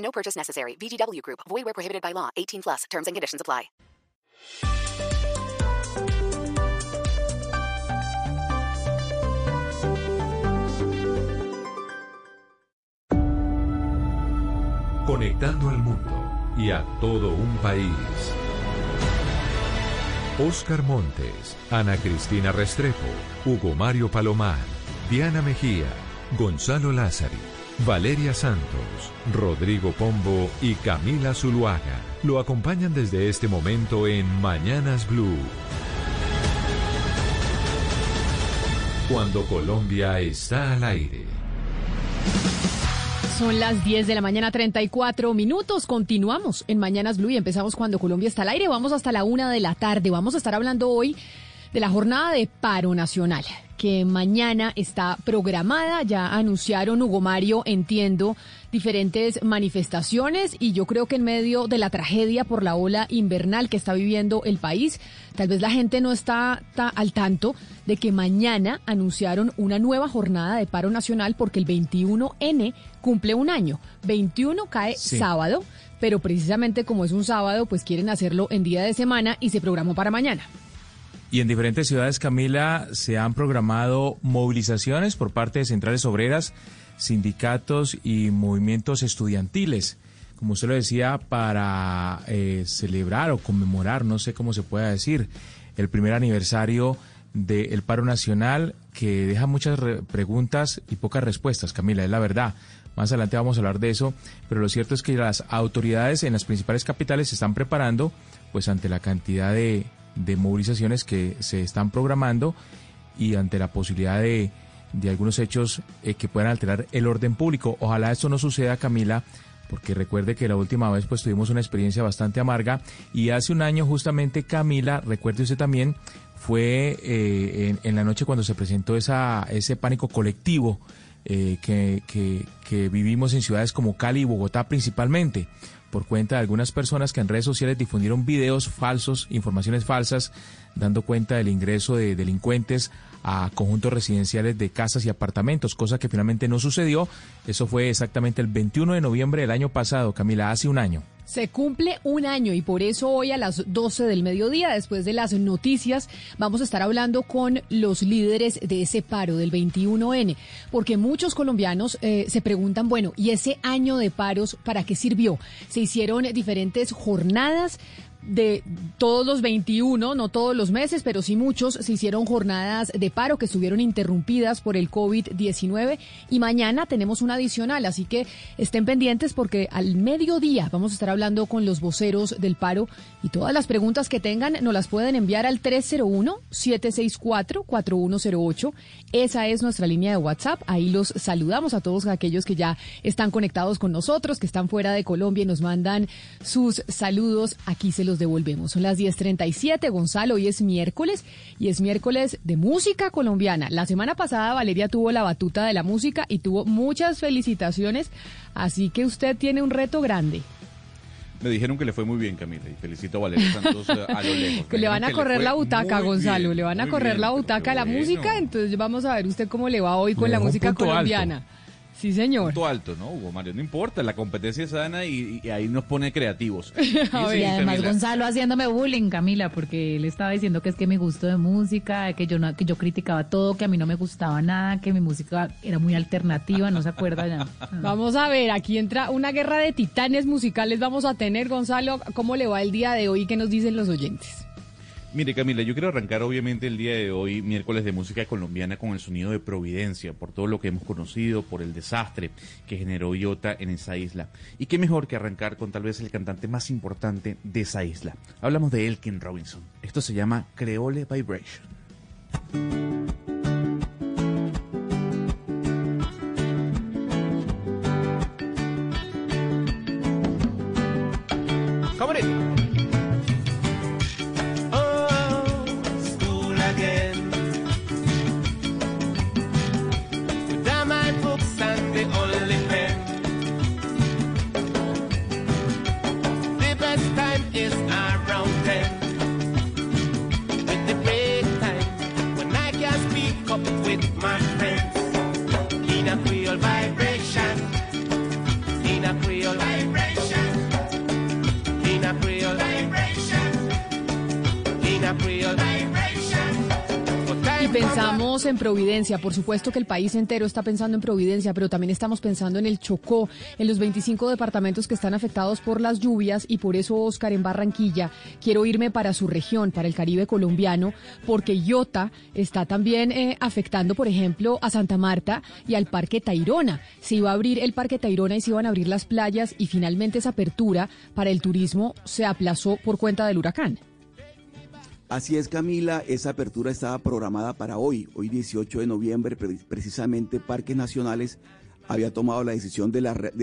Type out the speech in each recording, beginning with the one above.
No purchase necessary. VGW Group. Void where prohibited by law. 18 plus. Terms and conditions apply. Conectando al mundo y a todo un país. Oscar Montes, Ana Cristina Restrepo, Hugo Mario Palomar, Diana Mejía, Gonzalo Lázari, Valeria Santos, Rodrigo Pombo y Camila Zuluaga lo acompañan desde este momento en Mañanas Blue. Cuando Colombia está al aire. Son las 10 de la mañana, 34 minutos. Continuamos en Mañanas Blue y empezamos cuando Colombia está al aire. Vamos hasta la una de la tarde. Vamos a estar hablando hoy de la jornada de paro nacional que mañana está programada. Ya anunciaron Hugo Mario, entiendo, diferentes manifestaciones y yo creo que en medio de la tragedia por la ola invernal que está viviendo el país, tal vez la gente no está, al tanto de que mañana anunciaron una nueva jornada de paro nacional porque el 21N cumple un año. 21 cae sábado, pero precisamente como es un sábado, pues quieren hacerlo en día de semana y se programó para mañana. Y en diferentes ciudades, Camila, se han programado movilizaciones por parte de centrales obreras, sindicatos y movimientos estudiantiles, como usted lo decía, para eh, celebrar o conmemorar, no sé cómo se pueda decir, el primer aniversario del paro nacional que deja muchas preguntas y pocas respuestas, Camila, es la verdad. Más adelante vamos a hablar de eso, pero lo cierto es que las autoridades en las principales capitales se están preparando pues ante la cantidad de de movilizaciones que se están programando y ante la posibilidad de, de algunos hechos eh, que puedan alterar el orden público. Ojalá esto no suceda, Camila, porque recuerde que la última vez pues tuvimos una experiencia bastante amarga y hace un año justamente Camila, recuerde usted también, fue eh, en, la noche cuando se presentó esa, ese pánico colectivo eh, que, que, que vivimos en ciudades como Cali y Bogotá principalmente por cuenta de algunas personas que en redes sociales difundieron videos falsos, informaciones falsas, dando cuenta del ingreso de delincuentes a conjuntos residenciales de casas y apartamentos, cosa que finalmente no sucedió. Eso fue exactamente el 21 de noviembre del año pasado, Camila, hace un año. Se cumple un año y por eso hoy a las 12 del mediodía, después de las noticias, vamos a estar hablando con los líderes de ese paro del 21N, porque muchos colombianos eh, se preguntan, bueno, ¿y ese año de paros para qué sirvió? Se hicieron diferentes jornadas de todos los 21, no todos los meses, pero sí muchos, se hicieron jornadas de paro que estuvieron interrumpidas por el COVID-19 y mañana tenemos una adicional, así que estén pendientes porque al mediodía vamos a estar hablando con los voceros del paro y todas las preguntas que tengan nos las pueden enviar al 301-764-4108. Esa es nuestra línea de WhatsApp, ahí los saludamos a todos aquellos que ya están conectados con nosotros, que están fuera de Colombia y nos mandan sus saludos, aquí se los devolvemos. Son las 10.37, Gonzalo, hoy es miércoles y es miércoles de música colombiana. La semana pasada Valeria tuvo la batuta de la música y tuvo muchas felicitaciones, así que usted tiene un reto grande. Me dijeron que le fue muy bien, Camila, y felicito a Valeria Santos eh, a lo lejos. que le van a correr la butaca, Gonzalo, le van a correr la butaca a la música, entonces vamos a ver usted cómo le va hoy con la música colombiana. Sí, señor. Punto alto, ¿no, Hugo Mario? No importa, la competencia es sana y, ahí nos pone creativos. y además Gonzalo haciéndome bullying, Camila, porque él estaba diciendo que es que mi gusto de música, que yo no, que yo criticaba todo, que a mí no me gustaba nada, que mi música era muy alternativa, no se acuerda ya. Vamos a ver, aquí entra una guerra de titanes musicales vamos a tener, Gonzalo, ¿cómo le va el día de hoy? ¿Qué nos dicen los oyentes? Mire Camila, yo quiero arrancar obviamente el día de hoy, miércoles de música colombiana, con el sonido de Providencia, por todo lo que hemos conocido, por el desastre que generó Iota en esa isla. Y qué mejor que arrancar con tal vez el cantante más importante de esa isla. Hablamos de Elkin Robinson. Esto se llama Creole Vibration. Por supuesto que el país entero está pensando en Providencia, pero también estamos pensando en el Chocó, en los 25 departamentos que están afectados por las lluvias y por eso Oscar en Barranquilla quiero irme para su región, para el Caribe colombiano, porque Iota está también eh, afectando, por ejemplo, a Santa Marta y al Parque Tayrona. Se iba a abrir el Parque Tayrona y se iban a abrir las playas y finalmente esa apertura para el turismo se aplazó por cuenta del huracán. Así es, Camila, esa apertura estaba programada para hoy, hoy 18 de noviembre, pre- precisamente Parques Nacionales había tomado la decisión de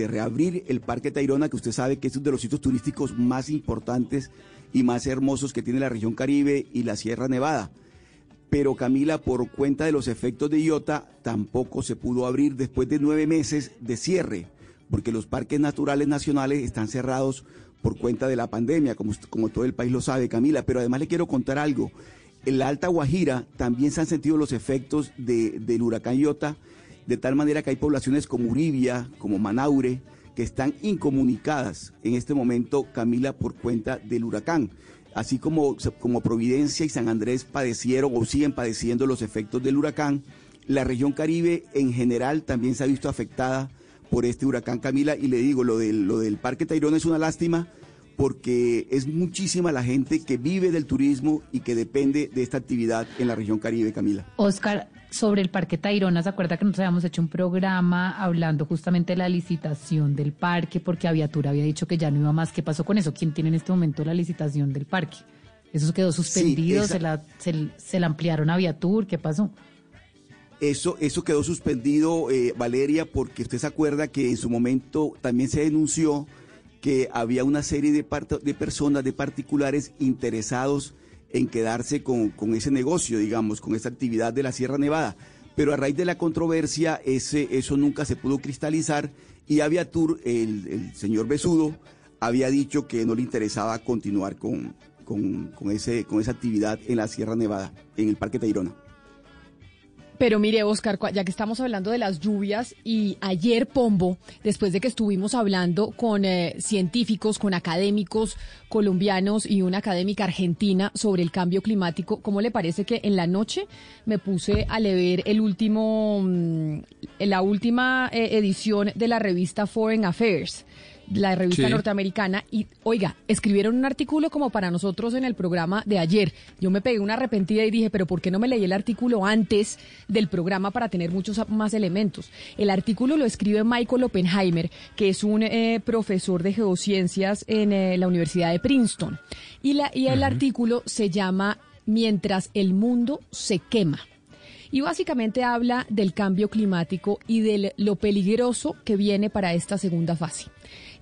reabrir el Parque Tayrona, que usted sabe que es uno de los sitios turísticos más importantes y más hermosos que tiene la región Caribe y la Sierra Nevada. Pero Camila, por cuenta de los efectos de Iota, tampoco se pudo abrir después de nueve meses de cierre, porque los parques naturales nacionales están cerrados por cuenta de la pandemia, como, todo el país lo sabe, Camila. Pero además le quiero contar algo. En la Alta Guajira también se han sentido los efectos de- del huracán Iota, de tal manera que hay poblaciones como Uribia, como Manaure, que están incomunicadas en este momento, Camila, por cuenta del huracán. Así como, como Providencia y San Andrés padecieron o siguen padeciendo los efectos del huracán, la región Caribe en general también se ha visto afectada por este huracán Camila. Y le digo, lo del, lo del Parque Tayrona es una lástima porque es muchísima la gente que vive del turismo y que depende de esta actividad en la región Caribe, Camila. Oscar, sobre el Parque Tayrona, ¿se acuerda que nosotros habíamos hecho un programa hablando justamente de la licitación del parque? Porque Aviatura había dicho que ya no iba más. ¿Qué pasó con eso? ¿Quién tiene en este momento la licitación del parque? ¿Eso quedó suspendido? esa- ¿Se, la, se, se la ampliaron a Aviatur? ¿Qué pasó? Eso, eso quedó suspendido, eh, Valeria, porque usted se acuerda que en su momento también se denunció que había una serie de, personas, de particulares interesados en quedarse con, con ese negocio, digamos, con esa actividad de la Sierra Nevada. Pero a raíz de la controversia, ese, eso nunca se pudo cristalizar y Aviatur, el, el señor Besudo, había dicho que no le interesaba continuar con, con, con ese, con esa actividad en la Sierra Nevada, en el Parque Tayrona. Pero mire, Oscar, ya que estamos hablando de las lluvias y ayer Pombo, después de que estuvimos hablando con eh, científicos, con académicos colombianos y una académica argentina sobre el cambio climático, ¿cómo le parece que en la noche me puse a leer el último, mm, la última eh, edición de la revista Foreign Affairs? La revista Sí. norteamericana y oiga, escribieron un artículo como para nosotros en el programa de ayer. Yo me pegué una arrepentida y dije, pero ¿por qué no me leí el artículo antes del programa para tener muchos más elementos? El artículo lo escribe Michael Oppenheimer, que es un eh, profesor de geociencias en eh, la Universidad de Princeton. Y, la, y el artículo se llama Mientras el mundo se quema y básicamente habla del cambio climático y de lo peligroso que viene para esta segunda fase.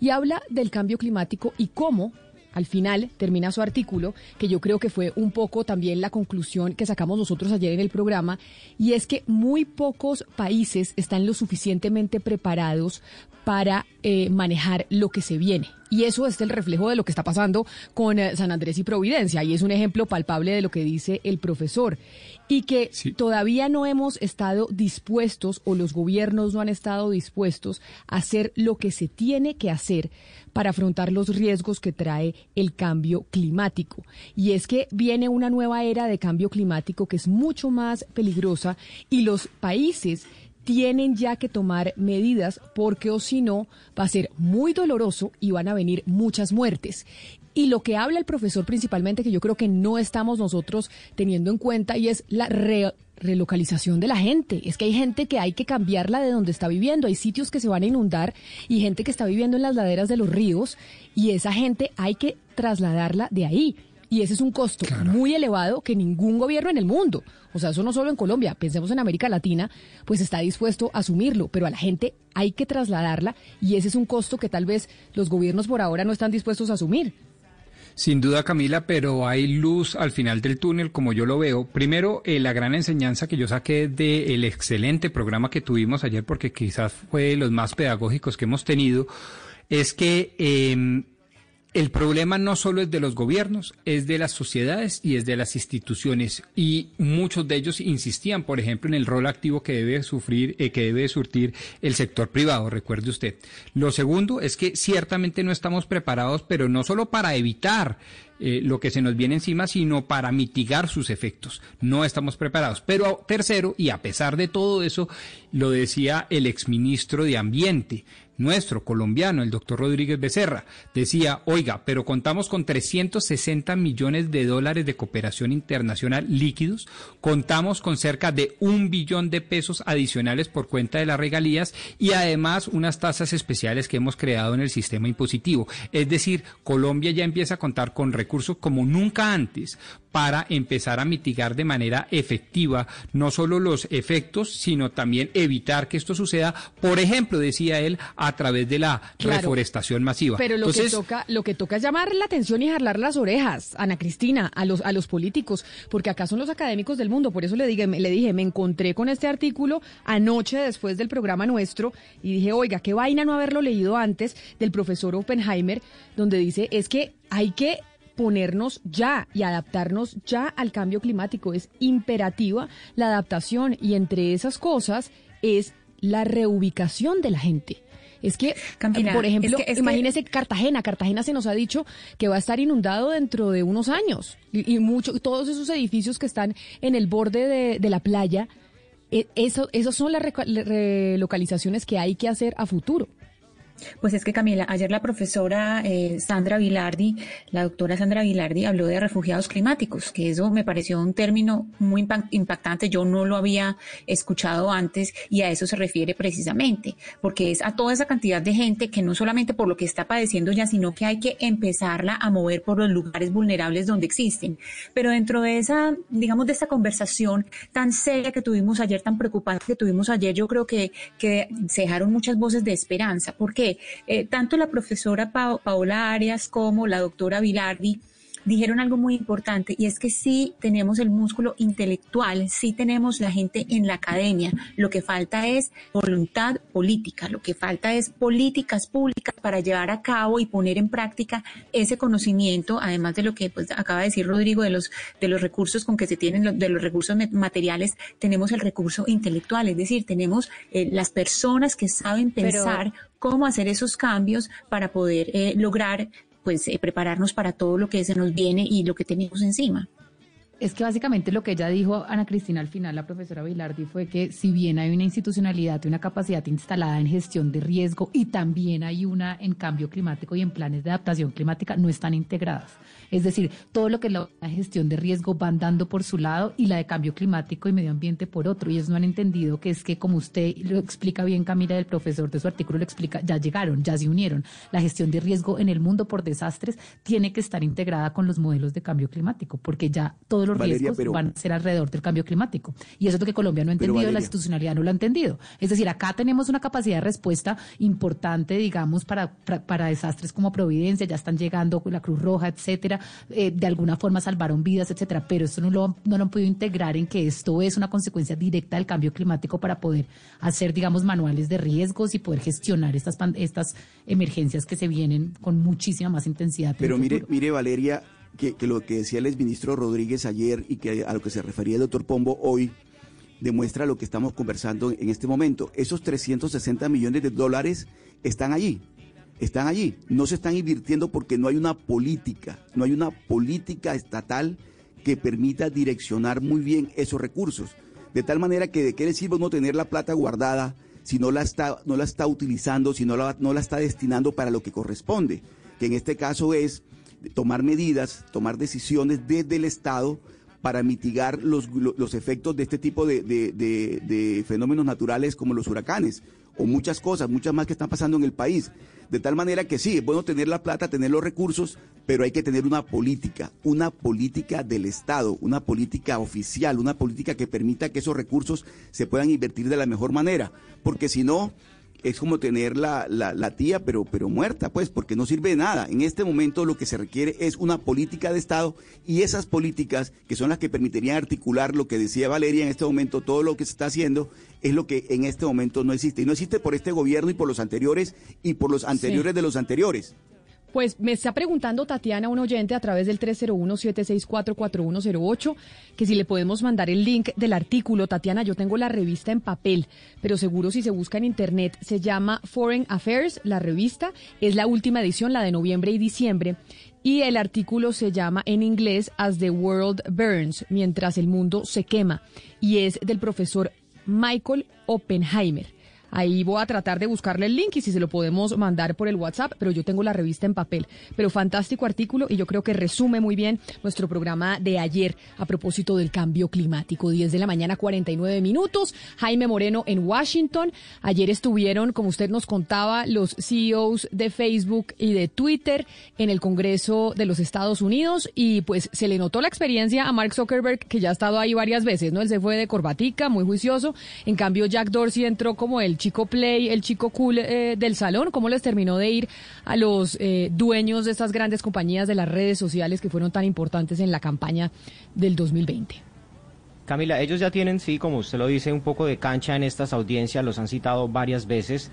Y habla del cambio climático y cómo, al final, termina su artículo, que yo creo que fue un poco también la conclusión que sacamos nosotros ayer en el programa, y es que muy pocos países están lo suficientemente preparados para eh, manejar lo que se viene. Y eso es el reflejo de lo que está pasando con eh, San Andrés y Providencia. Y es un ejemplo palpable de lo que dice el profesor. Y que todavía no hemos estado dispuestos o los gobiernos no han estado dispuestos a hacer lo que se tiene que hacer para afrontar los riesgos que trae el cambio climático. Y es que viene una nueva era de cambio climático que es mucho más peligrosa y los países tienen ya que tomar medidas porque o si no va a ser muy doloroso y van a venir muchas muertes. Y lo que habla el profesor principalmente, que yo creo que no estamos nosotros teniendo en cuenta, y es la re- relocalización de la gente. Es que hay gente que hay que cambiarla de donde está viviendo. Hay sitios que se van a inundar y gente que está viviendo en las laderas de los ríos y esa gente hay que trasladarla de ahí. Y ese es un costo muy elevado que ningún gobierno en el mundo, o sea, eso no solo en Colombia, pensemos en América Latina, pues está dispuesto a asumirlo, pero a la gente hay que trasladarla y ese es un costo que tal vez los gobiernos por ahora no están dispuestos a asumir. Sin duda, Camila, pero hay luz al final del túnel, como yo lo veo. Primero, eh, la gran enseñanza que yo saqué del excelente programa que tuvimos ayer, porque quizás fue de los más pedagógicos que hemos tenido, es que eh, el problema no solo es de los gobiernos, es de las sociedades y es de las instituciones. Y muchos de ellos insistían, por ejemplo, en el rol activo que debe sufrir, eh, que debe surtir el sector privado, recuerde usted. Lo segundo es que ciertamente no estamos preparados, pero no solo para evitar eh, lo que se nos viene encima, sino para mitigar sus efectos. No estamos preparados. Pero tercero, y a pesar de todo eso, lo decía el exministro de Ambiente, nuestro colombiano, el doctor Rodríguez Becerra, decía, oiga, pero contamos con 360 millones de dólares de cooperación internacional líquidos, contamos con cerca de un billón de pesos adicionales por cuenta de las regalías y además unas tasas especiales que hemos creado en el sistema impositivo. Es decir, Colombia ya empieza a contar con recursos como nunca antes para empezar a mitigar de manera efectiva no solo los efectos, sino también evitar que esto suceda, por ejemplo, decía él, a través de la Claro. reforestación masiva. Pero lo, Entonces, que toca, lo que toca es llamar la atención y jalar las orejas, Ana Cristina, a los, a los políticos, porque acá son los académicos del mundo. Por eso le dije, le dije, me encontré con este artículo anoche después del programa nuestro y dije, oiga, qué vaina no haberlo leído antes del profesor Oppenheimer, donde dice, es que hay que ponernos ya y adaptarnos ya al cambio climático. Es imperativa la adaptación y entre esas cosas es la reubicación de la gente. Es que, por ejemplo, es que- es que- imagínese Cartagena. Cartagena se nos ha dicho que va a estar inundado dentro de unos años. Y, y mucho, todos esos edificios que están en el borde de, de la playa, eso, esas son las relocalizaciones que hay que hacer a futuro. Pues es que Camila, ayer la profesora eh, Sandra Vilardi, la doctora Sandra Vilardi, habló de refugiados climáticos, que eso me pareció un término muy impa- impactante, yo no lo había escuchado antes y a eso se refiere precisamente, porque es a toda esa cantidad de gente que no solamente por lo que está padeciendo ya, sino que hay que empezarla a mover por los lugares vulnerables donde existen. Pero dentro de esa, digamos, de esta conversación tan seria que tuvimos ayer, tan preocupante que tuvimos ayer, yo creo que, se dejaron muchas voces de esperanza. ¿Por Eh, tanto la profesora Pa- Paola Arias como la doctora Vilardi dijeron algo muy importante y es que sí tenemos el músculo intelectual, sí tenemos la gente en la academia, lo que falta es voluntad política, lo que falta es políticas públicas para llevar a cabo y poner en práctica ese conocimiento, además de lo que pues, acaba de decir Rodrigo de los de los recursos con que se tienen de los recursos materiales, tenemos el recurso intelectual, es decir, tenemos eh, las personas que saben Pero- pensar cómo hacer esos cambios para poder eh, lograr pues eh, prepararnos para todo lo que se nos viene y lo que tenemos encima. Es que básicamente lo que ella dijo, Ana Cristina, al final, la profesora Vilardi, fue que si bien hay una institucionalidad y una capacidad instalada en gestión de riesgo y también hay una en cambio climático y en planes de adaptación climática, no están integradas. Es decir, todo lo que la gestión de riesgo van dando por su lado y la de cambio climático y medio ambiente por otro. Y ellos no han entendido que es que, como usted lo explica bien, Camila, del profesor de su artículo, lo explica, ya llegaron, ya se unieron. La gestión de riesgo en el mundo por desastres tiene que estar integrada con los modelos de cambio climático, porque ya todos los Valeria, riesgos pero- van a ser alrededor del cambio climático. Y eso es lo que Colombia no ha entendido, la institucionalidad no lo ha entendido. Es decir, acá tenemos una capacidad de respuesta importante, digamos, para, para, para desastres como Providencia, ya están llegando la Cruz Roja, etcétera, eh, de alguna forma salvaron vidas, etcétera, pero esto no lo, no lo han podido integrar en que esto es una consecuencia directa del cambio climático para poder hacer, digamos, manuales de riesgos y poder gestionar estas, estas emergencias que se vienen con muchísima más intensidad. en Pero mire, futuro. mire Valeria, que, que lo que decía el exministro Rodríguez ayer y que a lo que se refería el doctor Pombo hoy demuestra lo que estamos conversando en este momento. Esos 360 millones de dólares están allí, están allí. No se están invirtiendo porque no hay una política, no hay una política estatal que permita direccionar muy bien esos recursos. De tal manera que de qué le sirve no tener la plata guardada si no la está, no la está utilizando, si no la, no la está destinando para lo que corresponde, que en este caso es tomar medidas, tomar decisiones desde el Estado para mitigar los, los efectos de este tipo de, de- de- de fenómenos naturales como los huracanes o muchas cosas, muchas más que están pasando en el país. De tal manera que sí, es bueno tener la plata, tener los recursos, pero hay que tener una política, una política del Estado, una política oficial, una política que permita que esos recursos se puedan invertir de la mejor manera, porque si no, es como tener la, la, la, tía, pero, pero muerta, pues, porque no sirve de nada. En este momento lo que se requiere es una política de Estado y esas políticas, que son las que permitirían articular lo que decía Valeria en este momento, todo lo que se está haciendo, es lo que en este momento no existe. Y no existe por este gobierno y por los anteriores y por los anteriores sí. de los anteriores. Pues me está preguntando Tatiana, un oyente, a través del 301-764-4108, que si le podemos mandar el link del artículo. Tatiana, yo tengo la revista en papel, pero seguro si se busca en internet, se llama Foreign Affairs, la revista. Es la última edición, la de noviembre y diciembre. Y el artículo se llama en inglés As the World Burns, mientras el mundo se quema. Y es del profesor Michael Oppenheimer. Ahí voy a tratar de buscarle el link y si se lo podemos mandar por el WhatsApp, pero yo tengo la revista en papel. Pero fantástico artículo y yo creo que resume muy bien nuestro programa de ayer a propósito del cambio climático. 10 de la mañana, 49 minutos. Jaime Moreno en Washington. Ayer estuvieron, como usted nos contaba, los CEOs de Facebook y de Twitter en el Congreso de los Estados Unidos y pues se le notó la experiencia a Mark Zuckerberg, que ya ha estado ahí varias veces, ¿no? Él se fue de corbatica, muy juicioso. En cambio, Jack Dorsey entró como el chico play, el chico cool eh, del salón? ¿Cómo les terminó de ir a los eh, dueños de estas grandes compañías de las redes sociales que fueron tan importantes en la campaña del 2020? Camila, ellos ya tienen, sí, como usted lo dice, un poco de cancha en estas audiencias, los han citado varias veces,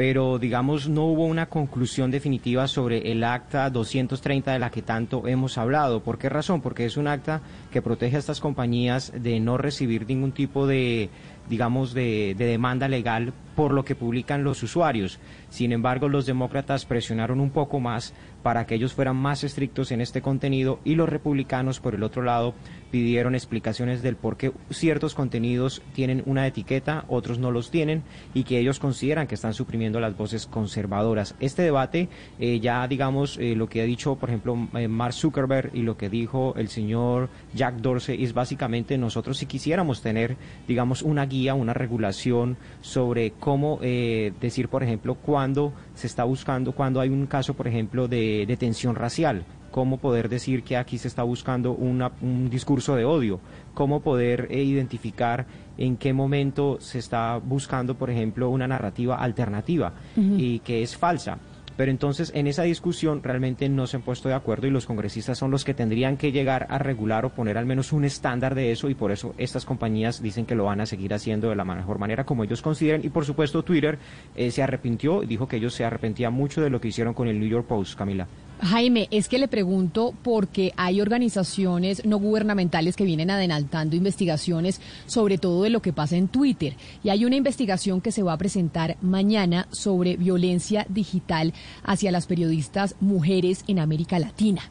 pero digamos no hubo una conclusión definitiva sobre el acta 230 de la que tanto hemos hablado. ¿Por qué razón? Porque es un acta que protege a estas compañías de no recibir ningún tipo de digamos, de, de, demanda legal por lo que publican los usuarios. Sin embargo, los demócratas presionaron un poco más para que ellos fueran más estrictos en este contenido y los republicanos, por el otro lado, pidieron explicaciones del por qué ciertos contenidos tienen una etiqueta, otros no los tienen y que ellos consideran que están suprimiendo las voces conservadoras. Este debate, eh, ya digamos, eh, lo que ha dicho, por ejemplo, eh, Mark Zuckerberg y lo que dijo el señor Jack Dorsey es básicamente nosotros si quisiéramos tener, digamos, una guía, una regulación sobre cómo decir, por ejemplo, cuándo se está buscando, cuando hay un caso, por ejemplo, de, de tensión racial cómo poder decir que aquí se está buscando una, un discurso de odio, cómo poder eh, identificar en qué momento se está buscando, por ejemplo, una narrativa alternativa uh -huh. y que es falsa. Pero entonces en esa discusión realmente no se han puesto de acuerdo y los congresistas son los que tendrían que llegar a regular o poner al menos un estándar de eso y por eso estas compañías dicen que lo van a seguir haciendo de la mejor manera como ellos consideren y por supuesto Twitter eh, se arrepintió, dijo que ellos se arrepentían mucho de lo que hicieron con el New York Post, Camila. Jaime, es que le pregunto porque hay organizaciones no gubernamentales que vienen adelantando investigaciones sobre todo de lo que pasa en Twitter. Y hay una investigación que se va a presentar mañana sobre violencia digital hacia las periodistas mujeres en América Latina.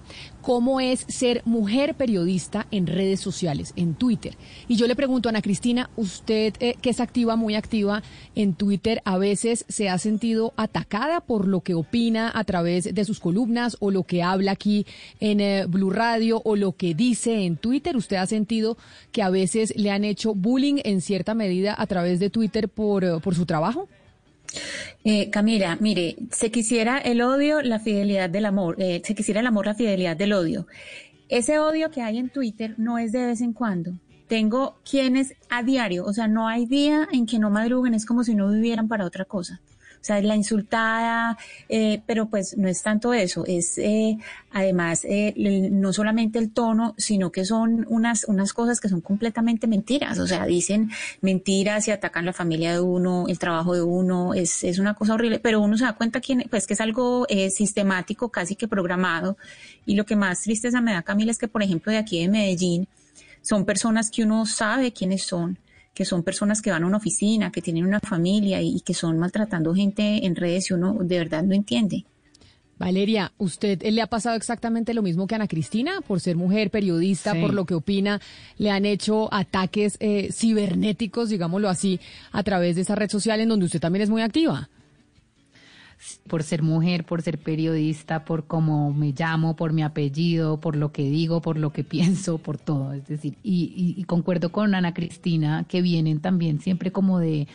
¿Cómo es ser mujer periodista en redes sociales, en Twitter? Y yo le pregunto a Ana Cristina, usted eh, que es activa, muy activa en Twitter, ¿a veces se ha sentido atacada por lo que opina a través de sus columnas o lo que habla aquí en eh, Blue Radio o lo que dice en Twitter? ¿Usted ha sentido que a veces le han hecho bullying en cierta medida a través de Twitter por, uh, por su trabajo? Eh, Camila, mire, se quisiera el odio, la fidelidad del amor, eh, se quisiera el amor, la fidelidad del odio. Ese odio que hay en Twitter no es de vez en cuando. Tengo quienes a diario, o sea, no hay día en que no madruguen, es como si no vivieran para otra cosa. O sea, la insultada, eh, pero pues no es tanto eso, es eh, además eh, no solamente el tono, sino que son unas, unas cosas que son completamente mentiras. O sea, dicen mentiras y atacan la familia de uno, el trabajo de uno, es, es una cosa horrible, pero uno se da cuenta que, pues, que es algo eh, sistemático, casi que programado. Y lo que más tristeza me da, Camila, es que, por ejemplo, de aquí de Medellín, son personas que uno sabe quiénes son, que son personas que van a una oficina, que tienen una familia y, y, que son maltratando gente en redes y uno de verdad no entiende. Valeria, ¿usted le ha pasado exactamente lo mismo que a Ana Cristina? Por ser mujer, periodista, sí. por lo que opina, le han hecho ataques eh, cibernéticos, digámoslo así, a través de esa red social en donde usted también es muy activa por ser mujer, por ser periodista, por cómo me llamo, por mi apellido, por lo que digo, por lo que pienso, por todo. Es decir, y, y, y concuerdo con Ana Cristina que vienen también siempre como de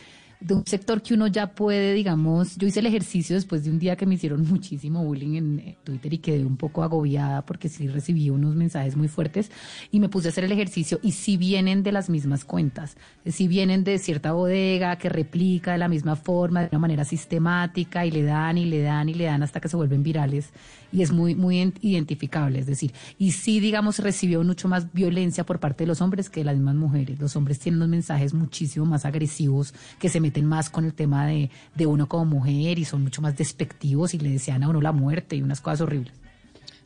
de un sector que uno ya puede, digamos, yo hice el ejercicio después de un día que me hicieron muchísimo bullying en eh, Twitter y quedé un poco agobiada porque sí recibí unos mensajes muy fuertes y me puse a hacer el ejercicio y sí vienen de las mismas cuentas, sí vienen de cierta bodega que replica de la misma forma, de una manera sistemática y le dan y le dan y le dan hasta que se vuelven virales y es muy, muy identificable, es decir, y sí, digamos, recibió mucho más violencia por parte de los hombres que de las mismas mujeres. Los hombres tienen unos mensajes muchísimo más agresivos que se meten más con el tema de, de uno como mujer y son mucho más despectivos y le desean a uno la muerte y unas cosas horribles.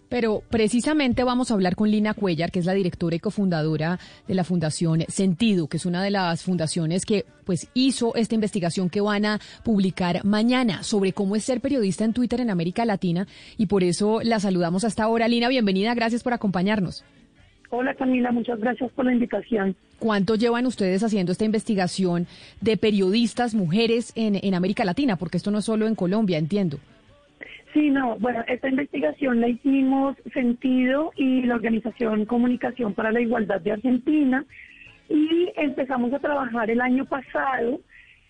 Pero precisamente vamos a hablar con Lina Cuellar, que es la directora y cofundadora de la Fundación Sentido, que es una de las fundaciones que pues hizo esta investigación que van a publicar mañana sobre cómo es ser periodista en Twitter en América Latina y por eso la saludamos hasta ahora. Lina, bienvenida, gracias por acompañarnos. Hola Camila, muchas gracias por la invitación. ¿Cuánto llevan ustedes haciendo esta investigación de periodistas mujeres en, en América Latina? Porque esto no es solo en Colombia, entiendo. Sí, no, bueno, esta investigación la hicimos Sentido y la Organización Comunicación para la Igualdad de Argentina y empezamos a trabajar el año pasado.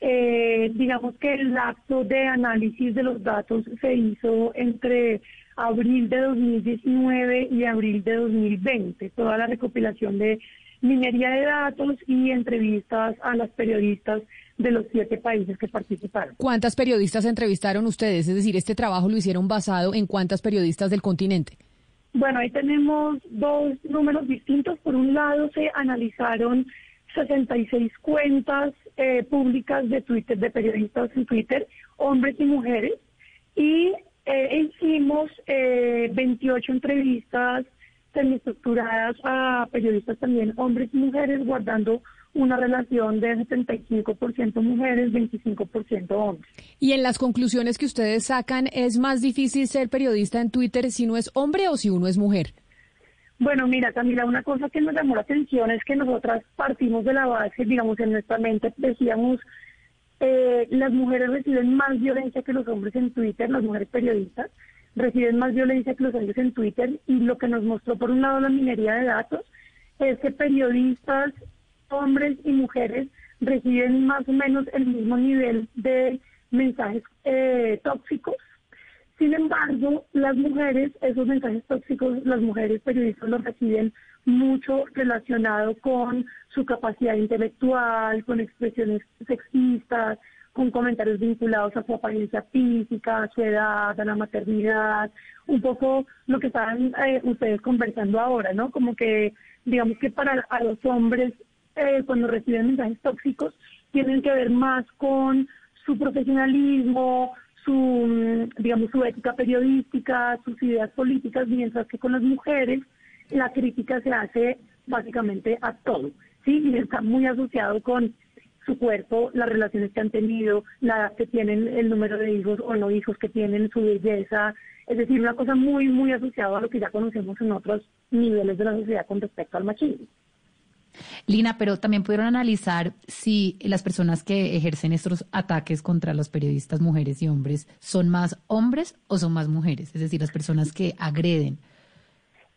Eh, digamos que el acto de análisis de los datos se hizo entre abril de 2019 y abril de 2020, toda la recopilación de minería de datos y entrevistas a las periodistas de los siete países que participaron. ¿Cuántas periodistas entrevistaron ustedes? Es decir, este trabajo lo hicieron basado en cuántas periodistas del continente. Bueno, ahí tenemos dos números distintos. Por un lado, se analizaron 66 cuentas eh, públicas de Twitter, de periodistas en Twitter, hombres y mujeres, y eh, hicimos eh, 28 entrevistas semiestructuradas a periodistas también, hombres y mujeres, guardando una relación de 75% mujeres, 25% hombres. Y en las conclusiones que ustedes sacan, ¿es más difícil ser periodista en Twitter si uno es hombre o si uno es mujer? Bueno, mira, Camila, una cosa que nos llamó la atención es que nosotras partimos de la base, digamos, en nuestra mente decíamos, eh, las mujeres reciben más violencia que los hombres en Twitter, las mujeres periodistas reciben más violencia que los hombres en Twitter y lo que nos mostró por un lado la minería de datos es que periodistas hombres y mujeres reciben más o menos el mismo nivel de mensajes eh, tóxicos. Sin embargo, las mujeres, esos mensajes tóxicos, las mujeres periodistas los reciben mucho relacionado con su capacidad intelectual, con expresiones sexistas, con comentarios vinculados a su apariencia física, a su edad, a la maternidad, un poco lo que estaban eh, ustedes conversando ahora, ¿no? Como que, digamos que para a los hombres eh, cuando reciben mensajes tóxicos tienen que ver más con su profesionalismo, su, mm, digamos, su ética periodística, sus ideas políticas, mientras que con las mujeres la crítica se hace básicamente a todo, ¿sí? Y está muy asociado con su cuerpo, las relaciones que han tenido, la edad que tienen, el número de hijos o no hijos que tienen, su belleza, es decir, una cosa muy, muy asociada a lo que ya conocemos en otros niveles de la sociedad con respecto al machismo. Lina, pero también pudieron analizar si las personas que ejercen estos ataques contra los periodistas mujeres y hombres son más hombres o son más mujeres, es decir, las personas que agreden.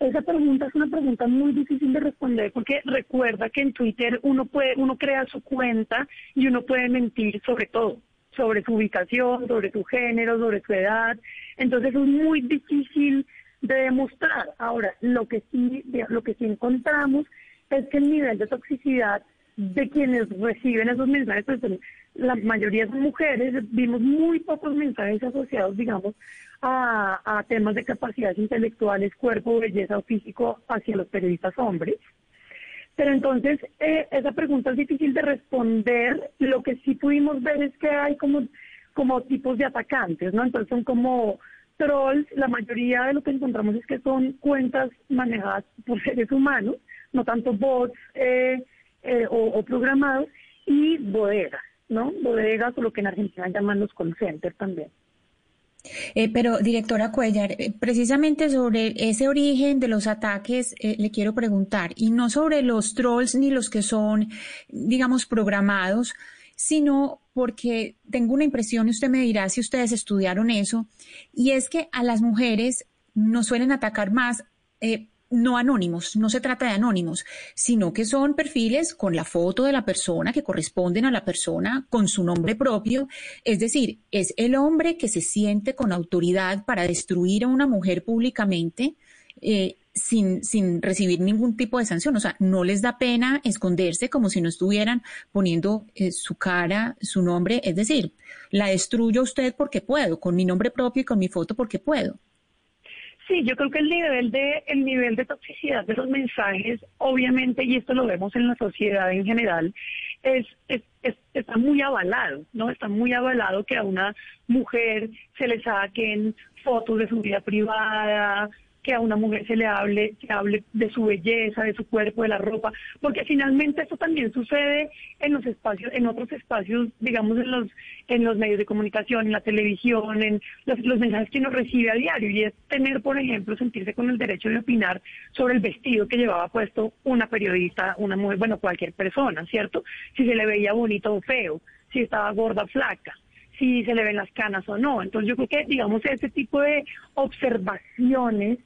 Esa pregunta es una pregunta muy difícil de responder porque recuerda que en Twitter uno puede, uno crea su cuenta y uno puede mentir sobre todo, sobre su ubicación, sobre su género, sobre su edad. Entonces es muy difícil de demostrar. Ahora, lo que sí, lo que sí encontramos es que el nivel de toxicidad de quienes reciben esos mensajes, pues la mayoría son mujeres, vimos muy pocos mensajes asociados, digamos, a, temas de capacidades intelectuales, cuerpo, belleza o físico hacia los periodistas hombres. Pero entonces, eh, esa pregunta es difícil de responder. Lo que sí pudimos ver es que hay como, como tipos de atacantes, ¿no? Entonces son como trolls, la mayoría de lo que encontramos es que son cuentas manejadas por seres humanos, no tanto bots eh, eh, o, programados, y bodegas, ¿no? Bodegas o lo que en Argentina llaman los call centers también. Eh, pero, directora Cuellar, precisamente sobre ese origen de los ataques le quiero preguntar, y no sobre los trolls ni los que son, digamos, programados, sino porque tengo una impresión, y usted me dirá si ustedes estudiaron eso, y es que a las mujeres nos suelen atacar más no anónimos, no se trata de anónimos, sino que son perfiles con la foto de la persona, que corresponden a la persona, con su nombre propio. Es decir, es el hombre que se siente con autoridad para destruir a una mujer públicamente. Eh, sin, sin recibir ningún tipo de sanción. O sea, no les da pena esconderse como si no estuvieran poniendo eh, su cara, su nombre. Es decir, la destruyo a usted porque puedo, con mi nombre propio y con mi foto porque puedo. Sí, yo creo que el nivel de el nivel de toxicidad de los mensajes, obviamente, y esto lo vemos en la sociedad en general, es, es, es- está muy avalado, ¿no? Está muy avalado que a una mujer se le saquen fotos de su vida privada, que a una mujer se le hable, se hable de su belleza, de su cuerpo, de la ropa, porque finalmente esto también sucede en los espacios, en otros espacios, digamos en los, en los medios de comunicación, en la televisión, en los, los mensajes que uno recibe a diario, y es tener, por ejemplo, sentirse con el derecho de opinar sobre el vestido que llevaba puesto una periodista, una mujer, bueno, cualquier persona, ¿cierto? Si se le veía bonito o feo, si estaba gorda o flaca si se le ven las canas o no. Entonces yo creo que, digamos, ese tipo de observaciones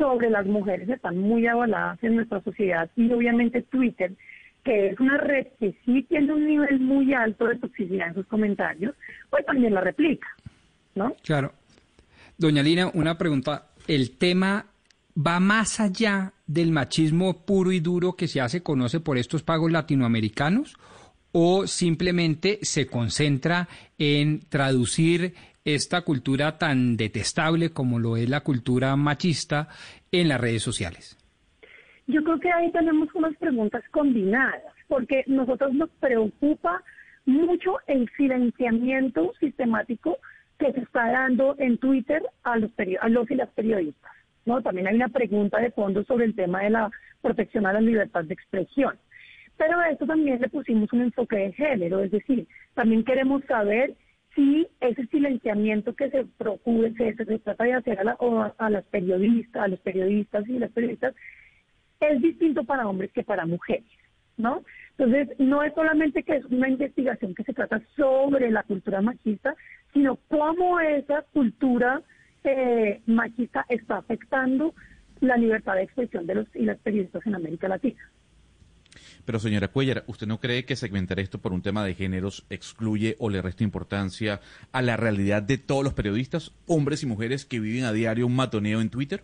sobre las mujeres están muy avaladas en nuestra sociedad y obviamente Twitter, que es una red que sí tiene un nivel muy alto de toxicidad en sus comentarios, pues también la replica, ¿no? Claro. Doña Lina, una pregunta. ¿El tema va más allá del machismo puro y duro que se conoce por estos pagos latinoamericanos? ¿O simplemente se concentra en traducir esta cultura tan detestable como lo es la cultura machista en las redes sociales? Yo creo que ahí tenemos unas preguntas combinadas, porque nosotros nos preocupa mucho el silenciamiento sistemático que se está dando en Twitter a los, a los y las periodistas. ¿no? También hay una pregunta de fondo sobre el tema de la protección a la libertad de expresión. Pero a esto también le pusimos un enfoque de género, es decir, también queremos saber si ese silenciamiento que se procure, que se, trata de hacer a, la- a las periodistas, a los periodistas y las periodistas, es distinto para hombres que para mujeres, ¿no? Entonces, no es solamente que es una investigación que se trata sobre la cultura machista, sino cómo esa cultura eh, machista está afectando la libertad de expresión de los y las periodistas en América Latina. Pero señora Cuellar, ¿usted no cree que segmentar esto por un tema de géneros excluye o le resta importancia a la realidad de todos los periodistas, hombres y mujeres que viven a diario un matoneo en Twitter?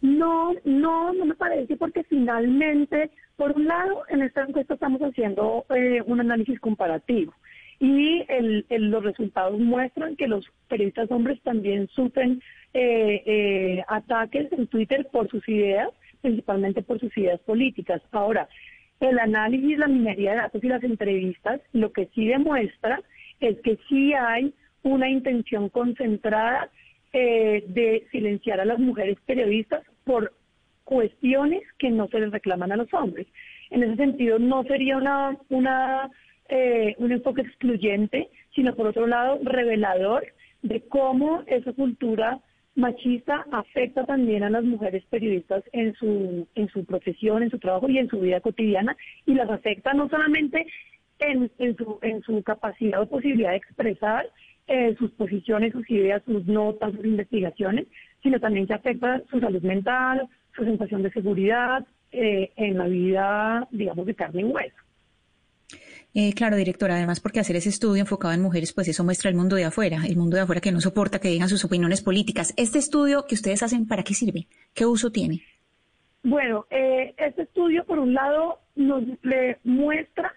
No, no, no me parece porque finalmente, por un lado, en esta encuesta estamos haciendo eh, un análisis comparativo y el- el- los resultados muestran que los periodistas hombres también sufren eh, eh, ataques en Twitter por sus ideas, principalmente por sus ideas políticas. Ahora, el análisis, la minería de datos y las entrevistas, lo que sí demuestra es que sí hay una intención concentrada eh, de silenciar a las mujeres periodistas por cuestiones que no se les reclaman a los hombres. En ese sentido, no sería una, una, eh, un enfoque excluyente, sino por otro lado, revelador de cómo esa cultura machista afecta también a las mujeres periodistas en su, en su profesión, en su trabajo y en su vida cotidiana, y las afecta no solamente en, en, su, en su capacidad o posibilidad de expresar eh, sus posiciones, sus ideas, sus notas, sus investigaciones, sino también que afecta su salud mental, su sensación de seguridad eh, en la vida, digamos, de carne y hueso. Eh, claro, directora, además porque hacer ese estudio enfocado en mujeres, pues eso muestra el mundo de afuera, el mundo de afuera que no soporta que digan sus opiniones políticas. Este estudio que ustedes hacen, ¿para qué sirve? ¿Qué uso tiene? Bueno, eh, este estudio, por un lado, nos le muestra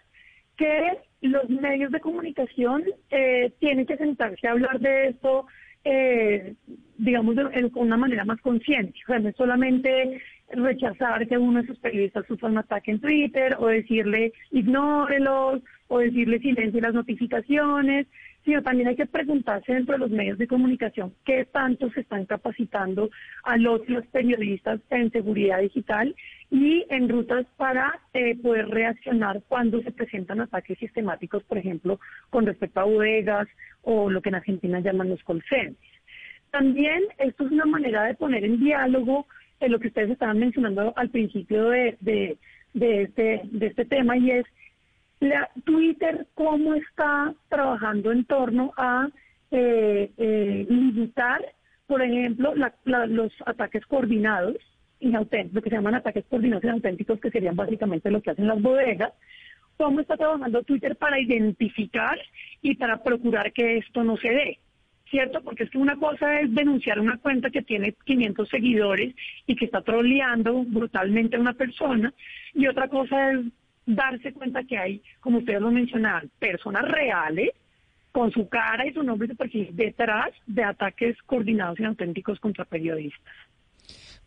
que los medios de comunicación eh, tienen que sentarse a hablar de esto, eh, digamos, de, una manera más consciente. O sea, no es solamente rechazar que uno de sus periodistas sufra un ataque en Twitter o decirle ignórelos o decirle silencie las notificaciones, sino también hay que preguntarse dentro de los medios de comunicación qué tanto se están capacitando a los periodistas en seguridad digital y en rutas para eh, poder reaccionar cuando se presentan ataques sistemáticos, por ejemplo, con respecto a bodegas o lo que en Argentina llaman los call. También esto es una manera de poner en diálogo eh, lo que ustedes estaban mencionando al principio de, de, este, de este tema y es la, Twitter cómo está trabajando en torno a eh, eh, limitar, por ejemplo, la- los ataques coordinados inauténticos, lo que se llaman ataques coordinados inauténticos, que serían básicamente lo que hacen las bodegas. ¿Cómo está trabajando Twitter para identificar y para procurar que esto no se dé? ¿Cierto? Porque es que una cosa es denunciar una cuenta que tiene 500 seguidores y que está troleando brutalmente a una persona, y otra cosa es darse cuenta que hay, como ustedes lo mencionaban, personas reales con su cara y su nombre y detrás de ataques coordinados y auténticos contra periodistas.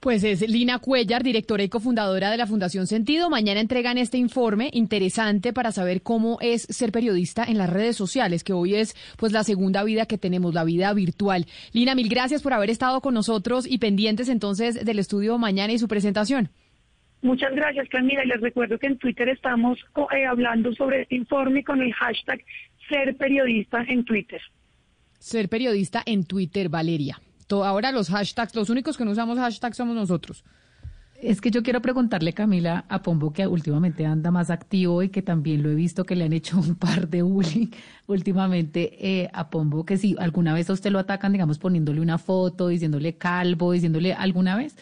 Pues es Lina Cuellar, directora y cofundadora de la Fundación Sentido. Mañana entregan este informe interesante para saber cómo es ser periodista en las redes sociales, que hoy es pues la segunda vida que tenemos, la vida virtual. Lina, mil gracias por haber estado con nosotros y pendientes entonces del estudio mañana y su presentación. Muchas gracias, Camila. Y les recuerdo que en Twitter estamos eh, hablando sobre este informe con el hashtag ser periodista en Twitter. Ser periodista en Twitter, Valeria. Ahora los hashtags, los únicos que no usamos hashtags somos nosotros. Es que yo quiero preguntarle, Camila, a Pombo, que últimamente anda más activo y que también lo he visto que le han hecho un par de bullying últimamente eh, a Pombo, que si alguna vez a usted lo atacan, digamos, poniéndole una foto, diciéndole calvo, diciéndole alguna vez.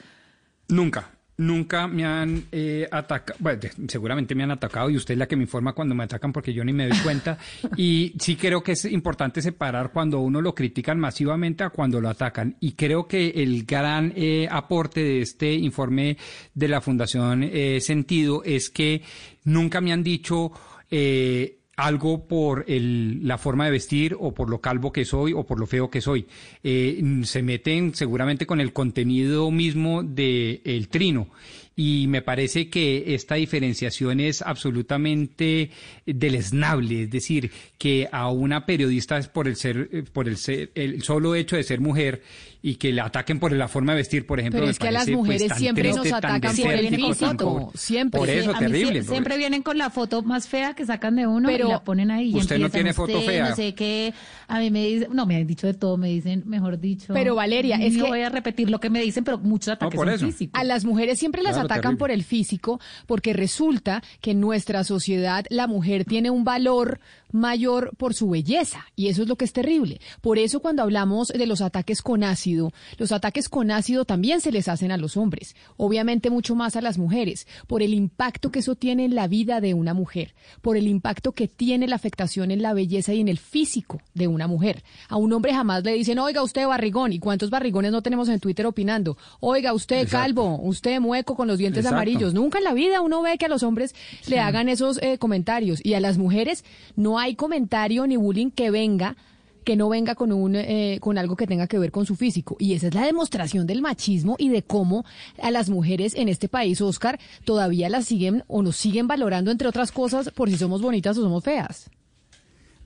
Nunca, nunca me han eh, atacado, bueno, seguramente me han atacado y usted es la que me informa cuando me atacan porque yo ni me doy cuenta. y sí creo que es importante separar cuando uno lo critican masivamente a cuando lo atacan. Y creo que el gran eh, aporte de este informe de la Fundación eh, Sentido es que nunca me han dicho... Eh, algo por el, la forma de vestir o por lo calvo que soy o por lo feo que soy. Eh, se meten seguramente con el contenido mismo del el trino y me parece que esta diferenciación es absolutamente deleznable, es decir, que a una periodista por el ser por el ser el solo hecho de ser mujer y que le ataquen por la forma de vestir, por ejemplo, Pero es que a las pues, mujeres siempre nos atacan por el físico, siempre. Por eso, terrible. siempre vienen con la foto más fea que sacan de uno Pero y la ponen ahí. y usted no tiene foto usted, fea. No sé qué, a mí me dicen, no, me han dicho de todo, me dicen, mejor dicho. Pero Valeria, es no que- voy a repetir lo que me dicen, pero muchos ataques por son eso. físicos. A las mujeres siempre las Claro, atacan terrible. por el físico porque resulta que en nuestra sociedad la mujer tiene un valor mayor por su belleza y eso es lo que es terrible. Por eso cuando hablamos de los ataques con ácido, los ataques con ácido también se les hacen a los hombres, obviamente mucho más a las mujeres, por el impacto que eso tiene en la vida de una mujer, por el impacto que tiene la afectación en la belleza y en el físico de una mujer. A un hombre jamás le dicen, oiga usted barrigón, ¿y cuántos barrigones no tenemos en Twitter opinando? Oiga usted calvo, usted mueco con los dientes Exacto. amarillos. Nunca en la vida uno ve que a los hombres le hagan esos eh, comentarios y a las mujeres no hay comentario ni bullying que venga que no venga con un eh, con algo que tenga que ver con su físico y esa es la demostración del machismo y de cómo a las mujeres en este país Oscar todavía las siguen o nos siguen valorando entre otras cosas por si somos bonitas o somos feas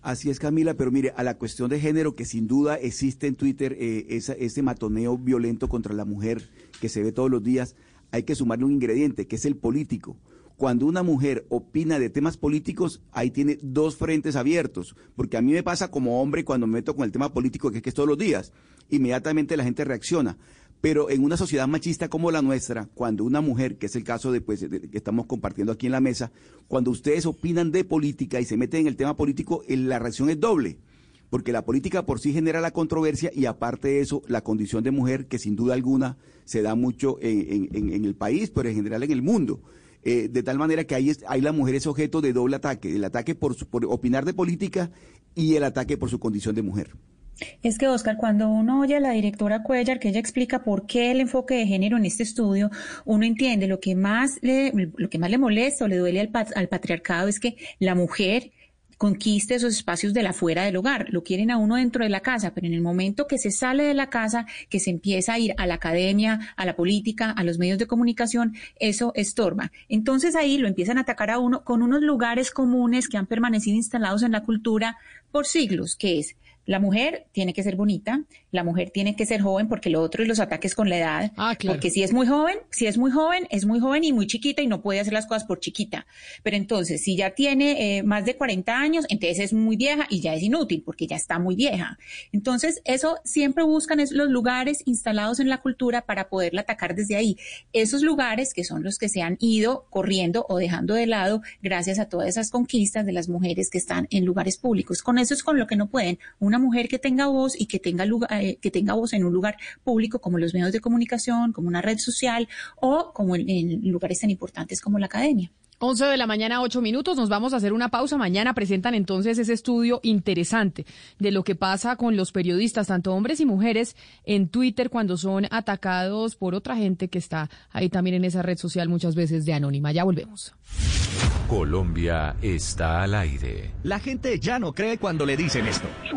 Así es, Camila, pero mire, a la cuestión de género que sin duda existe en Twitter, eh, esa- ese matoneo violento contra la mujer que se ve todos los días, hay que sumarle un ingrediente, que es el político. Cuando una mujer opina de temas políticos, ahí tiene dos frentes abiertos, porque a mí me pasa como hombre cuando me meto con el tema político, que es que es todos los días, inmediatamente la gente reacciona. Pero en una sociedad machista como la nuestra, cuando una mujer, que es el caso de, pues, de- que estamos compartiendo aquí en la mesa, cuando ustedes opinan de política y se meten en el tema político, eh, la reacción es doble. Porque la política por sí genera la controversia y aparte de eso, la condición de mujer, que sin duda alguna se da mucho en, en- en- en el país, pero en general en el mundo. Eh, de tal manera que ahí, es- ahí la mujer es objeto de doble ataque, el ataque por, su- por opinar de política y el ataque por su condición de mujer. Es que, Oscar, cuando uno oye a la directora Cuellar, que ella explica por qué el enfoque de género en este estudio, uno entiende lo que más le, lo que más le molesta o le duele al, al patriarcado es que la mujer conquiste esos espacios de la fuera del hogar. Lo quieren a uno dentro de la casa, pero en el momento que se sale de la casa, que se empieza a ir a la academia, a la política, a los medios de comunicación, eso estorba. Entonces ahí lo empiezan a atacar a uno con unos lugares comunes que han permanecido instalados en la cultura por siglos, que es la mujer tiene que ser bonita, la mujer tiene que ser joven porque lo otro es los ataques con la edad. Ah, claro. Porque si es muy joven, si es muy joven, es muy joven y muy chiquita y no puede hacer las cosas por chiquita. Pero entonces, si ya tiene eh, más de 40 años, entonces es muy vieja y ya es inútil porque ya está muy vieja. Entonces, eso siempre buscan es los lugares instalados en la cultura para poderla atacar desde ahí. Esos lugares que son los que se han ido corriendo o dejando de lado gracias a todas esas conquistas de las mujeres que están en lugares públicos. Con eso es con lo que no pueden. Una una mujer que tenga voz y que tenga, lugar, eh, que tenga voz en un lugar público como los medios de comunicación, como una red social o como en, en lugares tan importantes como la academia. 11 de la mañana, 8 minutos. Nos vamos a hacer una pausa. Mañana presentan entonces ese estudio interesante de lo que pasa con los periodistas, tanto hombres y mujeres, en Twitter cuando son atacados por otra gente que está ahí también en esa red social muchas veces de anónima. Ya volvemos. Colombia está al aire. La gente ya no cree cuando le dicen esto. Su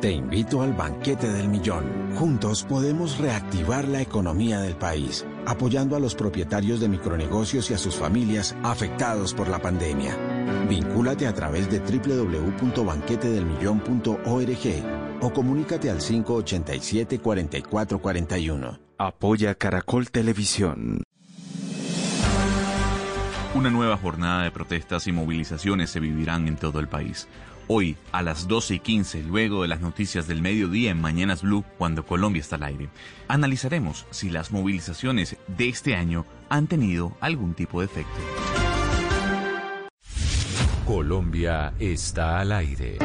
Te invito al banquete del millón. Juntos podemos reactivar la economía del país, apoyando a los propietarios de micronegocios y a sus familias afectados por la pandemia. Vincúlate a través de www.banquetedelmillón.org o comunícate al 587-4441. Apoya Caracol Televisión. Una nueva jornada de protestas y movilizaciones se vivirán en todo el país. Hoy, a las 12 y 15, luego de las noticias del mediodía en Mañanas Blue, cuando Colombia está al aire, analizaremos si las movilizaciones de este año han tenido algún tipo de efecto. Colombia está al aire.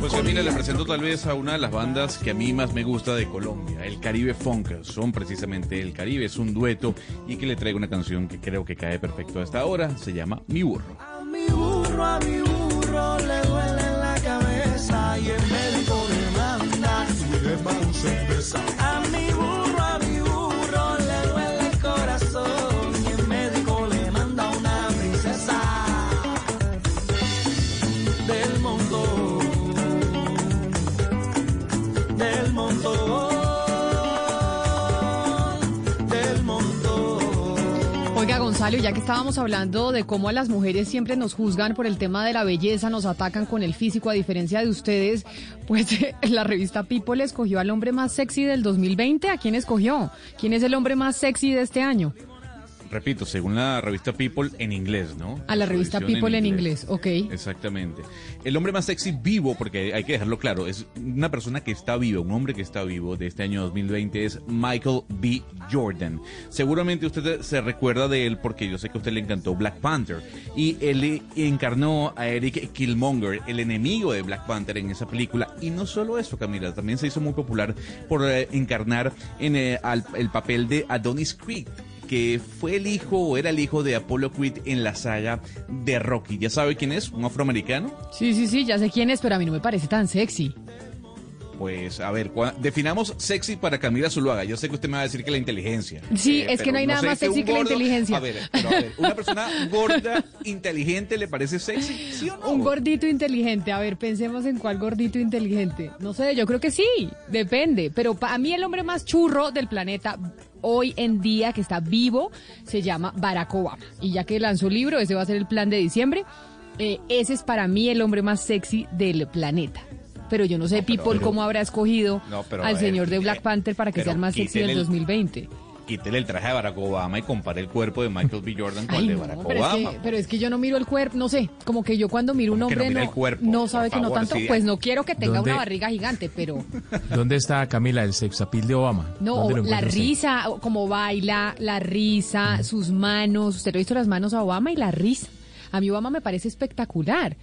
Pues mira, le presento tal vez a una de las bandas que a mí más me gusta de Colombia, el Caribe Funk. Son precisamente el Caribe, es un dueto y que le traigo una canción que creo que cae perfecto a esta hora, se llama Mi Burro. A mi burro, a mi burro le duele la cabeza y el médico le manda. A mi burro, Ya que estábamos hablando de cómo a las mujeres siempre nos juzgan por el tema de la belleza, nos atacan con el físico, a diferencia de ustedes, pues la revista People escogió al hombre más sexy del 2020. ¿A quién escogió? ¿Quién es el hombre más sexy de este año? Repito, según la revista People en inglés, ¿no? A la revista People en inglés, ok. Exactamente. El hombre más sexy vivo, porque hay que dejarlo claro, es una persona que está viva, un hombre que está vivo de este año 2020 es Michael B. Jordan. Seguramente usted se recuerda de él porque yo sé que a usted le encantó Black Panther y él encarnó a Eric Killmonger, el enemigo de Black Panther en esa película. Y no solo eso, Camila, también se hizo muy popular por eh, encarnar en eh, al- el papel de Adonis Creed que fue el hijo o era el hijo de Apollo Creed en la saga de Rocky. ¿Ya sabe quién es? ¿Un afroamericano? Sí, sí, sí, ya sé quién es, pero a mí no me parece tan sexy. Pues a ver, definamos sexy para Camila Zuluaga. Yo sé que usted me va a decir que la inteligencia. Sí, Eh, es que no hay nada más sexy que la inteligencia. A ver, pero a ver, ¿una persona gorda, inteligente le parece sexy? ¿Sí o no? Un gordito inteligente. A ver, pensemos en cuál gordito inteligente. No sé, yo creo que sí, depende. Pero para mí el hombre más churro del planeta hoy en día que está vivo se llama Barack Obama. Y ya que lanzó libro, ese va a ser el plan de diciembre. eh, ese es para mí el hombre más sexy del planeta. Pero yo no sé, pero- People, pero- cómo habrá escogido No, pero al ver, señor de Black Panther para que sea el más sexy del el- 2020. Quítele el traje de Barack Obama y compare el cuerpo de Michael B. Jordan con Ay, el de no, Barack es Obama. que, pero es que yo no miro el cuerpo, no sé, como que yo cuando miro un ¿Cómo que no hombre no, el cuerpo? no sabe que no tanto, pues no quiero que tenga ¿Dónde? una barriga gigante, pero ¿Dónde está Camila, el sexapil de Obama? no, ¿Dónde lo la risa, o como baila, la risa, sus manos, usted le ha visto las manos a Obama y la risa. A mí Obama me parece espectacular,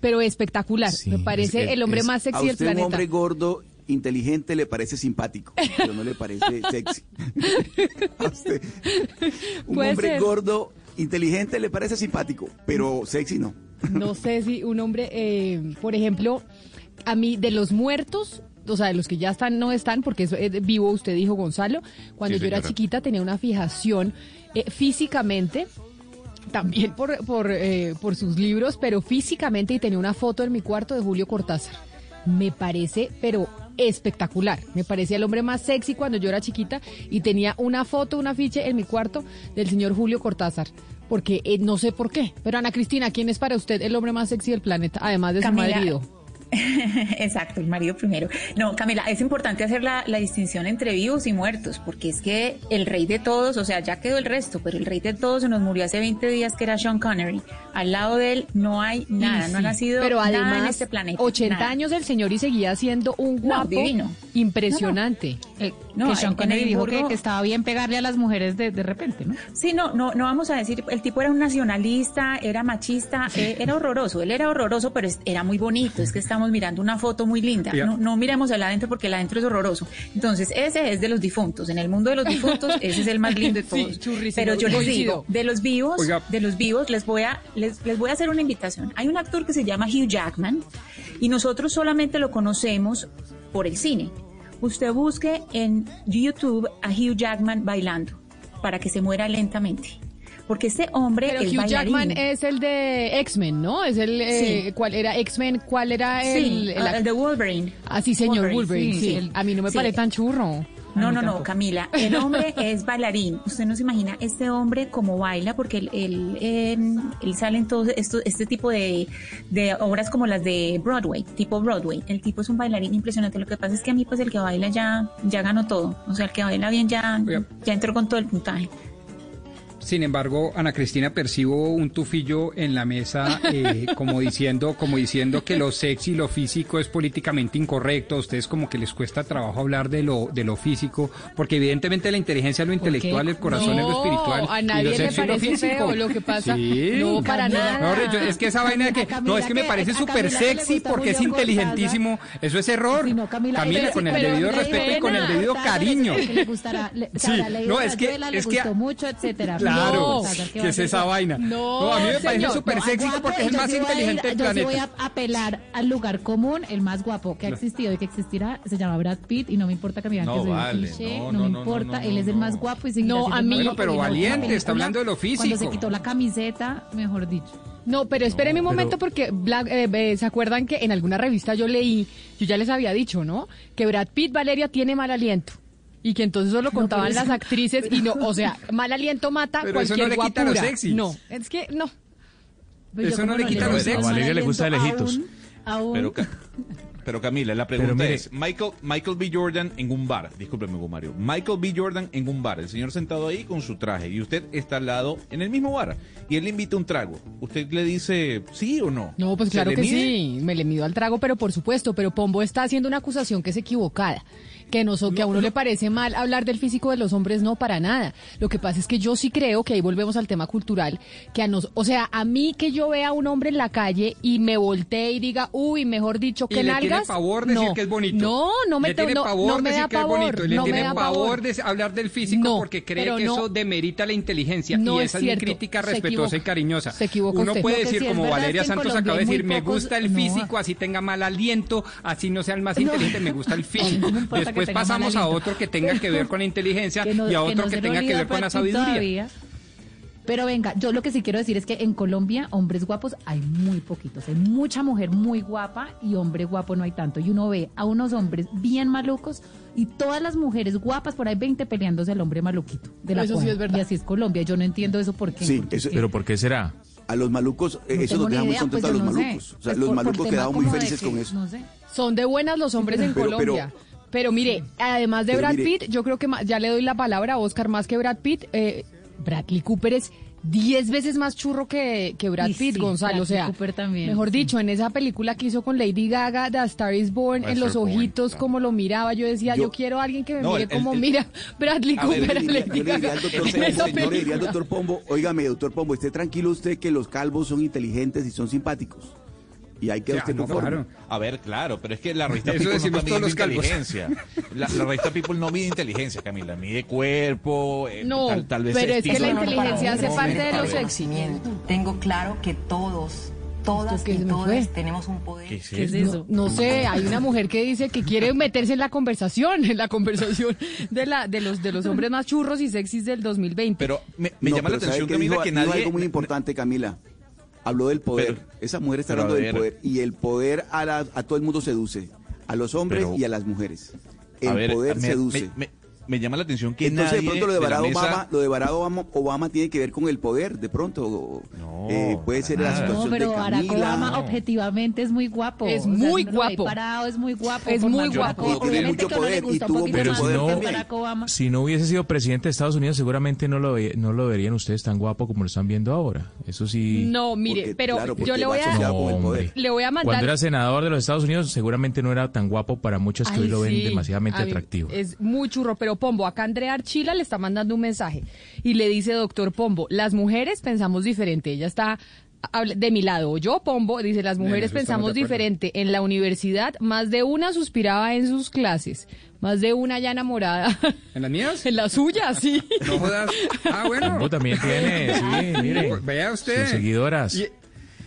pero espectacular, me parece Es que el hombre es- más a sexy del usted un planeta. hombre gordo, inteligente, le parece simpático, pero no le parece sexy. A usted, un hombre ser. gordo, inteligente, le parece simpático, pero sexy no. No sé si un hombre, eh, por ejemplo, a mí de los muertos, o sea, de los que ya están, no están, porque eso es vivo, usted dijo Gonzalo, cuando Sí, yo era chiquita tenía una fijación eh, físicamente también por, por, eh, por sus libros, pero físicamente y tenía una foto en mi cuarto de Julio Cortázar. Me parece, pero espectacular. Me parecía el hombre más sexy cuando yo era chiquita y tenía una foto, un afiche en mi cuarto del señor Julio Cortázar. Porque eh, no sé por qué. Pero Ana Cristina, ¿quién es para usted el hombre más sexy del planeta? Además de su marido. Exacto, el marido primero. No, Camila, es importante hacer la, la distinción entre vivos y muertos, porque es que el rey de todos, o sea, ya quedó el resto, pero el rey de todos se nos murió hace 20 días, que era Sean Connery. Al lado de él no hay nada, no ha nacido pero nada además, en este planeta. 80 nada. años el señor y seguía siendo un guapo divino. impresionante. Eh, No, que Sean Connery dijo que, que estaba bien pegarle a las mujeres de, de repente, ¿no? Sí, no, no, no vamos a decir, el tipo era un nacionalista, era machista, eh, era horroroso, él era horroroso, pero es- era muy bonito, es que estamos mirando una foto muy linda, no, no miremos el adentro porque el adentro es horroroso. Entonces, ese es de los difuntos, en el mundo de los difuntos, ese es el más lindo de Sí, todos. pero yo les digo, de los vivos, Oiga. de los vivos, les voy a, les, les voy a hacer una invitación. Hay un actor que se llama Hugh Jackman y nosotros solamente lo conocemos por el cine. Usted busque en YouTube a Hugh Jackman bailando para que se muera lentamente. Porque este hombre Pero es Hugh bailarín. Jackman es el de X-Men, ¿no? Es el, eh. ¿cuál era X-Men? ¿Cuál era el, Sí, el- ah, el de Wolverine. Ah, sí, señor Wolverine, sí. el- A mí no me parece tan churro. No, no, no, Camila. El hombre es bailarín. Usted no se imagina este hombre como baila, porque él, él, él- él sale en todo esto, este tipo de, de obras como las de Broadway, tipo Broadway. El tipo es un bailarín impresionante. Lo que pasa es que a mí, pues el que baila ya, ya ganó todo. O sea, el que baila bien ya, ya entró con todo el puntaje. Sin embargo, Ana Cristina, percibo un tufillo en la mesa eh, como diciendo, como diciendo que lo sexy, lo físico es políticamente incorrecto. A ustedes como que les cuesta trabajo hablar de lo, de lo físico, porque evidentemente la inteligencia es lo intelectual, el corazón es lo espiritual. a y nadie lo le sexy es lo parece físico. feo, lo que pasa- Sí. no, para nada. Mejor dicho, es que esa vaina de que, Camila no, es que me parece súper Camila sexy porque es inteligentísimo. Eso es error. Si no, Camila, Camila, con el debido respeto y con el debido cariño. que le gustará, le- Sí, no, es que- es que- gustó mucho, etcétera. Claro, No, Cortázar, ¿qué es esa vaina? No, a mí me parece súper No, sexy porque es el yo más inteligente del Yo sí voy planeta. a apelar al lugar común, el más guapo que ha existido y que existirá, se llama Brad Pitt y no me importa que me digan No, que soy un vale, cliché, no, no, no, me importa, no, él es el más guapo y No, a mí- pero valiente, está hablando de lo película, Cuando se físico. quitó la camiseta, mejor dicho. No, pero espérenme un No, momento pero- porque Black- eh, eh, se acuerdan que en alguna revista yo leí, yo ya les había dicho, ¿no? Que Brad Pitt, Valeria, tiene mal aliento. Y que entonces eso lo contaban las eso- actrices y no, o sea, mal aliento mata Pero eso cualquier no le quita lo guapura. sexy. No, es que no. Pero Eso no le quita veo lo mal sexy. A Valeria le gusta de lejitos. aún- aún- Pero, pero Camila, la pregunta mire- es, Michael, Michael B. Jordan en un bar, discúlpeme, Mario, Michael B. Jordan en un bar, el señor sentado ahí con su traje y usted está al lado en el mismo bar y él le invita un trago, ¿usted le dice sí o no? No, pues ¿Se claro que mide? sí, me le mido al trago, pero por supuesto, pero Pombo está haciendo una acusación que es equivocada, que no, so- que a uno le parece mal hablar del físico de los hombres, no para nada. Lo que pasa es que yo sí creo que ahí volvemos al tema cultural, que a nos, o sea, a mí que yo vea a un hombre en la calle y me voltee y diga, uy, mejor dicho, Y que le tiene pavor decir no, que es bonito. No, no me le tiene no, pavor no me decir da que es pavor, bonito. y Le no me tiene da pavor de hablar del físico porque cree que eso demerita la inteligencia. No y es esa es cierto. mi crítica respetuosa y cariñosa. Se equivoca Uno usted. puede decir, sí es como es Valeria Santos acaba de decir, me gusta el físico, así tenga mal aliento, así no sea el más inteligente, me gusta el físico. que Después mal pasamos a otro que tenga que ver con la inteligencia que no- y a que otro no que tenga que ver con la sabiduría. todavía. Pero venga, yo lo que sí quiero decir es que en Colombia hombres guapos hay muy poquitos. Hay mucha mujer muy guapa y hombre guapo no hay tanto. Y uno ve a unos hombres bien malucos y todas las mujeres guapas, por ahí 20 peleándose al hombre maluquito. De la Eso sí es verdad. Y así es Colombia. Yo no entiendo eso por qué. Sí, eso- ¿Pero por qué será? A los malucos, eh, no eso ni deja muy contentos pues a los no sé. malucos. O sea, Pues los por- malucos quedaban muy felices que- con eso. No sé. Son de buenas los hombres en pero- Colombia. Pero, mire, además de pero Brad mire- Pitt, yo creo que ya le doy la palabra a Oscar más que Brad Pitt. eh, Bradley Cooper es 10 veces más churro que, que Brad Pitt, sí, Gonzalo. o Bradley sea, Cooper también, mejor sí. dicho, en esa película que hizo con Lady Gaga, The Star is Born, A en los Born, ojitos, como lo miraba, yo decía, yo, Yo- quiero a alguien que me No, mire el- como el- mira Bradley A Cooper Yo a le diría, Lady yo le diría Gaga al doctor en Pombo, esa yo le diría al película. doctor Pombo, óigame, doctor Pombo, esté tranquilo usted que los calvos son inteligentes y son simpáticos. Y hay que Ya, usted no, conforme. claro. A ver, claro, pero es que la revista Eso People no todos los calvos. inteligencia. La, la revista People no mide inteligencia, Camila, mide cuerpo, eh, No, tal, tal vez pero es que la inteligencia hace parte de lo A ver. sexy. Tengo claro que todos Todas y fue? tenemos un poder. ¿Qué es ¿Qué es esto? eso? No, no sé, hay una mujer que dice que quiere meterse en la conversación, en la conversación de la de los de los hombres más churros y sexys del 2020. Pero me, me No, llama la pero ¿sabe atención, Camila, dijo? que Dijo nadie... algo muy importante, Camila. Habló del poder. Pero- Esa mujer está hablando del poder. Y el poder a, la- a todo el mundo seduce. A los hombres Pero- y a las mujeres. El ver, poder me, seduce. me- me- me llama la atención que Entonces, nadie de pronto lo de Barack mesa- Obama, lo de Barack Obama, Obama tiene que ver con el poder, de pronto. Eh, puede ser la No, situación pero de Barack Camila. Obama objetivamente es muy guapo. Es O sea, muy guapo. Parado, es muy guapo. Es muy guapo. Y tiene obviamente mucho poder, y gusta un tuvo poquito mucho más poder que también. Barack Obama. Si no hubiese sido presidente de Estados Unidos, seguramente no lo, no lo verían ustedes tan guapo como lo están viendo ahora. Eso sí. No, mire, Porque, pero claro, yo le voy a No, le voy a mandar Cuando era senador de los Estados Unidos, seguramente no era tan guapo para muchas que Ay, hoy lo ven sí. demasiadamente Ay, atractivo. Es muy churro, pero Pombo, acá Andrea Archila le está mandando un mensaje y le dice, doctor Pombo, las mujeres pensamos diferente. Ella está de mi lado. Yo, Pombo, dice, las mujeres pensamos diferente. En la universidad, más de una suspiraba en sus clases. Más de una ya enamorada. ¿En las mías? en la suya, sí. No jodas. Ah, bueno. Pombo también tiene, sí, mire. Vea usted. Sus seguidoras. Y-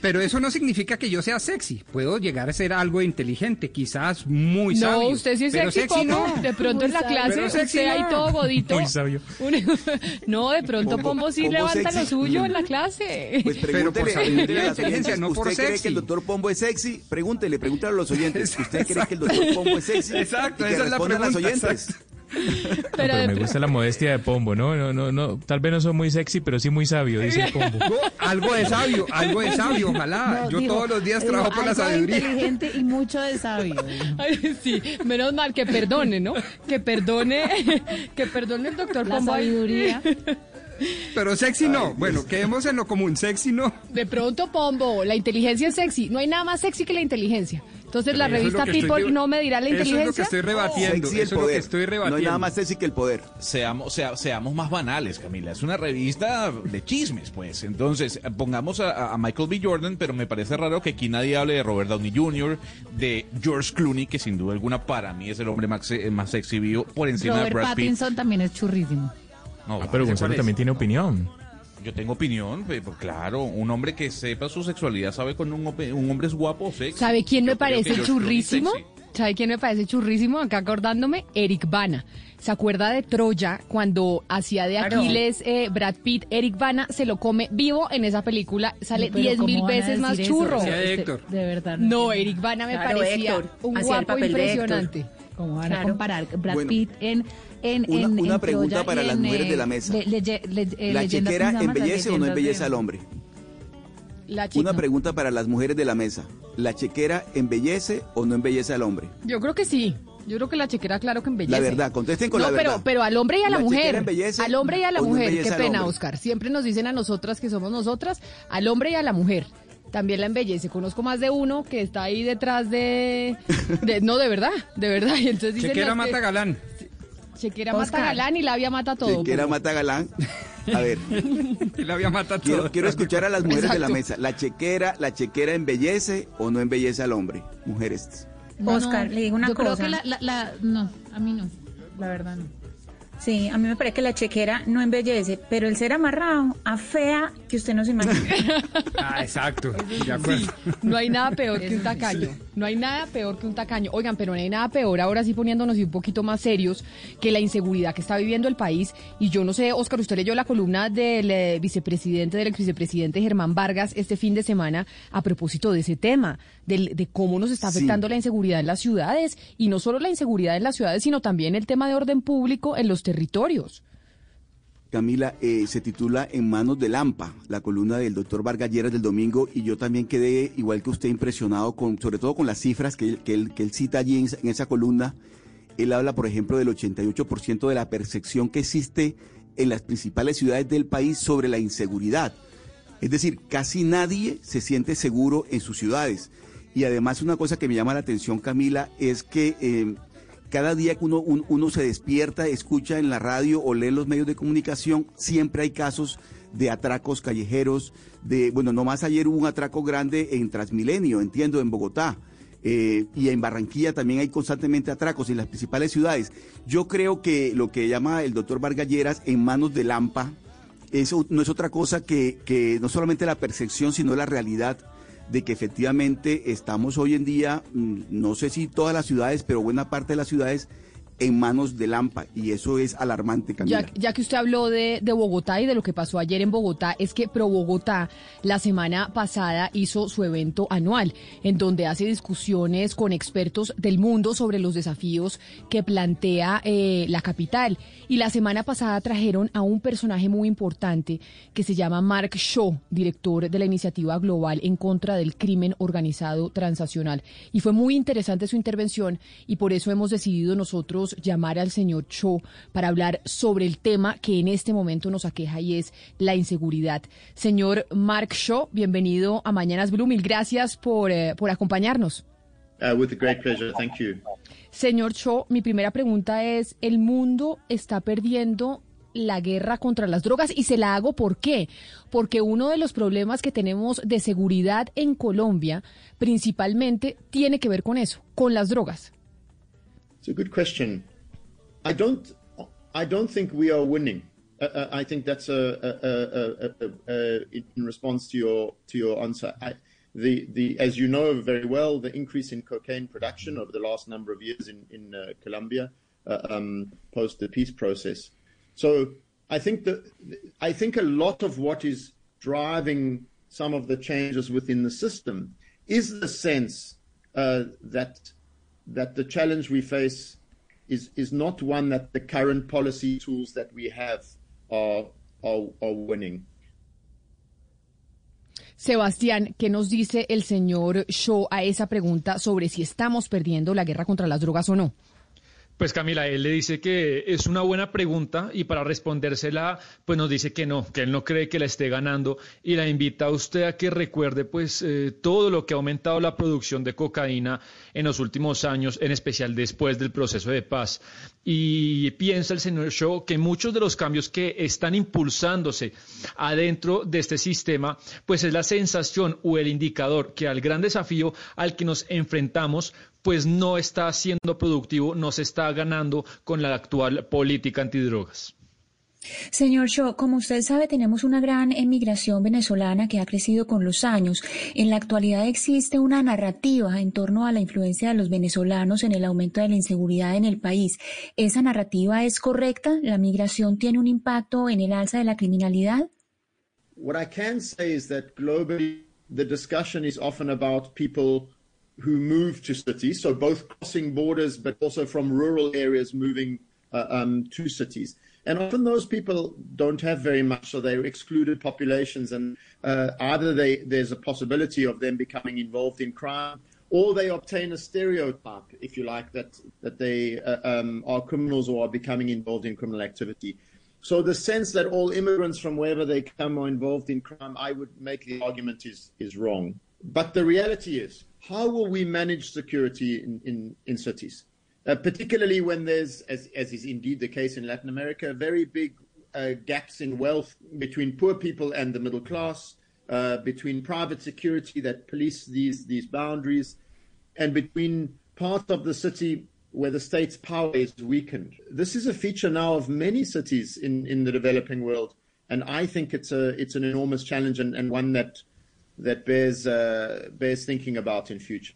pero eso no significa que yo sea sexy. Puedo llegar a ser algo inteligente, quizás muy no, sabio. usted sí es sexy, sexy Pombo. no. De pronto Muy en la sabio. clase, sexy usted ahí no. todo godito. Muy sabio. Un- no, de pronto Pombo- Pombo sí Pombo levanta sexy. lo suyo en la clase. Pues Pero por sabiduría inteligencia, oyentes, no por ¿Usted cree sexy. que el doctor Pombo es sexy? Pregúntele, pregúntale a los oyentes. ¿Usted cree que el doctor Pombo es sexy? Exacto, Y que esa es la pregunta, oyentes. Pero me gusta la modestia de Pombo, ¿no? No, no, no. Tal vez no soy muy sexy, pero sí muy sabio, dice Pombo. No, algo de sabio, algo de sabio, ojalá. No, yo todos los días trabajo por la sabiduría. inteligente y mucho de sabio. Ay, sí, menos mal que perdone, ¿no? Que perdone, que perdone el doctor La Pombo. sabiduría. Pero sexy no. Bueno, quedemos en lo común. Sexy no. De pronto, Pombo, la inteligencia es sexy. No hay nada más sexy que la inteligencia. Entonces, la revista estoy People de- no me dirá la Eso es lo que inteligencia. estoy rebatiendo. Sexy el Eso es lo que estoy No rebatiendo. hay nada más sexy que el poder. Seamos, sea- seamos más banales, Camila. Es una revista de chismes, pues. Entonces, pongamos a, a Michael B. Jordan, pero me parece raro que aquí nadie hable de Robert Downey Jr., de George Clooney, que sin duda alguna para mí es el hombre más, eh, más sexy vivo, por encima Robert de Brad Pitt. Pattinson también es churrísimo. No, Ah, pero ¿cuál Gonzalo también tiene opinión. Yo tengo opinión, pe- pues, claro. Un hombre que sepa su sexualidad sabe cuando un, un hombre es guapo o sexy. ¿Sabe quién me parece churrísimo? ¿Sabe quién me parece churrísimo? Acá acordándome, Eric Bana. ¿Se acuerda de Troya cuando hacía de. Aquiles eh, Brad Pitt? Eric Bana se lo come vivo en esa película. Sale No, pero 10 mil ¿cómo van a veces más eso? churro. Este- Héctor. De verdad. No. Eric Bana me Claro, parecía Héctor, un guapo de impresionante. ¿Cómo van a comparar Brad Bueno, Pitt en, en, una- en- una en pregunta Troya para las en, mujeres de la mesa. le- leye- le- eh, ¿La chequera embellece o no embellece de- al hombre? La. Una pregunta para las mujeres de la mesa. ¿La chequera embellece o no embellece al hombre? Yo creo que sí. Yo creo que la chequera, claro que embellece. La verdad, contesten con no, la pero, verdad. pero al hombre y a la, ¿La chequera mujer. embellece Al hombre y a la no mujer. Qué pena? Oscar. Siempre nos dicen a nosotras que somos nosotras, al hombre y a la mujer. También la embellece. Conozco más de uno que está ahí detrás de... de- no, de verdad, de verdad. Y entonces dicen Chequera que- mata galán. Chequera mata galán y labia mata todo. Chequera mata galán. A ver, Y la había matado quiero, todo. quiero escuchar a las mujeres de la mesa. ¿La chequera, ¿La chequera embellece o no embellece al hombre? Mujeres. No, Oscar, le digo una yo cosa. creo que la, la, la- no, a mí no, la verdad no. Sí, a mí me parece que la chequera no embellece, pero el ser amarrado afea que usted no se imagina. Ah, exacto. De acuerdo. No hay nada peor que un tacaño. No hay nada peor que un tacaño. Oigan, pero no hay nada peor, ahora sí poniéndonos un poquito más serios, que la inseguridad que está viviendo el país. Y yo no sé, Oscar, usted leyó la columna del eh, vicepresidente, del ex vicepresidente Germán Vargas este fin de semana a propósito de ese tema, del- de cómo nos está Sí. afectando la inseguridad en las ciudades. Y no solo la inseguridad en las ciudades, sino también el tema de orden público en los territorios. Camila, eh, se titula En manos del AMPA, la columna del doctor Vargas Lleras del domingo, y yo también quedé, igual que usted, impresionado, con, sobre todo con las cifras que él, que él, cita allí en, esa- en esa columna. Él habla, por ejemplo, del 88% de la percepción que existe en las principales ciudades del país sobre la inseguridad. Es decir, casi nadie se siente seguro en sus ciudades. Y además una cosa que me llama la atención, Camila, es que eh, cada día que uno, un- uno se despierta, escucha en la radio o lee los medios de comunicación, siempre hay casos de atracos callejeros, de, bueno, nomás ayer hubo un atraco grande en Transmilenio, entiendo, en Bogotá. eh, y en Barranquilla también hay constantemente atracos en las principales ciudades. Yo creo que lo que llama el doctor Vargas Lleras en manos del AMPA, eso no es otra cosa que no solamente la percepción, sino la realidad de que efectivamente estamos hoy en día, mm, no sé si todas las ciudades, pero buena parte de las ciudades en manos de Lampa y eso es alarmante, Camila. Ya, ya que usted habló de, de, Bogotá y de lo que pasó ayer en Bogotá, es que Pro Bogotá la semana pasada hizo su evento anual, en donde hace discusiones con expertos del mundo sobre los desafíos que plantea eh, la capital. Y la semana pasada trajeron a un personaje muy importante que se llama Mark Shaw, director de la iniciativa global en contra del crimen organizado transnacional. Y fue muy interesante su intervención y por eso hemos decidido nosotros llamar al señor Cho para hablar sobre el tema que en este momento nos aqueja y es la inseguridad. Señor Mark Shaw, bienvenido a Mañanas Blue. Mil gracias por, eh, por acompañarnos. Uh, with a great pleasure. Thank you. Señor Cho, mi primera pregunta es, ¿el mundo está perdiendo la guerra contra las drogas? Y se la hago ¿por qué? Porque uno de los problemas que tenemos de seguridad en Colombia principalmente tiene que ver con eso, con las drogas. It's a good question. I don't, I don't think we are winning. Uh, uh, I think that's a, a, a, in response to your to your answer. I, the, the, as you know very well, the increase in cocaine production over the last number of years in, in uh, Colombia uh, um, post the peace process. So I think that I think a lot of what is driving some of the changes within the system is the sense uh, that that the challenge we face is is not one that the current policy tools that we have are are, winning. Sebastián, ¿qué nos dice el señor Shaw a esa pregunta sobre si estamos perdiendo la guerra contra las drogas o no? Pues Camila, él le dice que es una buena pregunta y para respondérsela, pues nos dice que no, que él no cree que la esté ganando y la invita a usted a que recuerde pues eh, todo lo que ha aumentado la producción de cocaína en los últimos años, en especial después del proceso de paz. Y piensa el señor Shaw que muchos de los cambios que están impulsándose adentro de este sistema, pues es la sensación o el indicador que al gran desafío al que nos enfrentamos pues no está siendo productivo, no se está ganando con la actual política antidrogas. Señor Shaw, como usted sabe, tenemos una gran emigración venezolana que ha crecido con los años. En la actualidad existe una narrativa en torno a la influencia de los venezolanos en el aumento de la inseguridad en el país. ¿Esa narrativa es correcta? ¿La migración tiene un impacto en el alza de la criminalidad? What I can say is that globally the discussion is often about people who move to cities, so both crossing borders, but also from rural areas moving uh, um, to cities. And often those people don't have very much, so they're excluded populations, and uh, either they, there's a possibility of them becoming involved in crime, or they obtain a stereotype, if you like, that that they uh, um, are criminals or are becoming involved in criminal activity. So the sense that all immigrants from wherever they come are involved in crime, I would make the argument is is wrong. But the reality is how will we manage security in, in, in cities? Uh, particularly when there's, as, as is indeed the case in Latin America, very big uh, gaps in wealth between poor people and the middle class, uh, between private security that police these, these boundaries, and between parts of the city where the state's power is weakened. This is a feature now of many cities in, in the developing world, and I think it's, a, it's an enormous challenge and, and one that that bears, uh, bears thinking about in future.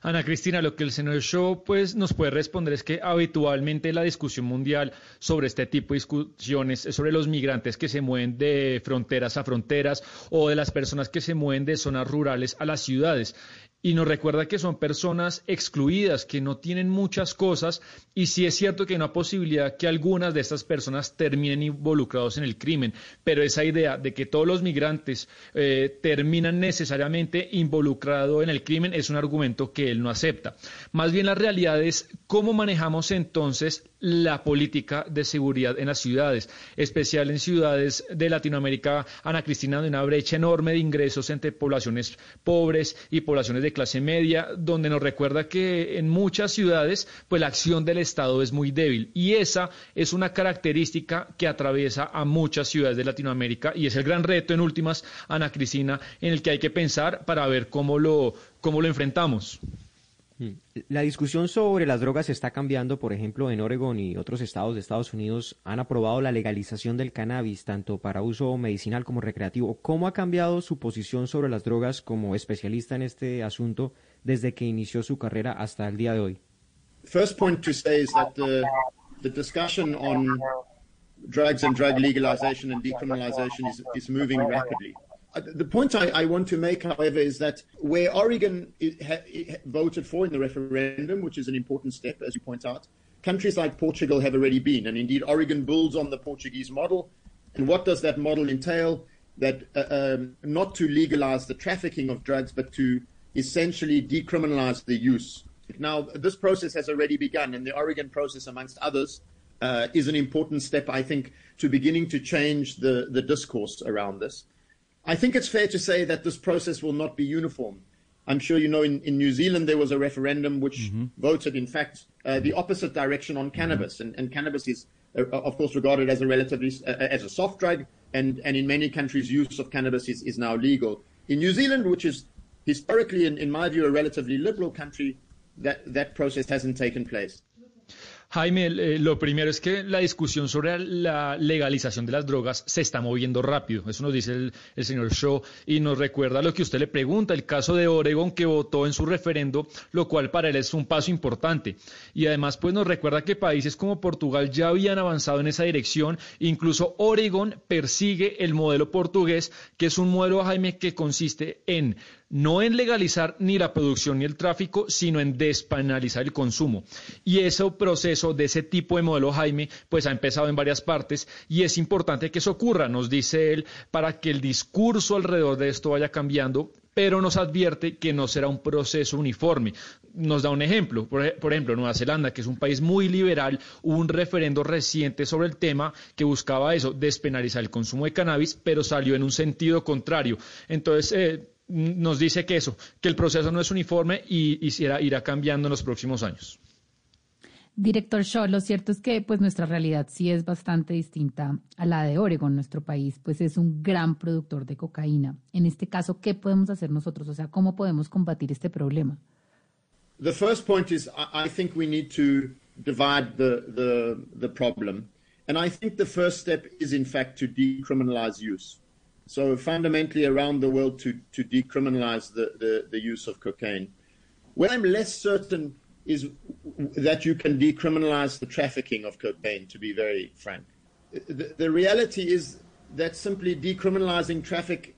Ana Cristina, lo que el señor Shaw pues, nos puede responder es que habitualmente la discusión mundial sobre este tipo de discusiones es sobre los migrantes que se mueven de fronteras a fronteras o de las personas que se mueven de zonas rurales a las ciudades y nos recuerda que son personas excluidas, que no tienen muchas cosas, y sí es cierto que hay una posibilidad que algunas de estas personas terminen involucrados en el crimen, pero esa idea de que todos los migrantes eh, terminan necesariamente involucrados en el crimen es un argumento que él no acepta. Más bien la realidad es cómo manejamos entonces la política de seguridad en las ciudades, especial en ciudades de Latinoamérica, Ana Cristina, de una brecha enorme de ingresos entre poblaciones pobres y poblaciones de clase media, donde nos recuerda que en muchas ciudades pues la acción del Estado es muy débil y esa es una característica que atraviesa a muchas ciudades de Latinoamérica y es el gran reto en últimas, Ana Cristina, en el que hay que pensar para ver cómo lo, cómo lo enfrentamos. Mm. La discusión sobre las drogas está cambiando. Por ejemplo, en Oregon y otros estados de Estados Unidos han aprobado la legalización del cannabis, tanto para uso medicinal como recreativo. ¿Cómo ha cambiado su posición sobre las drogas como especialista en este asunto desde que inició su carrera hasta el día de hoy? First point to say is that the, the discussion on drugs and drug legalization and decriminalization is, is moving rapidly. Uh, The point I, I want to make, however, is that where Oregon voted for in the referendum, which is an important step, as you point out, countries like Portugal have already been. And indeed, Oregon builds on the Portuguese model. And what does that model entail? That uh, um, not to legalize the trafficking of drugs, but to essentially decriminalize the use. Now, this process has already begun, and the Oregon process, amongst others, uh, is an important step, I think, to beginning to change the, the discourse around this. I think it's fair to say that this process will not be uniform. I'm sure you know in, in New Zealand there was a referendum which voted, in fact, uh, the opposite direction on cannabis. And, and cannabis is, uh, of course, regarded as a relatively uh, as a soft drug, and, and in many countries, use of cannabis is, is now legal. In New Zealand, which is historically, in, in my view, a relatively liberal country, that, that process hasn't taken place. Jaime, eh, lo primero es que la discusión sobre la legalización de las drogas se está moviendo rápido. Eso nos dice el, el señor Shaw y nos recuerda lo que usted le pregunta, el caso de Oregon que votó en su referendo, lo cual para él es un paso importante. Y además, pues nos recuerda que países como Portugal ya habían avanzado en esa dirección. Incluso Oregon persigue el modelo portugués, que es un modelo, Jaime, que consiste en no en legalizar ni la producción ni el tráfico, sino en despenalizar el consumo. Y ese proceso de ese tipo de modelo, Jaime, pues ha empezado en varias partes y es importante que eso ocurra, nos dice él, para que el discurso alrededor de esto vaya cambiando pero nos advierte que no será un proceso uniforme. Nos da un ejemplo, por, ej- por ejemplo, Nueva Zelanda, que es un país muy liberal, hubo un referendo reciente sobre el tema que buscaba eso, despenalizar el consumo de cannabis, pero salió en un sentido contrario. Entonces, eh, nos dice que eso, que el proceso no es uniforme y, y irá, irá cambiando en los próximos años. Director Shaw, lo cierto es que pues nuestra realidad sí es bastante distinta a la de Oregon. Nuestro país pues es un gran productor de cocaína. En este caso, ¿qué podemos hacer nosotros? O sea, ¿cómo podemos combatir este problema? The first point is I, I think we need to divide the, the, the problem. And I think the first step is, in fact, to decriminalize use. So, fundamentally, around the world, to, to decriminalize the, the, the use of cocaine. Where I'm less certain is that you can decriminalize the trafficking of cocaine, to be very frank. The, the reality is that simply decriminalizing traffic,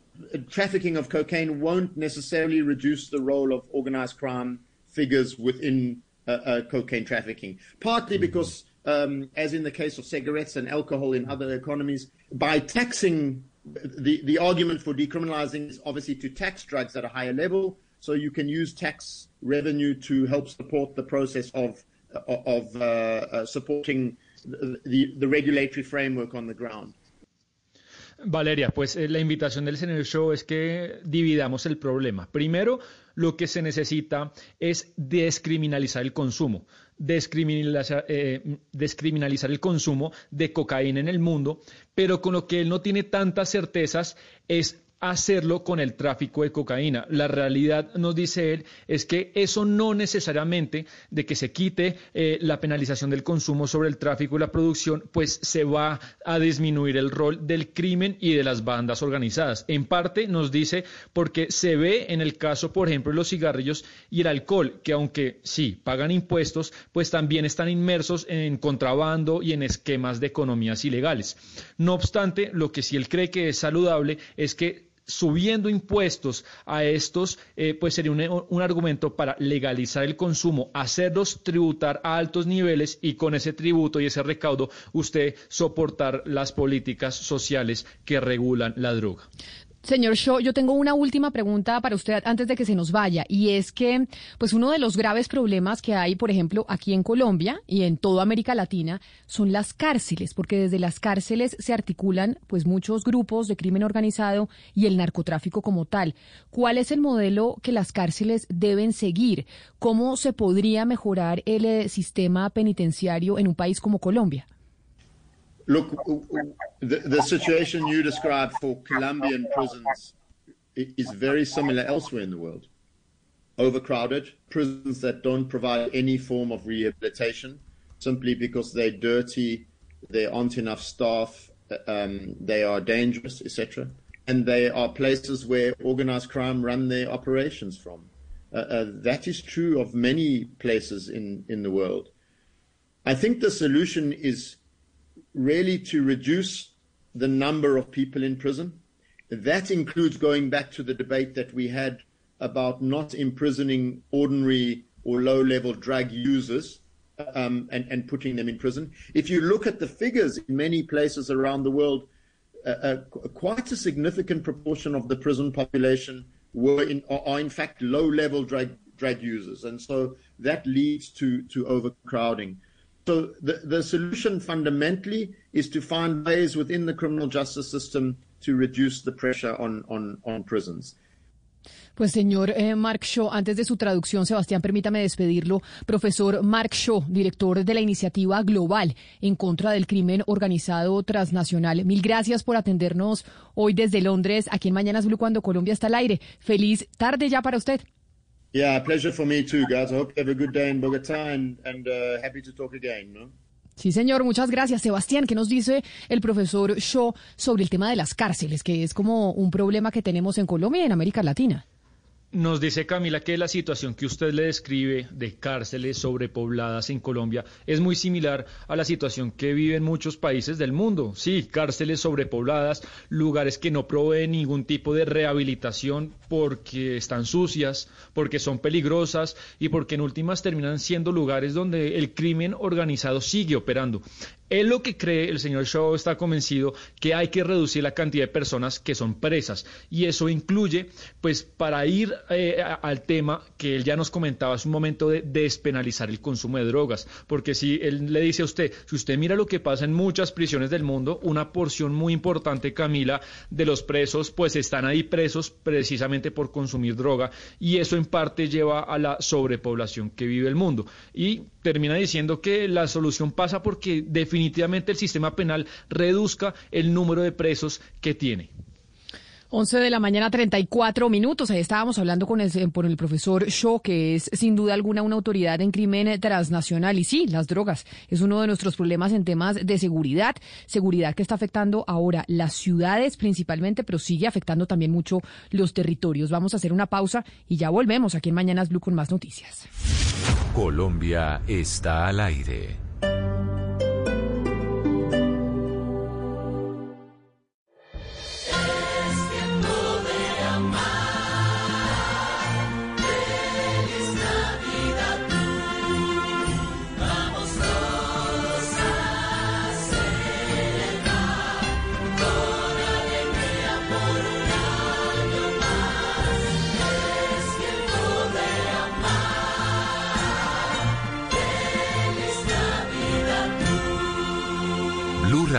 trafficking of cocaine won't necessarily reduce the role of organized crime figures within uh, uh, cocaine trafficking. Partly because, um, as in the case of cigarettes and alcohol in other economies, by taxing the, the argument for decriminalizing is obviously to tax drugs at a higher level, so you can use tax revenue to help support the process of of uh, uh, supporting the, the, regulatory framework on the ground. Valeria, pues eh, la invitación del señor Show es que dividamos el problema. Primero, lo que se necesita es descriminalizar el consumo, descriminalizar, eh, descriminalizar el consumo de cocaína en el mundo, pero con lo que él no tiene tantas certezas es hacerlo con el tráfico de cocaína. La realidad, nos dice él, es que eso no necesariamente de que se quite eh, la penalización del consumo sobre el tráfico y la producción, pues se va a disminuir el rol del crimen y de las bandas organizadas. En parte nos dice porque se ve en el caso, por ejemplo, de los cigarrillos y el alcohol, que aunque sí pagan impuestos, pues también están inmersos en contrabando y en esquemas de economías ilegales. No obstante, lo que sí él cree que es saludable es que subiendo impuestos a estos, eh, pues sería un, un, argumento para legalizar el consumo, hacerlos tributar a altos niveles y con ese tributo y ese recaudo usted soportar las políticas sociales que regulan la droga. Señor Shaw, yo tengo una última pregunta para usted antes de que se nos vaya, y es que, pues uno de los graves problemas que hay, por ejemplo, aquí en Colombia y en toda América Latina, son las cárceles, porque desde las cárceles se articulan, pues, muchos grupos de crimen organizado y el narcotráfico como tal. ¿Cuál es el modelo que las cárceles deben seguir? ¿Cómo se podría mejorar el eh, sistema penitenciario en un país como Colombia? Look, the, the situation you described for Colombian prisons is very similar elsewhere in the world. overcrowded, prisons that don't provide any form of rehabilitation simply because they're dirty, there aren't enough staff, um, they are dangerous, etc. And they are places where organized crime run their operations from. Uh, uh, that is true of many places in, in the world. I think the solution is really to reduce the number of people in prison. That includes going back to the debate that we had about not imprisoning ordinary or low level drug users um, and, and putting them in prison. If you look at the figures in many places around the world, uh, uh, quite a significant proportion of the prison population were in, are in fact low level drug, drug users. And so that leads to, to overcrowding. So the, the solution fundamentally is to find ways within the criminal justice system to reduce the pressure on, on, on prisons. Pues señor eh, Mark Shaw, antes de su traducción, Sebastián, permítame despedirlo. Profesor Mark Shaw, director de la iniciativa global en contra del crimen organizado transnacional. Mil gracias por atendernos hoy desde Londres, aquí en Mañanas Blue, cuando Colombia está al aire. Feliz tarde ya para usted. Yeah, pleasure for me too, guys. I hope you have a good day in Bogotá and, and uh, happy to talk again, no? Sí, señor, muchas gracias. Sebastián, ¿qué nos dice el profesor Shaw sobre el tema de las cárceles, que es como un problema que tenemos en Colombia y en América Latina? Nos dice Camila que la situación que usted le describe de cárceles sobrepobladas en Colombia es muy similar a la situación que viven muchos países del mundo. Sí, cárceles sobrepobladas, lugares que no proveen ningún tipo de rehabilitación porque están sucias, porque son peligrosas y porque en últimas terminan siendo lugares donde el crimen organizado sigue operando. Él lo que cree, el señor Shaw está convencido que hay que reducir la cantidad de personas que son presas. Y eso incluye, pues para ir eh, al tema que él ya nos comentaba hace un momento de despenalizar el consumo de drogas, porque si él le dice a usted, si usted mira lo que pasa en muchas prisiones del mundo, una porción muy importante, Camila, de los presos, pues están ahí presos precisamente por consumir droga. Y eso en parte lleva a la sobrepoblación que vive el mundo. Y termina diciendo que la solución pasa porque definitivamente el sistema penal reduzca el número de presos que tiene. 11 de la mañana, 34 minutos. Ahí estábamos hablando con el, el profesor Shaw, que es sin duda alguna una autoridad en crimen transnacional. Y sí, las drogas es uno de nuestros problemas en temas de seguridad. Seguridad que está afectando ahora las ciudades principalmente, pero sigue afectando también mucho los territorios. Vamos a hacer una pausa y ya volvemos aquí en Mañanas Blue con más noticias. Colombia está al aire.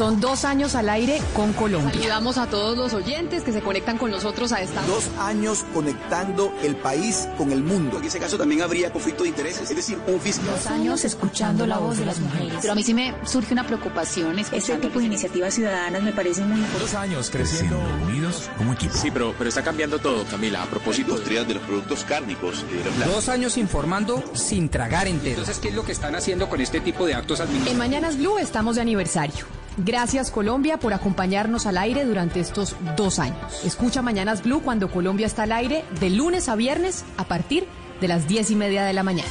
Son dos años al aire con Colombia. Saludamos a todos los oyentes que se conectan con nosotros a esta. Dos años conectando el país con el mundo. En ese caso también habría conflicto de intereses, es decir, un fiscal. Dos años escuchando la voz de las mujeres. Pero a mí sí me surge una preocupación. Este tipo de iniciativas ciudadanas me parecen muy importantes. Dos años creciendo unidos como equipo. Sí, pero, pero está cambiando todo, Camila. A propósito. Industria de los productos cárnicos. Dos años informando sin tragar entero. Entonces, ¿qué es lo que están haciendo con este tipo de actos administrativos? En Mañanas Blue estamos de aniversario. Gracias Colombia por acompañarnos al aire durante estos dos años. Escucha Mañanas Blue cuando Colombia está al aire de lunes a viernes a partir de las diez y media de la mañana.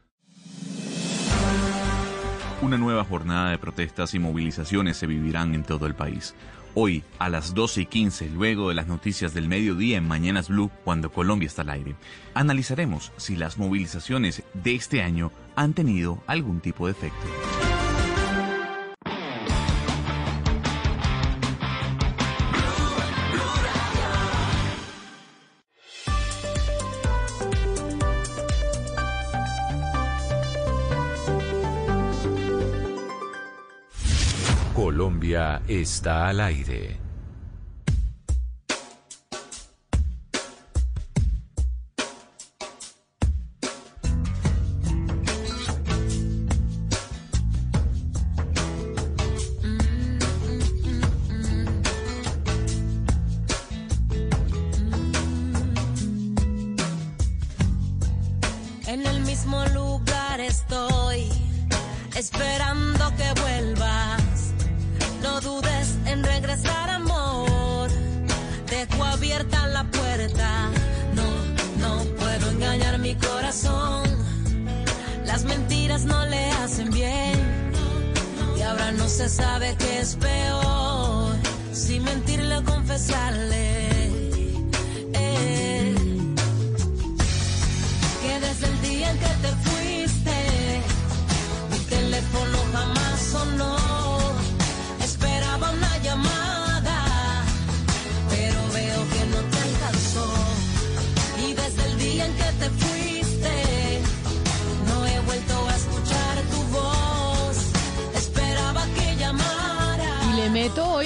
Una nueva jornada de protestas y movilizaciones se vivirán en todo el país. Hoy, a las 12 y 15, luego de las noticias del mediodía en Mañanas Blue, cuando Colombia está al aire, analizaremos si las movilizaciones de este año han tenido algún tipo de efecto. Está al aire. En el mismo lugar estoy, esperando se sabe qué es peor. Si mentirle o confesarle.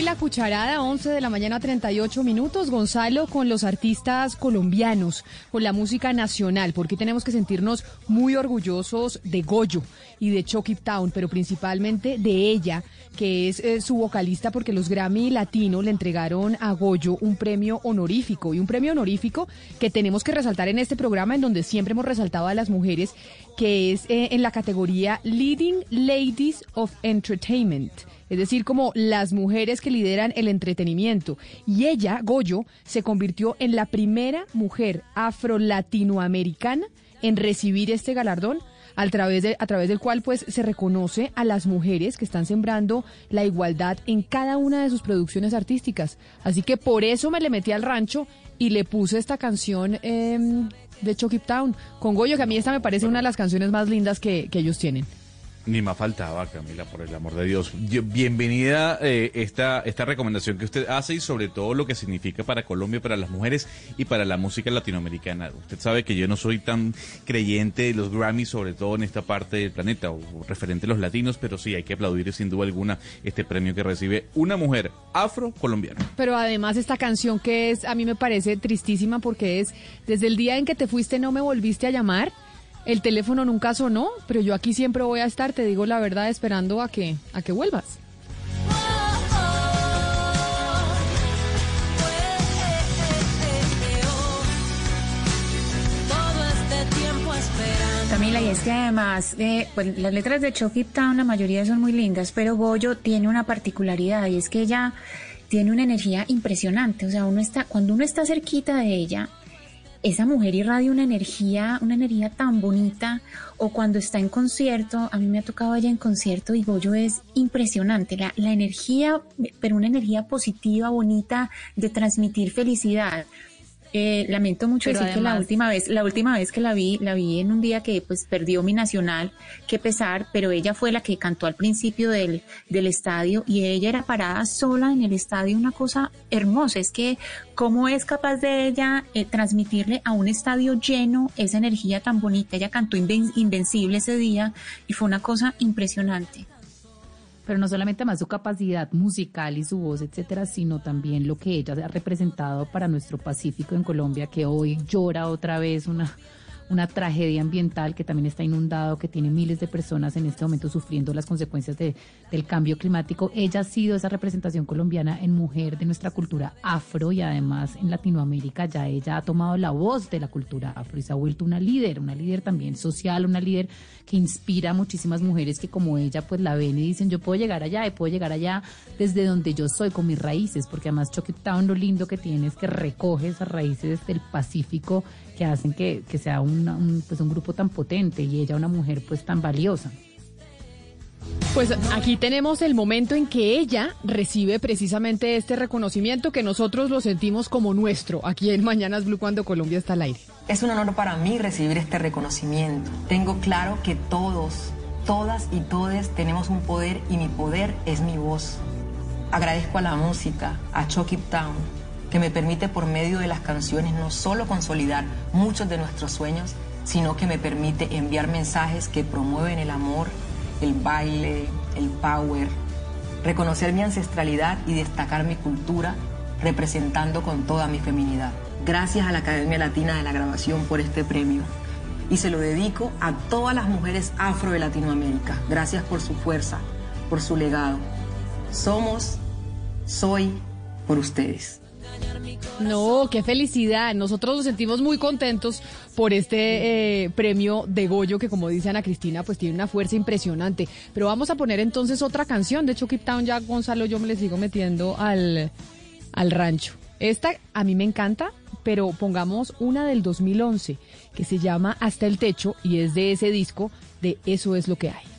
La cucharada, 11 de la mañana, 38 minutos, Gonzalo, con los artistas colombianos, con la música nacional, porque tenemos que sentirnos muy orgullosos de Goyo y de Chucky Town, pero principalmente de ella, que es eh, su vocalista, porque los Grammy Latino le entregaron a Goyo un premio honorífico, y un premio honorífico que tenemos que resaltar en este programa, en donde siempre hemos resaltado a las mujeres, que es eh, en la categoría Leading Ladies of Entertainment es decir, como las mujeres que lideran el entretenimiento. Y ella, Goyo, se convirtió en la primera mujer afro-latinoamericana en recibir este galardón a través, de, a través del cual pues se reconoce a las mujeres que están sembrando la igualdad en cada una de sus producciones artísticas. Así que por eso me le metí al rancho y le puse esta canción em, de Chucky Town con Goyo, que a mí esta me parece una de las canciones más lindas que, que ellos tienen. Ni más faltaba, Camila, por el amor de Dios. Bienvenida eh, esta, esta recomendación que usted hace y sobre todo lo que significa para Colombia, para las mujeres y para la música latinoamericana. Usted sabe que yo no soy tan creyente de los Grammys, sobre todo en esta parte del planeta, o referente a los latinos, pero sí hay que aplaudir sin duda alguna este premio que recibe una mujer afro-colombiana. Pero además esta canción que es, a mí me parece tristísima porque es, desde el día en que te fuiste no me volviste a llamar, el teléfono nunca sonó, pero yo aquí siempre voy a estar, te digo la verdad, esperando a que, a que vuelvas. Camila, y es que además, eh, pues las letras de Chucky Town, la mayoría son muy lindas, pero Goyo tiene una particularidad y es que ella tiene una energía impresionante. O sea, uno está, cuando uno está cerquita de ella, esa mujer irradia una energía, una energía tan bonita. O cuando está en concierto, a mí me ha tocado ella en concierto y Goyo es impresionante. La, la energía, pero una energía positiva, bonita, de transmitir felicidad. Eh, lamento mucho Pero decir que la última vez, la última vez que la vi, la vi en un día que pues perdió mi nacional, qué pesar, pero ella fue la que cantó al principio del, del estadio y ella era parada sola en el estadio, una cosa hermosa, es que cómo es capaz de ella eh, transmitirle a un estadio lleno esa energía tan bonita, ella cantó Inven- Invencible ese día y fue una cosa impresionante. Pero no solamente más su capacidad musical y su voz, etcétera, sino también lo que ella ha representado para nuestro Pacífico en Colombia, que hoy llora otra vez una, una tragedia ambiental que también está inundado, que tiene miles de personas en este momento sufriendo las consecuencias de- del cambio climático. Ella ha sido esa representación colombiana en mujer de nuestra cultura afro y además en Latinoamérica ya ella ha tomado la voz de la cultura afro y se ha vuelto una líder, una líder también social, una líder que inspira a muchísimas mujeres que como ella pues la ven y dicen yo puedo llegar allá y puedo llegar allá desde donde yo soy con mis raíces porque además Chucky Town lo lindo que tiene es que recoge esas raíces del Pacífico que hacen que, que sea una- un, pues un grupo tan potente y ella una mujer pues tan valiosa. Pues aquí tenemos el momento en que ella recibe precisamente este reconocimiento que nosotros lo sentimos como nuestro aquí en Mañanas Blue cuando Colombia está al aire. Es un honor para mí recibir este reconocimiento. Tengo claro que todos, todas y todes tenemos un poder y mi poder es mi voz. Agradezco a la música, a Chucky Town, que me permite por medio de las canciones no solo consolidar muchos de nuestros sueños, sino que me permite enviar mensajes que promueven el amor, el baile, el power, reconocer mi ancestralidad y destacar mi cultura representando con toda mi feminidad. Gracias a la Academia Latina de la Grabación por este premio. Y se lo dedico a todas las mujeres afro de Latinoamérica. Gracias por su fuerza, por su legado. Somos, soy, por ustedes. No, qué felicidad. Nosotros nos sentimos muy contentos por este eh, premio de Goyo que como dice Ana Cristina, pues tiene una fuerza impresionante. Pero vamos a poner entonces otra canción. De hecho, Keep Town ya Gonzalo yo me le sigo metiendo al, al rancho. Esta a mí me encanta, pero pongamos una del 2011 que se llama Hasta el Techo y es de ese disco de Eso es lo que hay.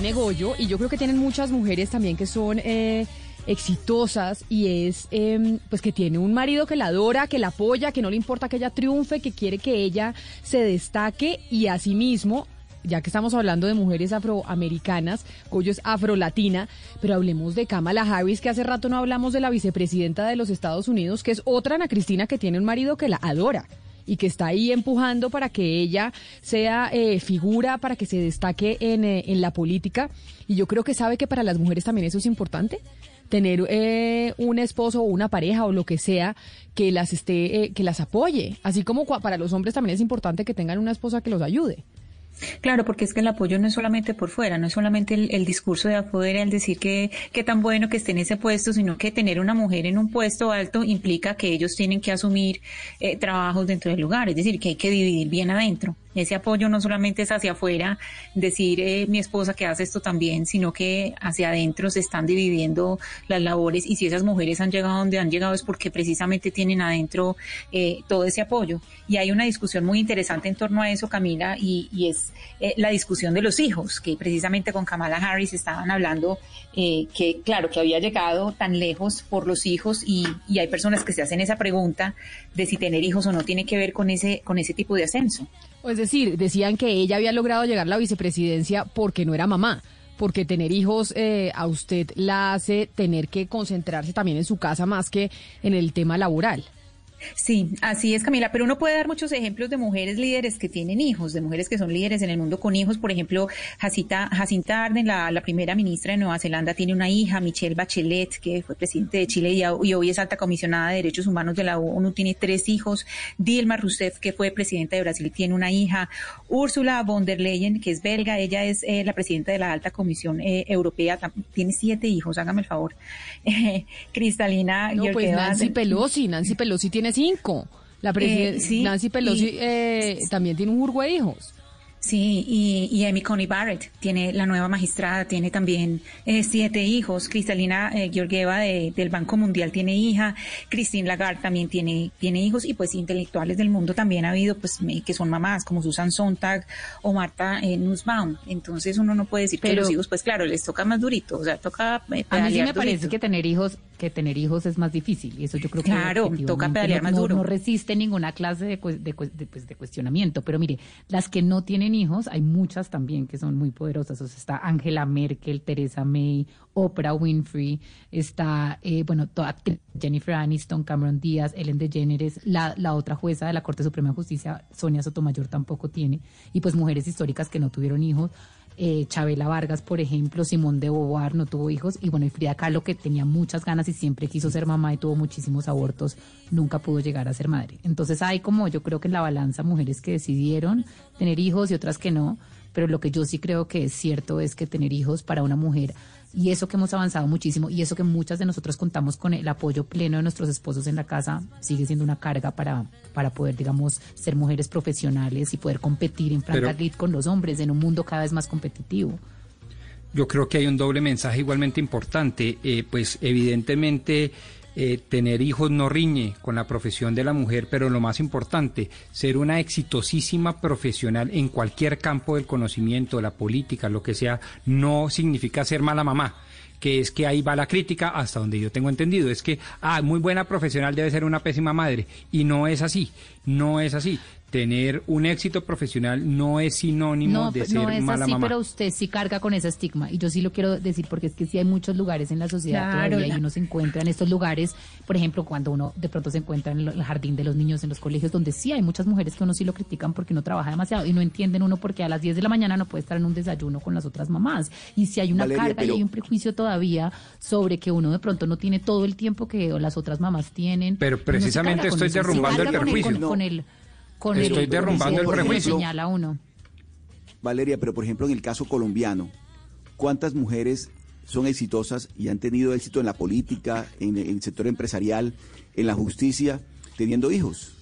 Tiene Goyo y yo creo que tienen muchas mujeres también que son eh, exitosas y es em, pues que tiene un marido que la adora, que la apoya, que no le importa que ella triunfe, que quiere que ella se destaque y asimismo ya que estamos hablando de mujeres afroamericanas, Goyo es afrolatina, pero hablemos de Kamala Harris, que hace rato no hablamos de la vicepresidenta de los Estados Unidos, que es otra Ana Cristina que tiene un marido que la adora y que está ahí empujando para que ella sea eh, figura, para que se destaque en, eh, en la política. Y yo creo que sabe que para las mujeres también eso es importante tener eh, un esposo o una pareja o lo que sea que las esté eh, que las apoye así como para los hombres también es importante que tengan una esposa que los ayude Claro, porque es que el apoyo no es solamente por fuera, no es solamente el, discurso de afuera, el decir que, que tan bueno que esté en ese puesto, sino que tener una mujer en un puesto alto implica que ellos tienen que asumir eh, trabajos dentro del lugar, es decir, que hay que dividir bien adentro. Ese apoyo no solamente es hacia afuera, decir eh, mi esposa que hace esto también, sino que hacia adentro se están dividiendo las labores y si esas mujeres han llegado donde han llegado es porque precisamente tienen adentro eh, todo ese apoyo. Y hay una discusión muy interesante en torno a eso, Camila, y, es eh, la discusión de los hijos, que precisamente con Kamala Harris estaban hablando eh, que, claro, que había llegado tan lejos por los hijos y, y hay personas que se hacen esa pregunta de si tener hijos o no tiene que ver con ese, con ese tipo de ascenso. Es decir decían que ella había logrado llegar a la vicepresidencia porque no era mamá porque tener hijos eh, a usted la hace tener que concentrarse también en su casa más que en el tema laboral Sí, así es, Camila, pero uno puede dar muchos ejemplos de mujeres líderes que tienen hijos, de mujeres que son líderes en el mundo con hijos. Por ejemplo, Jacinta, Jacinta Arden, la, la primera ministra de Nueva Zelanda, tiene una hija, Michelle Bachelet, que fue presidente de Chile y, hoy es alta comisionada de Derechos Humanos de la ONU, tiene tres hijos. Dilma Rousseff, que fue presidenta de Brasil, tiene una hija. Úrsula von der Leyen, que es belga, ella es eh, la presidenta de la Alta Comisión eh, Europea, tiene siete hijos, hágame el favor. Eh, Cristalina no pues Nancy Pelosi Nancy Pelosi tiene cinco la Eh, sí, Nancy Pelosi y- eh, también tiene un jurgo de hijos Sí, y, y Amy Coney Barrett tiene la nueva magistrada, tiene también eh, siete hijos. Cristalina eh, Georgieva de- del Banco Mundial tiene hija. Christine Lagarde también tiene, tiene hijos. Y pues intelectuales del mundo también ha habido, pues me- que son mamás, como Susan Sontag o Marta eh, Nussbaum. Entonces uno no puede decir que Pero- los hijos, pues claro, les toca más durito. O sea, toca eh, A mí sí me parece que tener hijos, que tener hijos es más difícil y eso yo creo que Claro, toca pedalear más no- duro. no resiste ninguna clase de, de de, pues, de cuestionamiento. Pero mire, las que no tienen hijos, hay muchas también que son muy poderosas. O sea, está Angela Merkel, Teresa May, Oprah Winfrey, está, eh, bueno, toda, Jennifer Aniston, Cameron Díaz, Ellen DeGeneres, la, la otra jueza de la Corte Suprema de Justicia, Sonia Sotomayor, tampoco tiene. Y pues mujeres históricas que no tuvieron hijos. Eh, Chabela Vargas, por ejemplo, Simón de Beauvoir no tuvo hijos, y bueno, y Frida Kahlo, que tenía muchas ganas y siempre quiso ser mamá y tuvo muchísimos abortos, nunca pudo llegar a ser madre. Entonces hay como, yo creo que en la balanza, mujeres que decidieron tener hijos y otras que no, pero lo que yo sí creo que es cierto es que tener hijos para una mujer y eso que hemos avanzado muchísimo y eso que muchas de nosotros contamos con el apoyo pleno de nuestros esposos en la casa sigue siendo una carga para, para poder, digamos, ser mujeres profesionales y poder competir en franca Pero- con los hombres en un mundo cada vez más competitivo. Yo creo que hay un doble mensaje igualmente importante. Eh, pues evidentemente eh, tener hijos no riñe con la profesión de la mujer, pero lo más importante, ser una exitosísima profesional en cualquier campo del conocimiento, la política, lo que sea, no significa ser mala mamá que es que ahí va la crítica hasta donde yo tengo entendido, es que, ah, muy buena profesional debe ser una pésima madre, y no es así, no es así. Tener un éxito profesional no es sinónimo No, de ser no es mala así, mamá. pero usted sí carga con ese estigma. Y yo sí lo quiero decir porque es que sí hay muchos lugares en la sociedad Claro, todavía la- y uno se encuentra en estos lugares, por ejemplo, cuando uno de pronto se encuentra en el jardín de los niños, en los colegios, donde sí hay muchas mujeres que uno sí lo critican porque uno trabaja demasiado y no entienden uno porque a las 10 de la mañana no puede estar en un desayuno con las otras mamás. Y si hay una Valeria, carga pero- y hay un prejuicio todavía sobre que uno de pronto no tiene todo el tiempo que las otras mamás tienen. Pero precisamente estoy eso, sí derrumbando el con prejuicio. Con, con el, con Estoy el- derrumbando el prejuicio. señala uno. Valeria, pero por ejemplo en el caso colombiano, ¿cuántas mujeres son exitosas y han tenido éxito en la política, en, en el sector empresarial, en la justicia, teniendo hijos?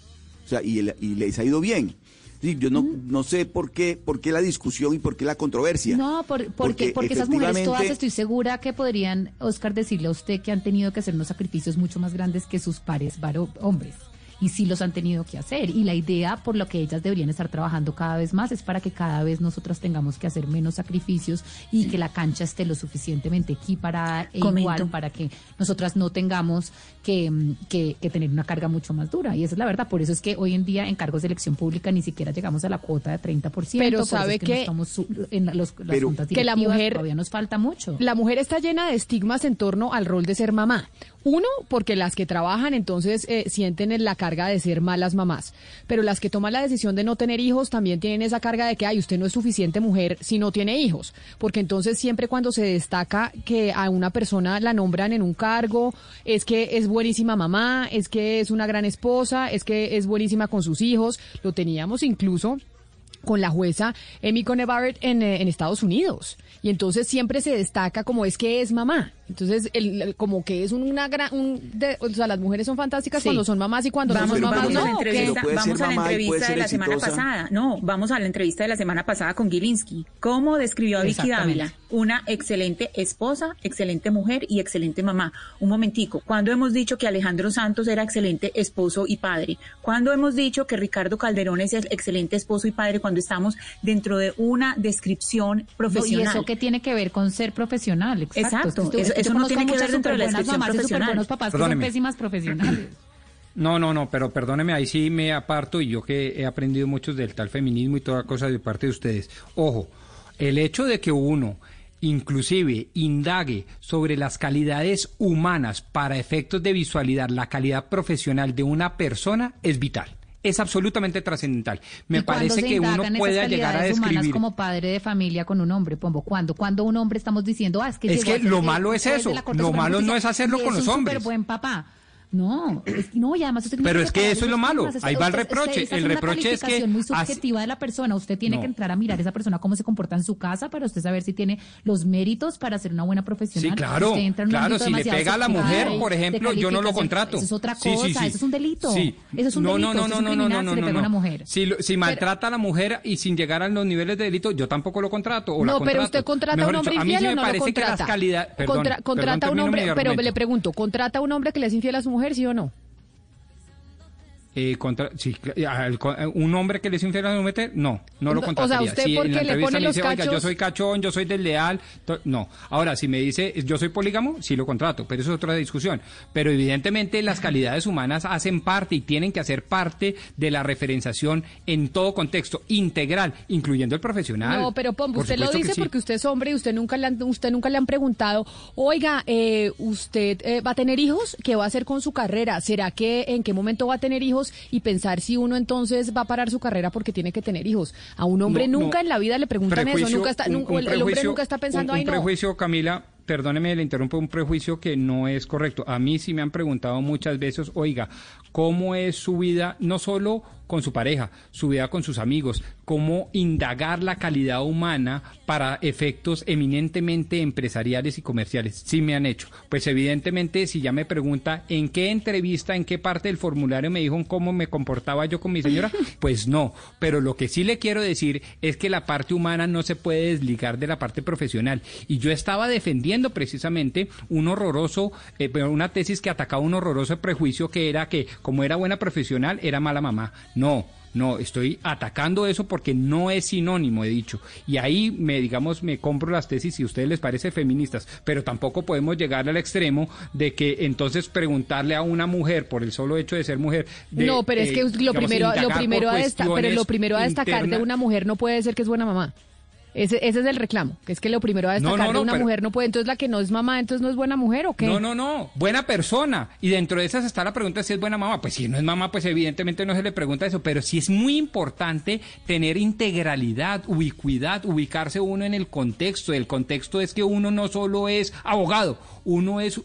O sea, y, el- y les ha ido bien. Sí, yo no, no sé por qué, por qué la discusión y por qué la controversia. No, por- porque, Porque porque, esas mujeres todas estoy segura que podrían, Oscar, decirle a usted que han tenido que hacer unos sacrificios mucho más grandes que sus pares varo- hombres. Y sí los han tenido que hacer. Y la idea por lo que ellas deberían estar trabajando cada vez más es para que cada vez nosotras tengamos que hacer menos sacrificios y que la cancha esté lo suficientemente equiparada e Comento. igual para que nosotras no tengamos que, mm, que- que tener una carga mucho más dura. Y esa es la verdad. Por eso es que hoy en día en cargos de elección pública ni siquiera llegamos a la cuota de 30%. Pero por eso es sabe que, que- no estamos su- en la- los, las Pero- juntas que la mujer- todavía nos falta mucho. La mujer está llena de estigmas en torno al rol de ser mamá. Uno, porque las que trabajan entonces eh, sienten en la carga de ser malas mamás, pero las que toman la decisión de no tener hijos también tienen esa carga de que, ay, usted no es suficiente mujer si no tiene hijos, porque entonces siempre cuando se destaca que a una persona la nombran en un cargo, es que es buenísima mamá, es que es una gran esposa, es que es buenísima con sus hijos, lo teníamos incluso con la jueza Amy Coney eh, en Estados Unidos. Y entonces siempre se destaca como es que es mamá. Entonces, el, el- como que es una gran... un de- o sea, las mujeres son fantásticas Sí. cuando son mamás y cuando vamos, no son mamás vamos a la entrevista, vamos a la de la semana exitosa. pasada. No, vamos a la entrevista de la semana pasada con Gilinski. ¿Cómo describió a Vicky. Dávila? Una excelente esposa, excelente mujer y excelente mamá. Un momentico. ¿Cuándo hemos dicho que Alejandro Santos era excelente esposo y padre? ¿Cuándo hemos dicho que Ricardo Calderón es el excelente esposo y padre cuando estamos dentro de una descripción No, y profesional? eso que tiene que ver con ser profesional, exacto. Exacto, eso- eso no tiene que muchas ver dentro de la descripción mamás profesional. superbuenos papás que Perdóneme. son pésimas profesionales. No, no, no, pero perdóneme, ahí sí me aparto y yo que he aprendido mucho del tal feminismo y toda cosa de parte de ustedes. Ojo, el hecho de que uno inclusive indague sobre las calidades humanas para efectos de visualidad la calidad profesional de una persona es vital. Es absolutamente trascendental. Me ¿Y cuándo parece que uno pueda llegar a describir. como padre de familia con un hombre, Pombo? ¿Cuándo? Cuando un hombre estamos diciendo, ah, es que Es que lo malo es eso. Lo malo no es hacerlo con los hombres. superbuen papá. No, es- no, y además usted tiene Pero es que eso es lo malo. Ahí va el Usted- reproche. usted- El reproche es que muy hace- subjetiva de la persona. Usted tiene No. que entrar a mirar a esa persona cómo se comporta en su casa para usted saber si tiene los méritos para ser una buena profesional. Sí, claro, en claro, si le pega a la mujer, por ejemplo, yo no lo contrato. Eso es otra cosa, sí, sí. eso es un delito. Sí. Eso es un no, delito, no, no, eso no, no, no, no, si le no, pega a una no. mujer. Si, lo- si maltrata a la mujer y sin llegar a los niveles de delito, yo tampoco lo contrato. O la No, pero usted contrata a un hombre infiel o me no lo parece que contrata. contrata a un hombre, pero le pregunto, ¿contrata a un hombre que le es infiel a su mujer, sí o no? Eh, contra, al- co- eh, un hombre que le es infiel a su mujer, no, no lo O sea, contrataría. usted Si en la le pone me los dice, oiga, yo soy cachón, yo soy desleal, no. Ahora, si me dice, yo soy polígamo, sí lo contrato, pero eso es otra discusión. Pero evidentemente las calidades humanas hacen parte y tienen que hacer parte de la referenciación en todo contexto, integral, incluyendo el profesional. No, pero Pombo, usted lo dice sí. porque usted es hombre y usted nunca le han, usted nunca le han preguntado, oiga, eh, usted eh, va a tener hijos, ¿qué va a hacer con su carrera? ¿Será que en qué momento va a tener hijos y pensar si uno entonces va a parar su carrera porque tiene que tener hijos? A un hombre No, nunca no. en la vida le preguntan eso, nunca está, un- el, el hombre nunca está pensando, un, un no. prejuicio, Camila, perdóneme, le interrumpo, un prejuicio que no es correcto. A mí sí me han preguntado muchas veces, oiga, ¿cómo es su vida, no solo con su pareja, su vida con sus amigos, cómo indagar la calidad humana para efectos eminentemente empresariales y comerciales. Sí me han hecho. Pues evidentemente, si ya me pregunta en qué entrevista, en qué parte del formulario me dijo cómo me comportaba yo con mi señora, pues no. Pero lo que sí le quiero decir es que la parte humana no se puede desligar de la parte profesional. Y yo estaba defendiendo precisamente un horroroso, eh, una tesis que atacaba un horroroso prejuicio que era que como era buena profesional, era mala mamá. No, no, estoy atacando eso porque no es sinónimo, he dicho. Y ahí me, digamos, me compro las tesis si a ustedes les parece feministas, pero tampoco podemos llegar al extremo de que entonces preguntarle a una mujer por el solo hecho de ser mujer. de, no, pero es eh, que lo digamos, primero, lo primero a desta- pero lo primero a destacar de una mujer no puede ser que es buena mamá. Ese, ese es el reclamo, que es que lo primero a No, destacar no, de no, una pero- mujer no puede, entonces la que no es mamá, entonces no es buena mujer o qué? No, no, no, buena persona. Y dentro de esas está la pregunta si es buena mamá. Pues si no es mamá, pues evidentemente no se le pregunta eso, pero sí es muy importante tener integralidad, ubicuidad, ubicarse uno en el contexto. El contexto es que uno no solo es abogado, uno es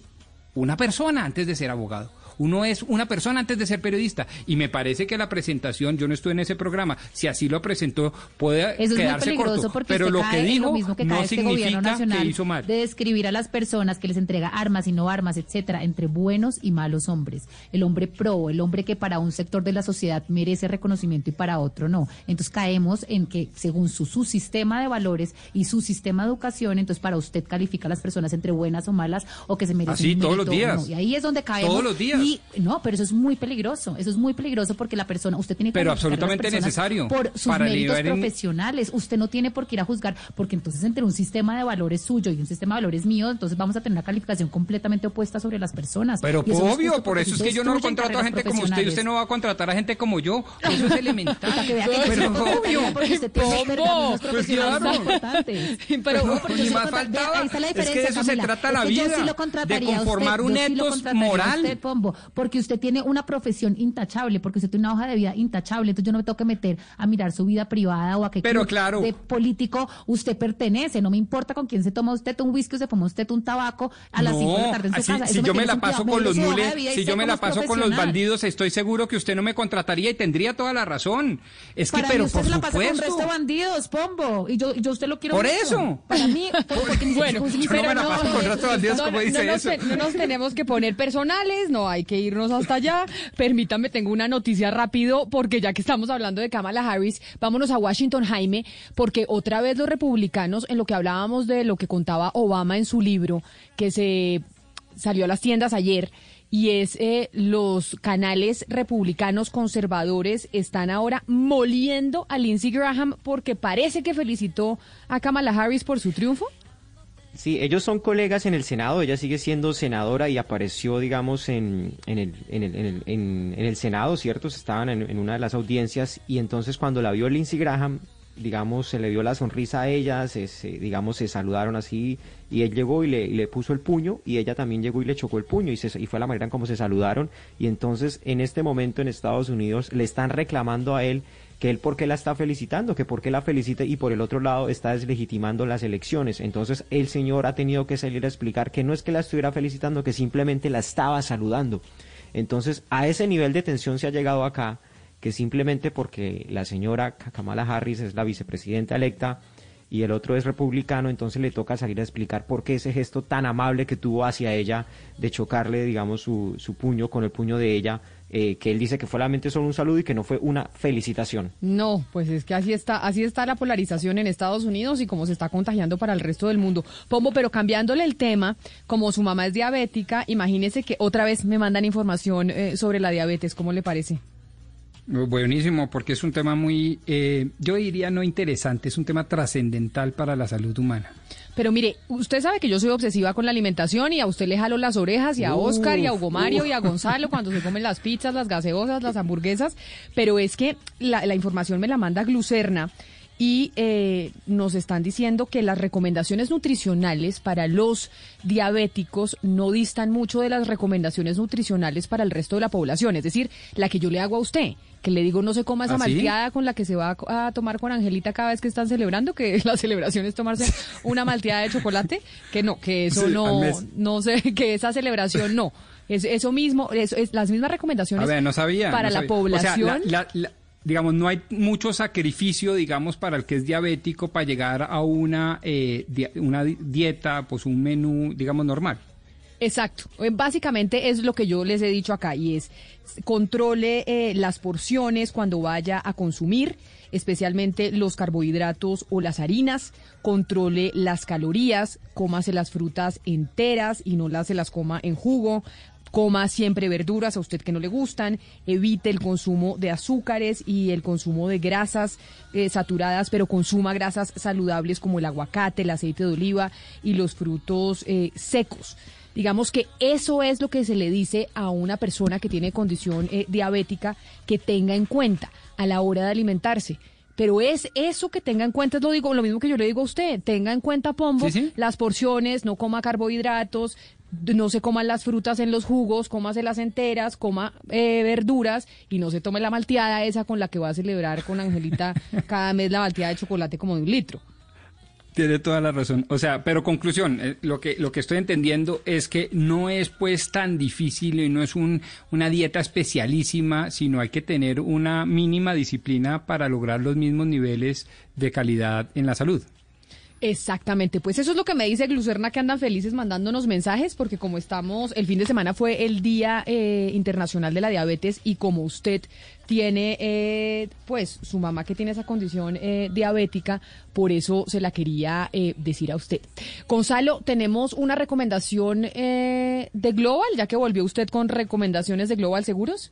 una persona antes de ser abogado. Uno es una persona antes de ser periodista. Y me parece que la presentación, yo no estuve en ese programa, si así lo presentó, puede Eso es muy quedarse peligroso corto. porque Pero lo que dijo lo mismo que cae no este gobierno significa nacional que hizo mal. de describir a las personas que les entrega armas y no armas, etcétera, entre buenos y malos hombres. El hombre pro, el hombre que para un sector de la sociedad merece reconocimiento y para otro no. Entonces caemos en que según su, su sistema de valores y su sistema de educación, entonces para usted califica a las personas entre buenas o malas o que se merecen Así, un todos los días. no. Y ahí es donde caemos. Todos los días. Y no, pero eso es muy peligroso. Eso es muy peligroso porque la persona, usted tiene que Pero calificar a las absolutamente necesario por sus para méritos en- profesionales. Usted no tiene por qué ir a juzgar, porque entonces entre un sistema de valores suyo y un sistema de valores mío, entonces vamos a tener una calificación completamente opuesta sobre las personas. Pero Y eso no es obvio, por eso es que yo no contrato a gente como usted y usted no va a contratar a gente como yo. Eso es elemental. Que vea que yo Pero obvio. porque usted tiene Pues claro. Pero- No, porque Ni más faltaba. vea, ahí está la Es que de eso se trata Es la que yo vida, sí de lo contrataría a conformar usted, un yo sí moral. usted, Pombo, porque usted tiene una profesión intachable, porque usted tiene una hoja de vida intachable, entonces yo no me tengo que meter a mirar su vida privada o a qué Pero claro. de político usted pertenece, no me importa con quién se toma usted un whisky o se fuma usted un tabaco a las 5 de la tarde en su así- casa. si yo me la paso con los nules, si yo me la paso con los bandidos, estoy seguro que usted no me contrataría y tendría toda la razón. Es que, Para pero mí usted por se la pasa con resto de bandidos, Pombo. Y yo, yo usted lo quiero Por mucho. eso. Para mí, porque ni Bueno, yo no me la paso con resto de bandidos, no, como no, dice no eso. no nos tenemos que poner personales, no hay que irnos hasta allá. Permítame, tengo una noticia rápido, porque ya que estamos hablando de Kamala Harris, vámonos a Washington, Jaime, porque otra vez los republicanos, en lo que hablábamos de lo que contaba Obama en su libro, que se salió a las tiendas ayer, y es eh, los canales republicanos conservadores están ahora moliendo a Lindsey Graham porque parece que felicitó a Kamala Harris por su triunfo. Sí, ellos son colegas en el Senado, ella sigue siendo senadora y apareció, digamos, en, en, el, en, el, en, el, en- en el Senado, ¿cierto? Estaban en, en una de las audiencias y entonces cuando la vio Lindsey Graham, digamos, se le vio la sonrisa a ella, se, se- digamos, se saludaron así y él llegó y le, y le puso el puño y ella también llegó y le chocó el puño y, se, y fue la manera en cómo se saludaron y entonces en este momento en Estados Unidos le están reclamando a él que él por qué la está felicitando, que por qué la felicita y por el otro lado está deslegitimando las elecciones. Entonces el señor ha tenido que salir a explicar que no es que la estuviera felicitando, que simplemente la estaba saludando. Entonces a ese nivel de tensión se ha llegado acá, que simplemente porque la señora Kamala Harris es la vicepresidenta electa y el otro es republicano, entonces le toca salir a explicar por qué ese gesto tan amable que tuvo hacia ella de chocarle, digamos, su, su puño con el puño de ella, eh, que él dice que fue solamente solo un saludo y que no fue una felicitación. No, pues es que así está, así está la polarización en Estados Unidos y cómo se está contagiando para el resto del mundo. Pombo, pero cambiándole el tema, como su mamá es diabética, imagínese que otra vez me mandan información eh, sobre la diabetes, ¿cómo le parece? Buenísimo, porque es un tema muy, eh, yo diría no interesante, es un tema trascendental para la salud humana. Pero mire, usted sabe que yo soy obsesiva con la alimentación y a usted le jalo las orejas y a Oscar y a Hugo Mario y a Gonzalo cuando se comen las pizzas, las gaseosas, las hamburguesas, pero es que la, la información me la manda Glucerna y eh, nos están diciendo que las recomendaciones nutricionales para los diabéticos no distan mucho de las recomendaciones nutricionales para el resto de la población, es decir, la que yo le hago a usted, que le digo no se coma esa ¿Ah, sí? malteada con la que se va a, a tomar con Angelita cada vez que están celebrando, que la celebración es tomarse una malteada de chocolate, que no, que eso Sí, no, no sé, que esa celebración no. Es, eso mismo, eso es las mismas recomendaciones ver, no sabía. para no la sabía. población. O sea, la- la- la- digamos, no hay mucho sacrificio, digamos, para el que es diabético para llegar a una, eh, una dieta, pues un menú, digamos, normal. Exacto. Eh, básicamente es lo que yo les he dicho acá y es controle eh, las porciones cuando vaya a consumir, especialmente los carbohidratos o las harinas, controle las calorías, cómase las frutas enteras y no las se las coma en jugo, coma siempre verduras a usted que no le gustan, evite el consumo de azúcares y el consumo de grasas eh, saturadas, pero consuma grasas saludables como el aguacate, el aceite de oliva y los frutos eh, secos. Digamos que eso es lo que se le dice a una persona que tiene condición eh, diabética que tenga en cuenta a la hora de alimentarse. Pero es eso que tenga en cuenta, lo digo, lo mismo que yo le digo a usted, tenga en cuenta, Pombo, las porciones, no coma carbohidratos, no se coman las frutas en los jugos, cómase las enteras, coma eh, verduras y no se tome la malteada esa con la que va a celebrar con Angelita cada mes la malteada de chocolate como de un litro. Tiene toda la razón. O sea, pero conclusión, eh, lo que lo que estoy entendiendo es que no es pues tan difícil y no es un, una dieta especialísima, sino hay que tener una mínima disciplina para lograr los mismos niveles de calidad en la salud. Exactamente, pues eso es lo que me dice Glucerna que andan felices mandándonos mensajes porque como estamos, el fin de semana fue el Día eh, Internacional de la Diabetes y como usted tiene, eh, pues su mamá que tiene esa condición eh, diabética, por eso se la quería decir a usted. Gonzalo, tenemos una recomendación de Global, ya que volvió usted con recomendaciones de Global Seguros.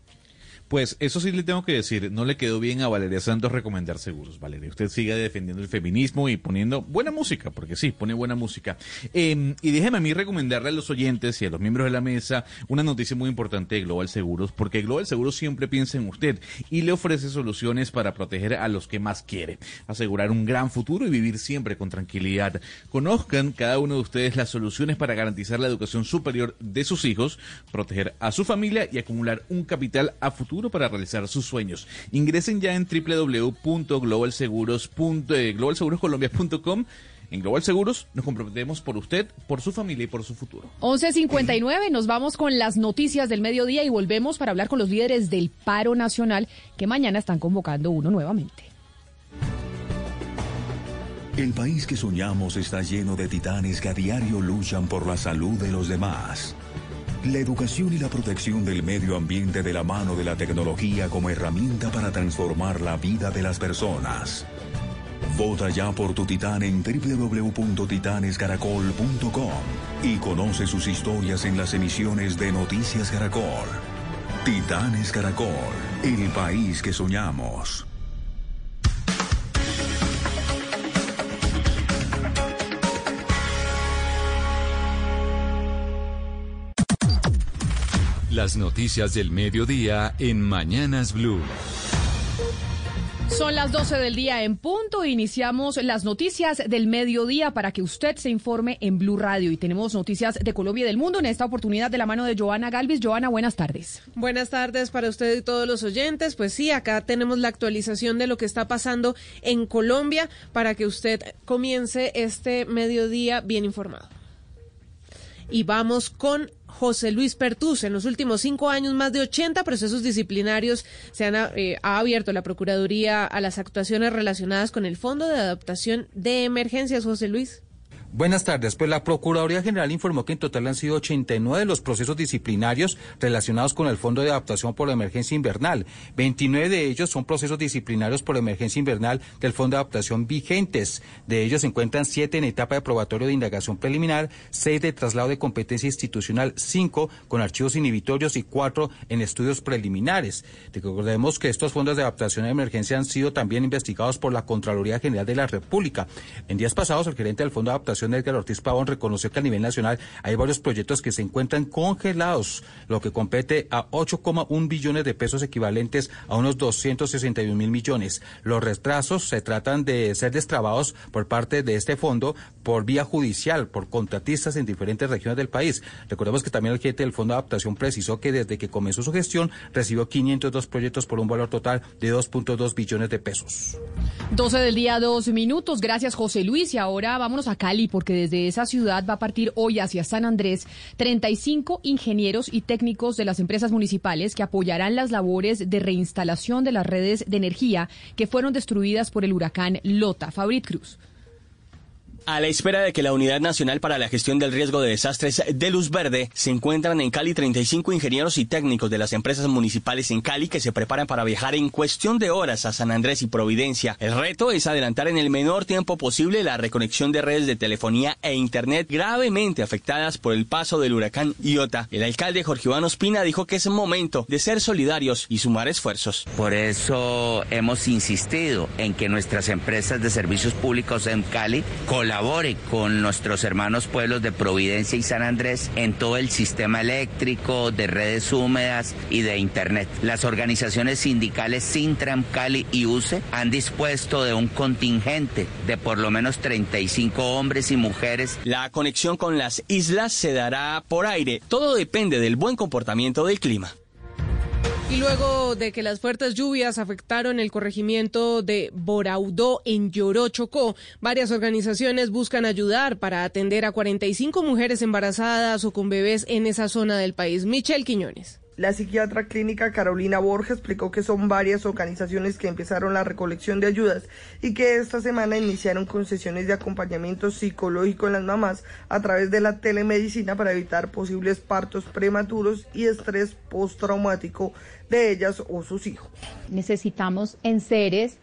Pues eso sí le tengo que decir, no le quedó bien a Valeria Santos recomendar seguros, Valeria. Usted sigue defendiendo el feminismo y poniendo buena música, porque sí, pone buena música. Em, y déjeme a mí recomendarle a los oyentes y a los miembros de la mesa una noticia muy importante de Global Seguros, porque Global Seguros siempre piensa en usted y le ofrece soluciones para proteger a los que más quiere, asegurar un gran futuro y vivir siempre con tranquilidad. Conozcan cada uno de ustedes las soluciones para garantizar la educación superior de sus hijos, proteger a su familia y acumular un capital a futuro para realizar sus sueños. Ingresen ya en www.globalseguros.globalseguroscolombia.com. En Global Seguros nos comprometemos por usted, por su familia y por su futuro. 11.59, nos vamos con las noticias del mediodía y volvemos para hablar con los líderes del paro nacional que mañana están convocando uno nuevamente. El país que soñamos está lleno de titanes que a diario luchan por la salud de los demás. La educación y la protección del medio ambiente de la mano de la tecnología como herramienta para transformar la vida de las personas. Vota ya por tu titán en www.titanescaracol.com y conoce sus historias en las emisiones de Noticias Caracol. Titanes Caracol, el país que soñamos. Las noticias del mediodía en Mañanas Blue. Son las 12 del día en punto. Iniciamos las noticias del mediodía para que usted se informe en Blue Radio. Y tenemos noticias de Colombia y del mundo en esta oportunidad de la mano de Joana Galvis. Joana, buenas tardes. Buenas tardes para usted y todos los oyentes. Pues sí, acá tenemos la actualización de lo que está pasando en Colombia para que usted comience este mediodía bien informado. Y vamos con José Luis Pertús. En los últimos cinco años, más de 80 procesos disciplinarios se han eh, abierto la Procuraduría a las actuaciones relacionadas con el Fondo de Adaptación de Emergencias. José Luis. Buenas tardes. Pues la Procuraduría General informó que en total han sido 89 los procesos disciplinarios relacionados con el Fondo de Adaptación por la Emergencia Invernal. 29 de ellos son procesos disciplinarios por emergencia invernal del Fondo de Adaptación vigentes. De ellos se encuentran 7 en etapa de probatorio de indagación preliminar, 6 de traslado de competencia institucional, 5 con archivos inhibitorios y 4 en estudios preliminares. Recordemos que estos fondos de adaptación a emergencia han sido también investigados por la Contraloría General de la República. En días pasados, el gerente del Fondo de Adaptación Edgar Ortiz Pavón reconoció que a nivel nacional hay varios proyectos que se encuentran congelados, lo que compete a 8,1 billones de pesos equivalentes a unos 261 mil millones. Los retrasos se tratan de ser destrabados por parte de este fondo por vía judicial, por contratistas en diferentes regiones del país. Recordemos que también el jefe del Fondo de Adaptación precisó que desde que comenzó su gestión recibió 502 proyectos por un valor total de 2.2 billones de pesos. 12 del día, dos minutos. Gracias, José Luis. Y ahora vámonos a Cali porque desde esa ciudad va a partir hoy hacia San Andrés 35 ingenieros y técnicos de las empresas municipales que apoyarán las labores de reinstalación de las redes de energía que fueron destruidas por el huracán Lota. Fabrit Cruz. A la espera de que la Unidad Nacional para la Gestión del Riesgo de Desastres de Luz Verde se encuentran en Cali 35 ingenieros y técnicos de las empresas municipales en Cali que se preparan para viajar en cuestión de horas a San Andrés y Providencia. El reto es adelantar en el menor tiempo posible la reconexión de redes de telefonía e internet gravemente afectadas por el paso del huracán Iota. El alcalde Jorge Iván Ospina dijo que es momento de ser solidarios y sumar esfuerzos. Por eso hemos insistido en que nuestras empresas de servicios públicos en Cali colaboren con nuestros hermanos pueblos de Providencia y San Andrés en todo el sistema eléctrico, de redes húmedas y de Internet. Las organizaciones sindicales Sintram, Cali y UCE han dispuesto de un contingente de por lo menos 35 hombres y mujeres. La conexión con las islas se dará por aire. Todo depende del buen comportamiento del clima. Y luego de que las fuertes lluvias afectaron el corregimiento de Boraudó en Lloró, Chocó, varias organizaciones buscan ayudar para atender a 45 mujeres embarazadas o con bebés en esa zona del país. Michelle Quiñones. La psiquiatra clínica Carolina Borges explicó que son varias organizaciones que empezaron la recolección de ayudas y que esta semana iniciaron con sesiones de acompañamiento psicológico en las mamás a través de la telemedicina para evitar posibles partos prematuros y estrés postraumático de ellas o sus hijos. Necesitamos en seres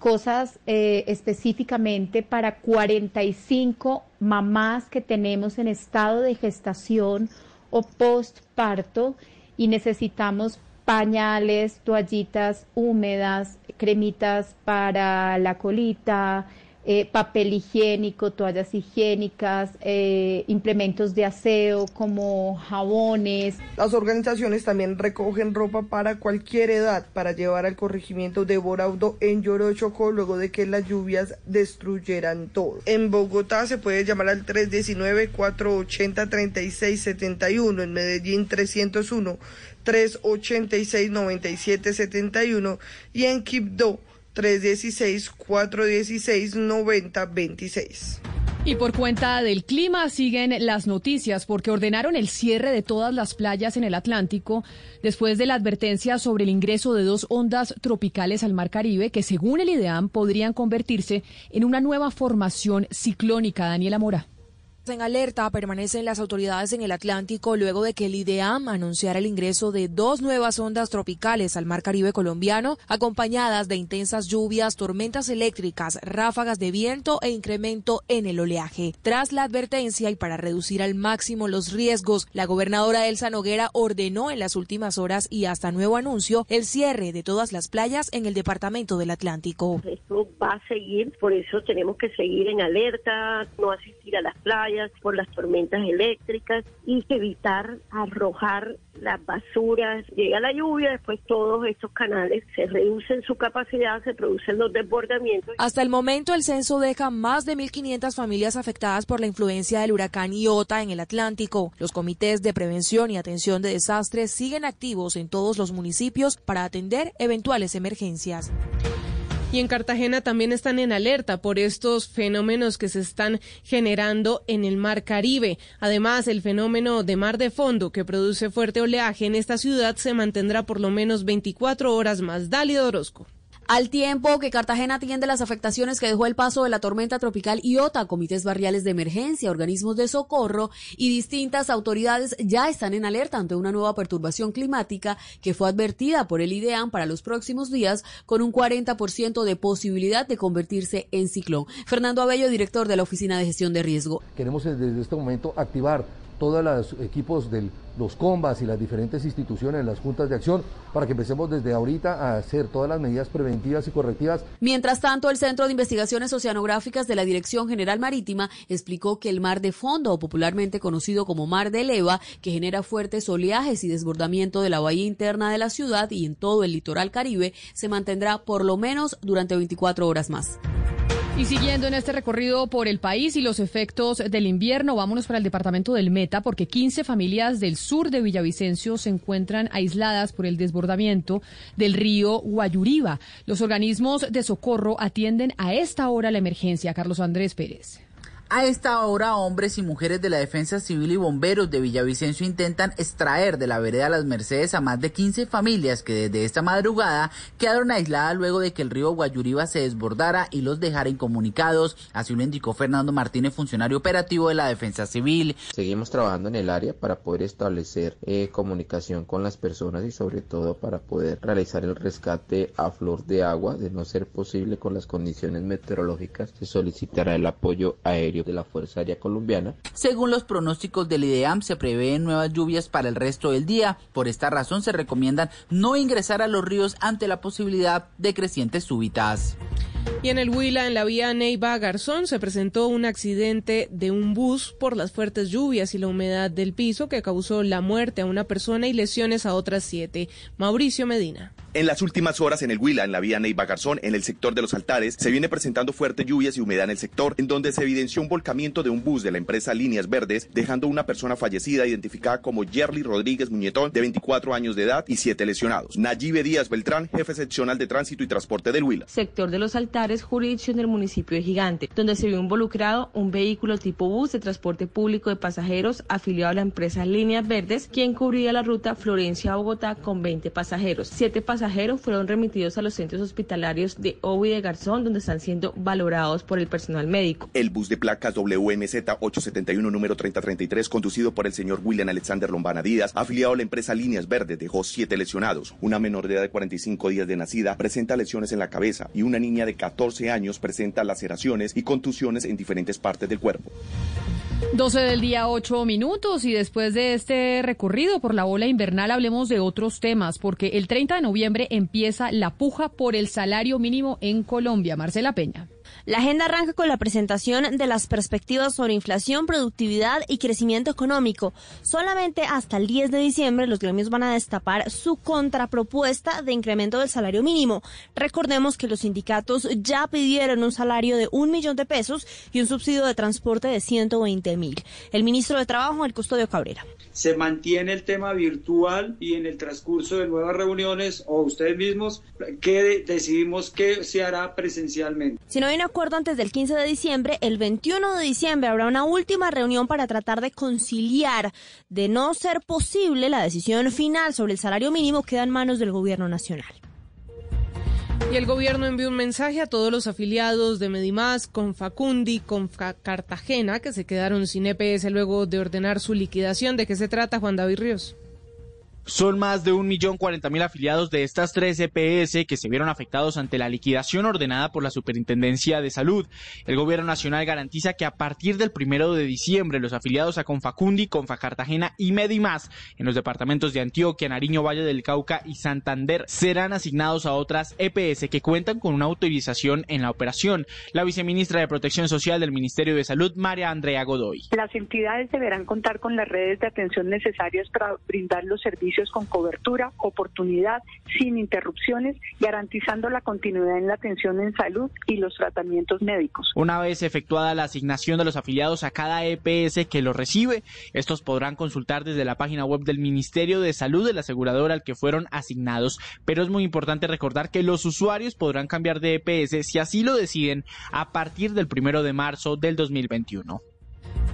cosas eh, específicamente para 45 mamás que tenemos en estado de gestación o postparto y necesitamos pañales, toallitas húmedas, cremitas para la colita, eh, papel higiénico, toallas higiénicas, eh, implementos de aseo como jabones. Las organizaciones también recogen ropa para cualquier edad para llevar al corregimiento de Boraudo en Chocó luego de que las lluvias destruyeran todo. En Bogotá se puede llamar al 319-480-3671, en Medellín 301. 386-9771 y en Quibdó 316-416-9026. Y por cuenta del clima siguen las noticias porque ordenaron el cierre de todas las playas en el Atlántico después de la advertencia sobre el ingreso de dos ondas tropicales al Mar Caribe que según el IDEAM podrían convertirse en una nueva formación ciclónica. Daniela Mora. En alerta permanecen las autoridades en el Atlántico luego de que el IDEAM anunciara el ingreso de dos nuevas ondas tropicales al mar Caribe colombiano, acompañadas de intensas lluvias, tormentas eléctricas, ráfagas de viento e incremento en el oleaje. Tras la advertencia y para reducir al máximo los riesgos, la gobernadora Elsa Noguera ordenó en las últimas horas y hasta nuevo anuncio el cierre de todas las playas en el departamento del Atlántico. Esto va a seguir, por eso tenemos que seguir en alerta, no asistir a las playas por las tormentas eléctricas y evitar arrojar las basuras. Llega la lluvia, después todos estos canales se reducen su capacidad, se producen los desbordamientos. Hasta el momento el censo deja más de 1.500 familias afectadas por la influencia del huracán Iota en el Atlántico. Los comités de prevención y atención de desastres siguen activos en todos los municipios para atender eventuales emergencias. Y en Cartagena también están en alerta por estos fenómenos que se están generando en el Mar Caribe. Además, el fenómeno de mar de fondo que produce fuerte oleaje en esta ciudad se mantendrá por lo menos 24 horas más. Dálido Orozco. Al tiempo que Cartagena atiende las afectaciones que dejó el paso de la tormenta tropical Iota, comités barriales de emergencia, organismos de socorro y distintas autoridades ya están en alerta ante una nueva perturbación climática que fue advertida por el IDEAM para los próximos días con un 40% de posibilidad de convertirse en ciclón. Fernando Abello, director de la Oficina de Gestión de Riesgo. Queremos desde este momento activar todos los equipos de los combas y las diferentes instituciones, las juntas de acción, para que empecemos desde ahorita a hacer todas las medidas preventivas y correctivas. Mientras tanto, el Centro de Investigaciones Oceanográficas de la Dirección General Marítima explicó que el mar de fondo, o popularmente conocido como mar de leva, que genera fuertes oleajes y desbordamiento de la bahía interna de la ciudad y en todo el litoral caribe, se mantendrá por lo menos durante 24 horas más. Y siguiendo en este recorrido por el país y los efectos del invierno, vámonos para el departamento del Meta, porque 15 familias del sur de Villavicencio se encuentran aisladas por el desbordamiento del río Guayuriba. Los organismos de socorro atienden a esta hora la emergencia. Carlos Andrés Pérez. A esta hora, hombres y mujeres de la Defensa Civil y bomberos de Villavicencio intentan extraer de la vereda Las Mercedes a más de 15 familias que desde esta madrugada quedaron aisladas luego de que el río Guayuriba se desbordara y los dejara incomunicados. Así lo indicó Fernando Martínez, funcionario operativo de la Defensa Civil. Seguimos trabajando en el área para poder establecer eh, comunicación con las personas y sobre todo para poder realizar el rescate a flor de agua. De no ser posible con las condiciones meteorológicas, se solicitará el apoyo aéreo de la Fuerza Aérea Colombiana. Según los pronósticos del IDEAM, se prevén nuevas lluvias para el resto del día. Por esta razón, se recomiendan no ingresar a los ríos ante la posibilidad de crecientes súbitas. Y en el Huila, en la vía Neiva Garzón, se presentó un accidente de un bus por las fuertes lluvias y la humedad del piso que causó la muerte a una persona y lesiones a otras siete. Mauricio Medina. En las últimas horas en el Huila, en la vía Neiva Garzón, en el sector de los altares, se viene presentando fuertes lluvias y humedad en el sector, en donde se evidenció un volcamiento de un bus de la empresa Líneas Verdes, dejando una persona fallecida identificada como Yerly Rodríguez Muñetón, de 24 años de edad, y siete lesionados. Nayibe Díaz Beltrán, jefe seccional de tránsito y transporte del Huila. Sector de los altares, jurisdicción del municipio de Gigante, donde se vio involucrado un vehículo tipo bus de transporte público de pasajeros afiliado a la empresa Líneas Verdes, quien cubría la ruta Florencia-Bogotá con 20 pasajeros. Siete pasajeros fueron remitidos a los centros hospitalarios de Obi de Garzón, donde están siendo valorados por el personal médico. El bus de placas WMZ 871 número 3033, conducido por el señor William Alexander Lombana Díaz, afiliado a la empresa Líneas Verdes, dejó siete lesionados. Una menor de edad de 45 días de nacida presenta lesiones en la cabeza y una niña de 14 años presenta laceraciones y contusiones en diferentes partes del cuerpo. 12 del día, 8 minutos y después de este recorrido por la ola invernal hablemos de otros temas porque el 30 de noviembre empieza la puja por el salario mínimo en Colombia. Marcela Peña. La agenda arranca con la presentación de las perspectivas sobre inflación, productividad y crecimiento económico. Solamente hasta el 10 de diciembre los gremios van a destapar su contrapropuesta de incremento del salario mínimo. Recordemos que los sindicatos ya pidieron un salario de un millón de pesos y un subsidio de transporte de 120 mil. El ministro de Trabajo, el Custodio Cabrera. Se mantiene el tema virtual y en el transcurso de nuevas reuniones o ustedes mismos que decidimos que se hará presencialmente. Si no hay un acuerdo antes del 15 de diciembre, el 21 de diciembre habrá una última reunión para tratar de conciliar. De no ser posible, la decisión final sobre el salario mínimo queda en manos del gobierno nacional. Y el gobierno envió un mensaje a todos los afiliados de Medimás, con Facundi, con Cartagena, que se quedaron sin EPS luego de ordenar su liquidación. ¿De qué se trata, Juan David Ríos? Son más de un millón cuarenta mil afiliados de estas tres EPS que se vieron afectados ante la liquidación ordenada por la Superintendencia de Salud. El Gobierno Nacional garantiza que a partir del primero de diciembre los afiliados a Confacundi, Cartagena y Medimás en los departamentos de Antioquia, Nariño, Valle del Cauca y Santander serán asignados a otras EPS que cuentan con una autorización en la operación. La viceministra de Protección Social del Ministerio de Salud, María Andrea Godoy. Las entidades deberán contar con las redes de atención necesarias para brindar los servicios con cobertura, oportunidad, sin interrupciones, garantizando la continuidad en la atención en salud y los tratamientos médicos. Una vez efectuada la asignación de los afiliados a cada EPS que lo recibe, estos podrán consultar desde la página web del Ministerio de Salud de la aseguradora al que fueron asignados, pero es muy importante recordar que los usuarios podrán cambiar de EPS si así lo deciden a partir del primero de marzo del 2021.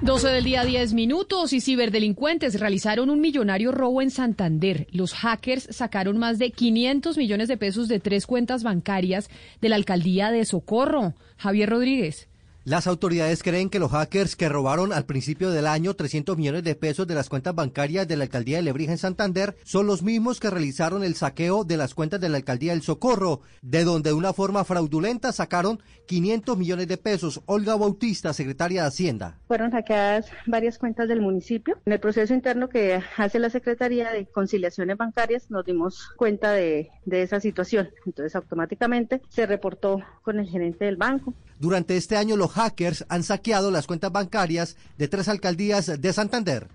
12 del día 10 minutos y ciberdelincuentes realizaron un millonario robo en Santander. Los hackers sacaron más de 500 millones de pesos de tres cuentas bancarias de la alcaldía de Socorro. Javier Rodríguez. Las autoridades creen que los hackers que robaron al principio del año 300 millones de pesos de las cuentas bancarias de la alcaldía de Lebrija en Santander son los mismos que realizaron el saqueo de las cuentas de la alcaldía del Socorro, de donde de una forma fraudulenta sacaron 500 millones de pesos. Olga Bautista, secretaria de Hacienda. Fueron saqueadas varias cuentas del municipio. En el proceso interno que hace la Secretaría de Conciliaciones Bancarias nos dimos cuenta de, de esa situación. Entonces automáticamente se reportó con el gerente del banco. Durante este año los hackers han saqueado las cuentas bancarias de tres alcaldías de Santander.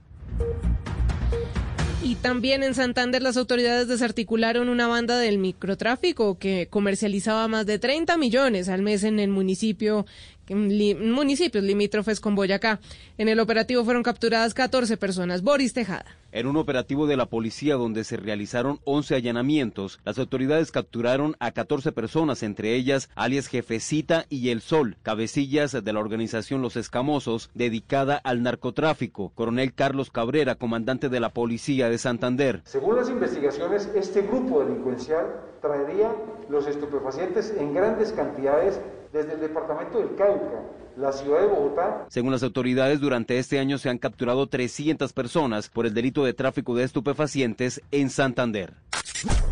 Y también en Santander las autoridades desarticularon una banda del microtráfico que comercializaba más de 30 millones al mes en el municipio municipios limítrofes con Boyacá. En el operativo fueron capturadas 14 personas. Boris Tejada. En un operativo de la policía donde se realizaron 11 allanamientos, las autoridades capturaron a 14 personas, entre ellas alias Jefecita y El Sol, cabecillas de la organización Los Escamosos, dedicada al narcotráfico. Coronel Carlos Cabrera, comandante de la policía de Santander. Según las investigaciones, este grupo delincuencial traería los estupefacientes en grandes cantidades desde el departamento del Cauca, la ciudad de Bogotá. Según las autoridades, durante este año se han capturado 300 personas por el delito de tráfico de estupefacientes en Santander.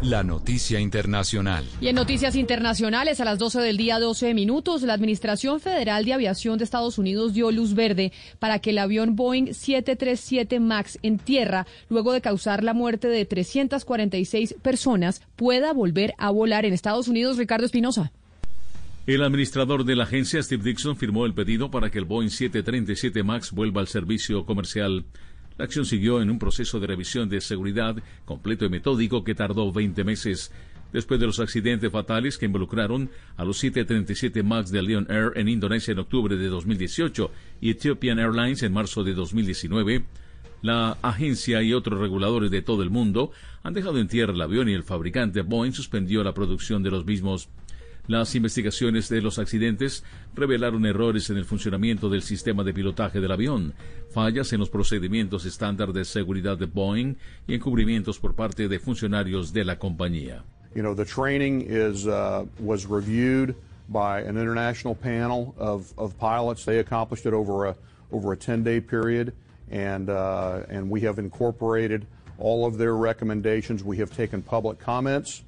La noticia internacional. Y en noticias internacionales, a las 12 del día, 12 minutos, la Administración Federal de Aviación de Estados Unidos dio luz verde para que el avión Boeing 737 MAX en tierra, luego de causar la muerte de 346 personas, pueda volver a volar en Estados Unidos. Ricardo Espinosa. El administrador de la agencia, Steve Dixon, firmó el pedido para que el Boeing 737 MAX vuelva al servicio comercial. La acción siguió en un proceso de revisión de seguridad completo y metódico que tardó 20 meses. Después de los accidentes fatales que involucraron a los 737 MAX de Leon Air en Indonesia en octubre de 2018 y Ethiopian Airlines en marzo de 2019, la agencia y otros reguladores de todo el mundo han dejado en tierra el avión y el fabricante Boeing suspendió la producción de los mismos. Las investigaciones de los accidentes revelaron errores en el funcionamiento del sistema de pilotaje del avión, fallas en los procedimientos estándar de seguridad de Boeing y encubrimientos por parte de funcionarios de la compañía. You know, the training is, uh, was reviewed by an international panel of, of pilots. They accomplished it over a, over a 10-day period, and, uh, and we have incorporated all of their recommendations. We have taken public comments.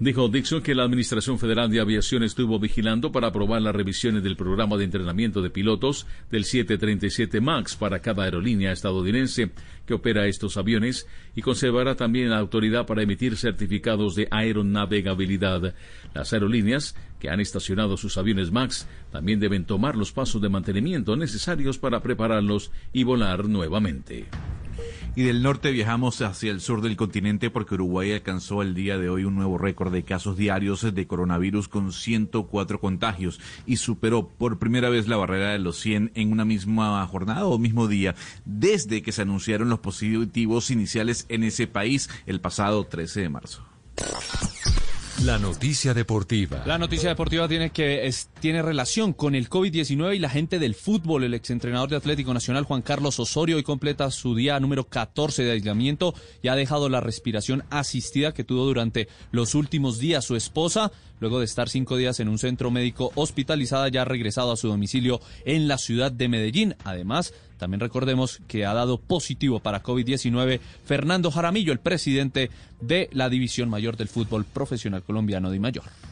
Dijo Dixon que la Administración Federal de Aviación estuvo vigilando para aprobar las revisiones del programa de entrenamiento de pilotos del 737 MAX para cada aerolínea estadounidense que opera estos aviones y conservará también la autoridad para emitir certificados de aeronavegabilidad. Las aerolíneas que han estacionado sus aviones MAX también deben tomar los pasos de mantenimiento necesarios para prepararlos y volar nuevamente. Y del norte viajamos hacia el sur del continente porque Uruguay alcanzó el día de hoy un nuevo récord de casos diarios de coronavirus con 104 contagios y superó por primera vez la barrera de los 100 en una misma jornada o mismo día desde que se anunciaron los positivos iniciales en ese país el pasado 13 de marzo. La noticia deportiva. La noticia deportiva tiene que tiene relación con el COVID-19 y la gente del fútbol. El exentrenador de Atlético Nacional Juan Carlos Osorio hoy completa su día número 14 de aislamiento y ha dejado la respiración asistida que tuvo durante los últimos días. Su esposa, luego de estar cinco días en un centro médico hospitalizada, ya ha regresado a su domicilio en la ciudad de Medellín. Además, también recordemos que ha dado positivo para COVID-19 Fernando Jaramillo, el presidente de la División Mayor del Fútbol Profesional Colombiano de Mayor.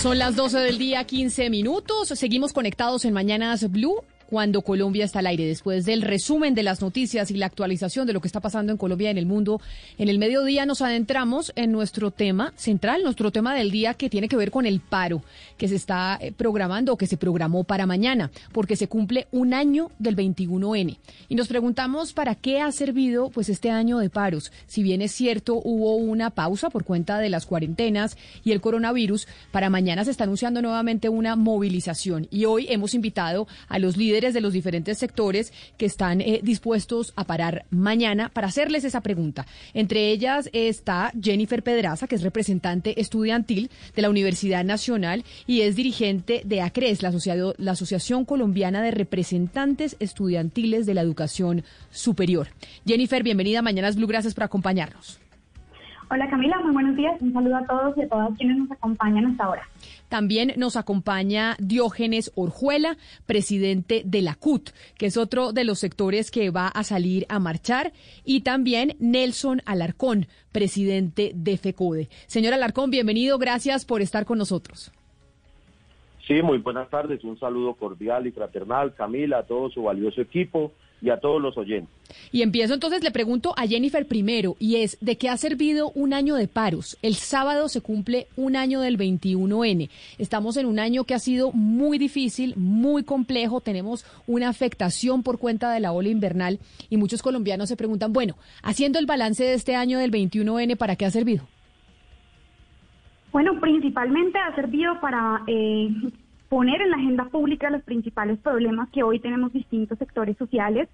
Son las 12 del día, 15 minutos. Seguimos conectados en Mañanas Blue cuando Colombia está al aire. Después del resumen de las noticias y la actualización de lo que está pasando en Colombia y en el mundo, en el mediodía nos adentramos en nuestro tema central, nuestro tema del día que tiene que ver con el paro que se está eh, programando o que se programó para mañana, porque se cumple un año del 21N. Y nos preguntamos para qué ha servido pues este año de paros. Si bien es cierto, hubo una pausa por cuenta de las cuarentenas y el coronavirus, para mañana se está anunciando nuevamente una movilización. Y hoy hemos invitado a los líderes de los diferentes sectores que están eh, dispuestos a parar mañana para hacerles esa pregunta. Entre ellas está Jennifer Pedraza, que es representante estudiantil de la Universidad Nacional y es dirigente de ACRES, la, la Asociación Colombiana de Representantes Estudiantiles de la Educación Superior. Jennifer, bienvenida a Mañanas Blue, gracias por acompañarnos. Hola Camila, muy buenos días. Un saludo a todos y a todas quienes nos acompañan hasta ahora. También nos acompaña Diógenes Orjuela, presidente de la CUT, que es otro de los sectores que va a salir a marchar, y también Nelson Alarcón, presidente de FECODE. Señor Alarcón, bienvenido, gracias por estar con nosotros. Sí, muy buenas tardes, un saludo cordial y fraternal, Camila, a todo su valioso equipo y a todos los oyentes. Y empiezo entonces, le pregunto a Jennifer primero, y es, ¿de qué ha servido un año de paros? El sábado se cumple un año del 21N. Estamos en un año que ha sido muy difícil, muy complejo, tenemos una afectación por cuenta de la ola invernal y muchos colombianos se preguntan, bueno, haciendo el balance de este año del 21N, ¿para qué ha servido? Bueno, principalmente ha servido para eh, poner en la agenda pública los principales problemas que hoy tenemos distintos sectores sociales.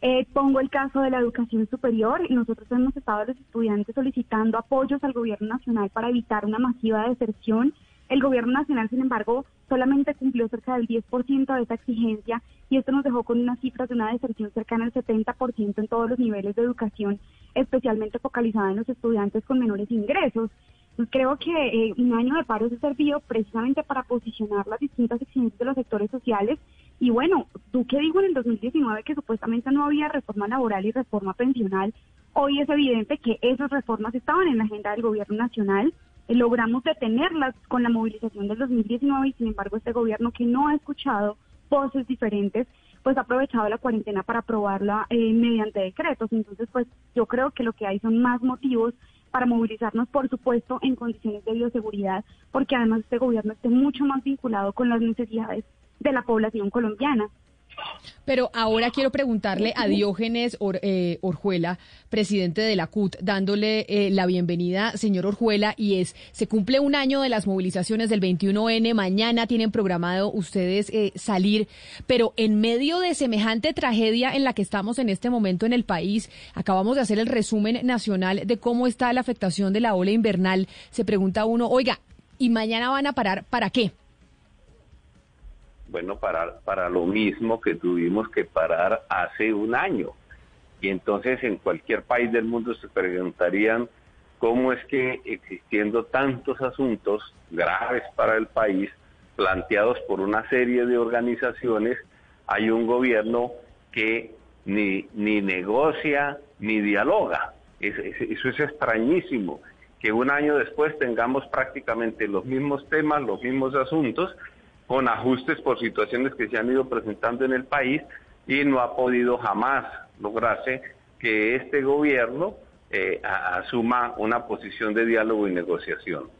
Eh, pongo el caso de la educación superior. Nosotros hemos estado los estudiantes solicitando apoyos al gobierno nacional para evitar una masiva deserción. El gobierno nacional, sin embargo, solamente cumplió cerca del 10% de esa exigencia y esto nos dejó con unas cifras de una deserción cercana al 70% en todos los niveles de educación, especialmente focalizada en los estudiantes con menores ingresos. Creo que eh, un año de paro se servido precisamente para posicionar las distintas exigencias de los sectores sociales. Y bueno, tú que dijo en el 2019 que supuestamente no había reforma laboral y reforma pensional, hoy es evidente que esas reformas estaban en la agenda del gobierno nacional. Eh, logramos detenerlas con la movilización del 2019 y sin embargo este gobierno que no ha escuchado voces diferentes, pues ha aprovechado la cuarentena para aprobarla eh, mediante decretos. Entonces, pues yo creo que lo que hay son más motivos para movilizarnos, por supuesto, en condiciones de bioseguridad, porque además este gobierno esté mucho más vinculado con las necesidades de la población colombiana. Pero ahora quiero preguntarle a Diógenes eh, Orjuela, presidente de la CUT, dándole eh, la bienvenida, señor Orjuela, y es, se cumple un año de las movilizaciones del 21N, mañana tienen programado ustedes eh, salir, pero en medio de semejante tragedia en la que estamos en este momento en el país, acabamos de hacer el resumen nacional de cómo está la afectación de la ola invernal, se pregunta uno, oiga, ¿y mañana van a parar para qué? Bueno, para, para lo mismo que tuvimos que parar hace un año. Y entonces en cualquier país del mundo se preguntarían cómo es que existiendo tantos asuntos graves para el país, planteados por una serie de organizaciones, hay un gobierno que ni, ni negocia ni dialoga. eso es extrañísimo, que un año después tengamos prácticamente los mismos temas, los mismos asuntos, con ajustes por situaciones que se han ido presentando en el país y no ha podido jamás lograrse que este gobierno eh, asuma una posición de diálogo y negociación.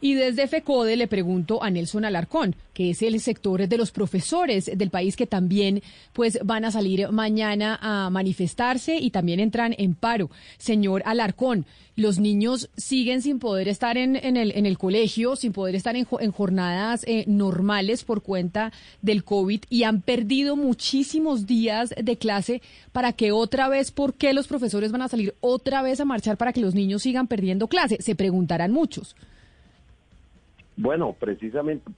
Y desde FECODE le pregunto a Nelson Alarcón, que es el sector de los profesores del país que también pues van a salir mañana a manifestarse y también entran en paro. Señor Alarcón, los niños siguen sin poder estar en, el, en el colegio, sin poder estar en, jornadas eh, normales por cuenta del COVID y han perdido muchísimos días de clase para que otra vez, ¿por qué los profesores van a salir otra vez a marchar para que los niños sigan perdiendo clase? Se preguntarán muchos. Bueno, precisamente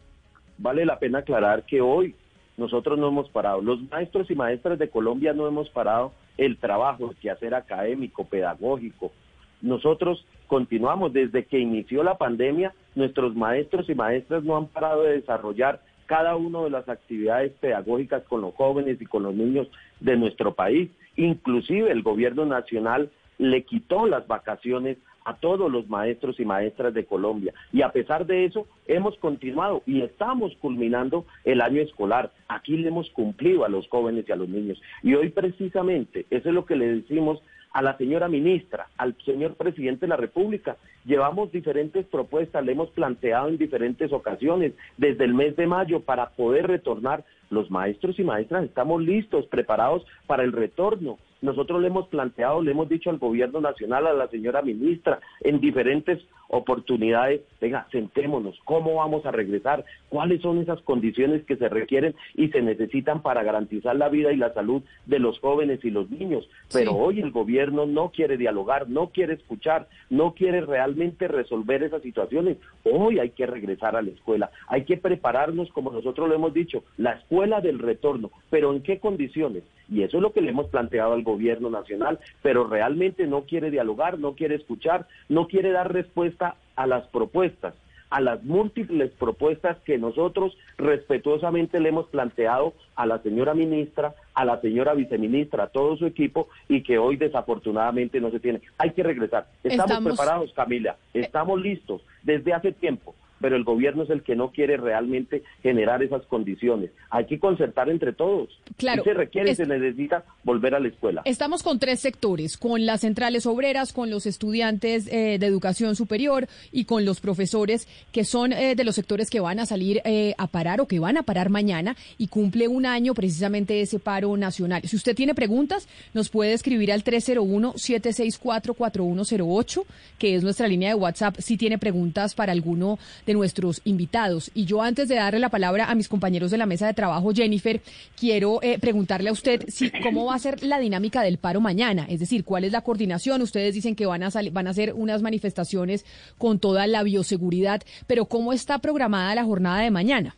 vale la pena aclarar que hoy nosotros no hemos parado. Los maestros y maestras de Colombia no hemos parado el trabajo, el quehacer académico, pedagógico. Nosotros continuamos desde que inició la pandemia, nuestros maestros y maestras no han parado de desarrollar cada una de las actividades pedagógicas con los jóvenes y con los niños de nuestro país. Inclusive el gobierno nacional le quitó las vacaciones a todos los maestros y maestras de Colombia. Y a pesar de eso, hemos continuado y estamos culminando el año escolar. Aquí le hemos cumplido a los jóvenes y a los niños. Y hoy precisamente, eso es lo que le decimos a la señora ministra, al señor presidente de la República. Llevamos diferentes propuestas, le hemos planteado en diferentes ocasiones desde el mes de mayo para poder retornar. Los maestros y maestras estamos listos, preparados para el retorno. Nosotros le hemos planteado, le hemos dicho al gobierno nacional, a la señora ministra, en diferentes oportunidades, venga, sentémonos, ¿cómo vamos a regresar? ¿Cuáles son esas condiciones que se requieren y se necesitan para garantizar la vida y la salud de los jóvenes y los niños? Pero hoy el gobierno no quiere dialogar, no quiere escuchar, no quiere realmente resolver esas situaciones. Hoy hay que regresar a la escuela, hay que prepararnos, como nosotros lo hemos dicho, la escuela del retorno, pero ¿en qué condiciones? Y eso es lo que le hemos planteado al gobierno nacional, pero realmente no quiere dialogar, no quiere escuchar, no quiere dar respuesta a las propuestas, a las múltiples propuestas que nosotros respetuosamente le hemos planteado a la señora ministra, a la señora viceministra, a todo su equipo y que hoy desafortunadamente no se tiene. Hay que regresar. Estamos, preparados, Camila, estamos listos desde hace tiempo pero el gobierno es el que no quiere realmente generar esas condiciones. Hay que concertar entre todos. Claro. se requiere y se necesita volver a la escuela. Estamos con tres sectores, con las centrales obreras, con los estudiantes eh, de educación superior y con los profesores, que son eh, de los sectores que van a salir eh, a parar o que van a parar mañana y cumple un año precisamente ese paro nacional. Si usted tiene preguntas, nos puede escribir al 301-764-4108, que es nuestra línea de WhatsApp, si tiene preguntas para alguno de nuestros invitados. Y yo antes de darle la palabra a mis compañeros de la mesa de trabajo, Jennifer, quiero eh, preguntarle a usted si cómo va a ser la dinámica del paro mañana, es decir, cuál es la coordinación. Ustedes dicen que van a van a hacer unas manifestaciones con toda la bioseguridad, pero cómo está programada la jornada de mañana.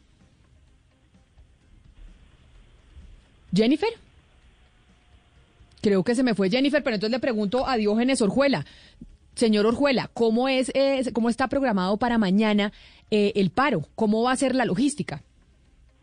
Jennifer. Creo que se me fue Jennifer, pero entonces le pregunto a Diógenes Orjuela. Señor Orjuela, ¿cómo, es, eh, ¿cómo está programado para mañana eh, el paro? ¿Cómo va a ser la logística?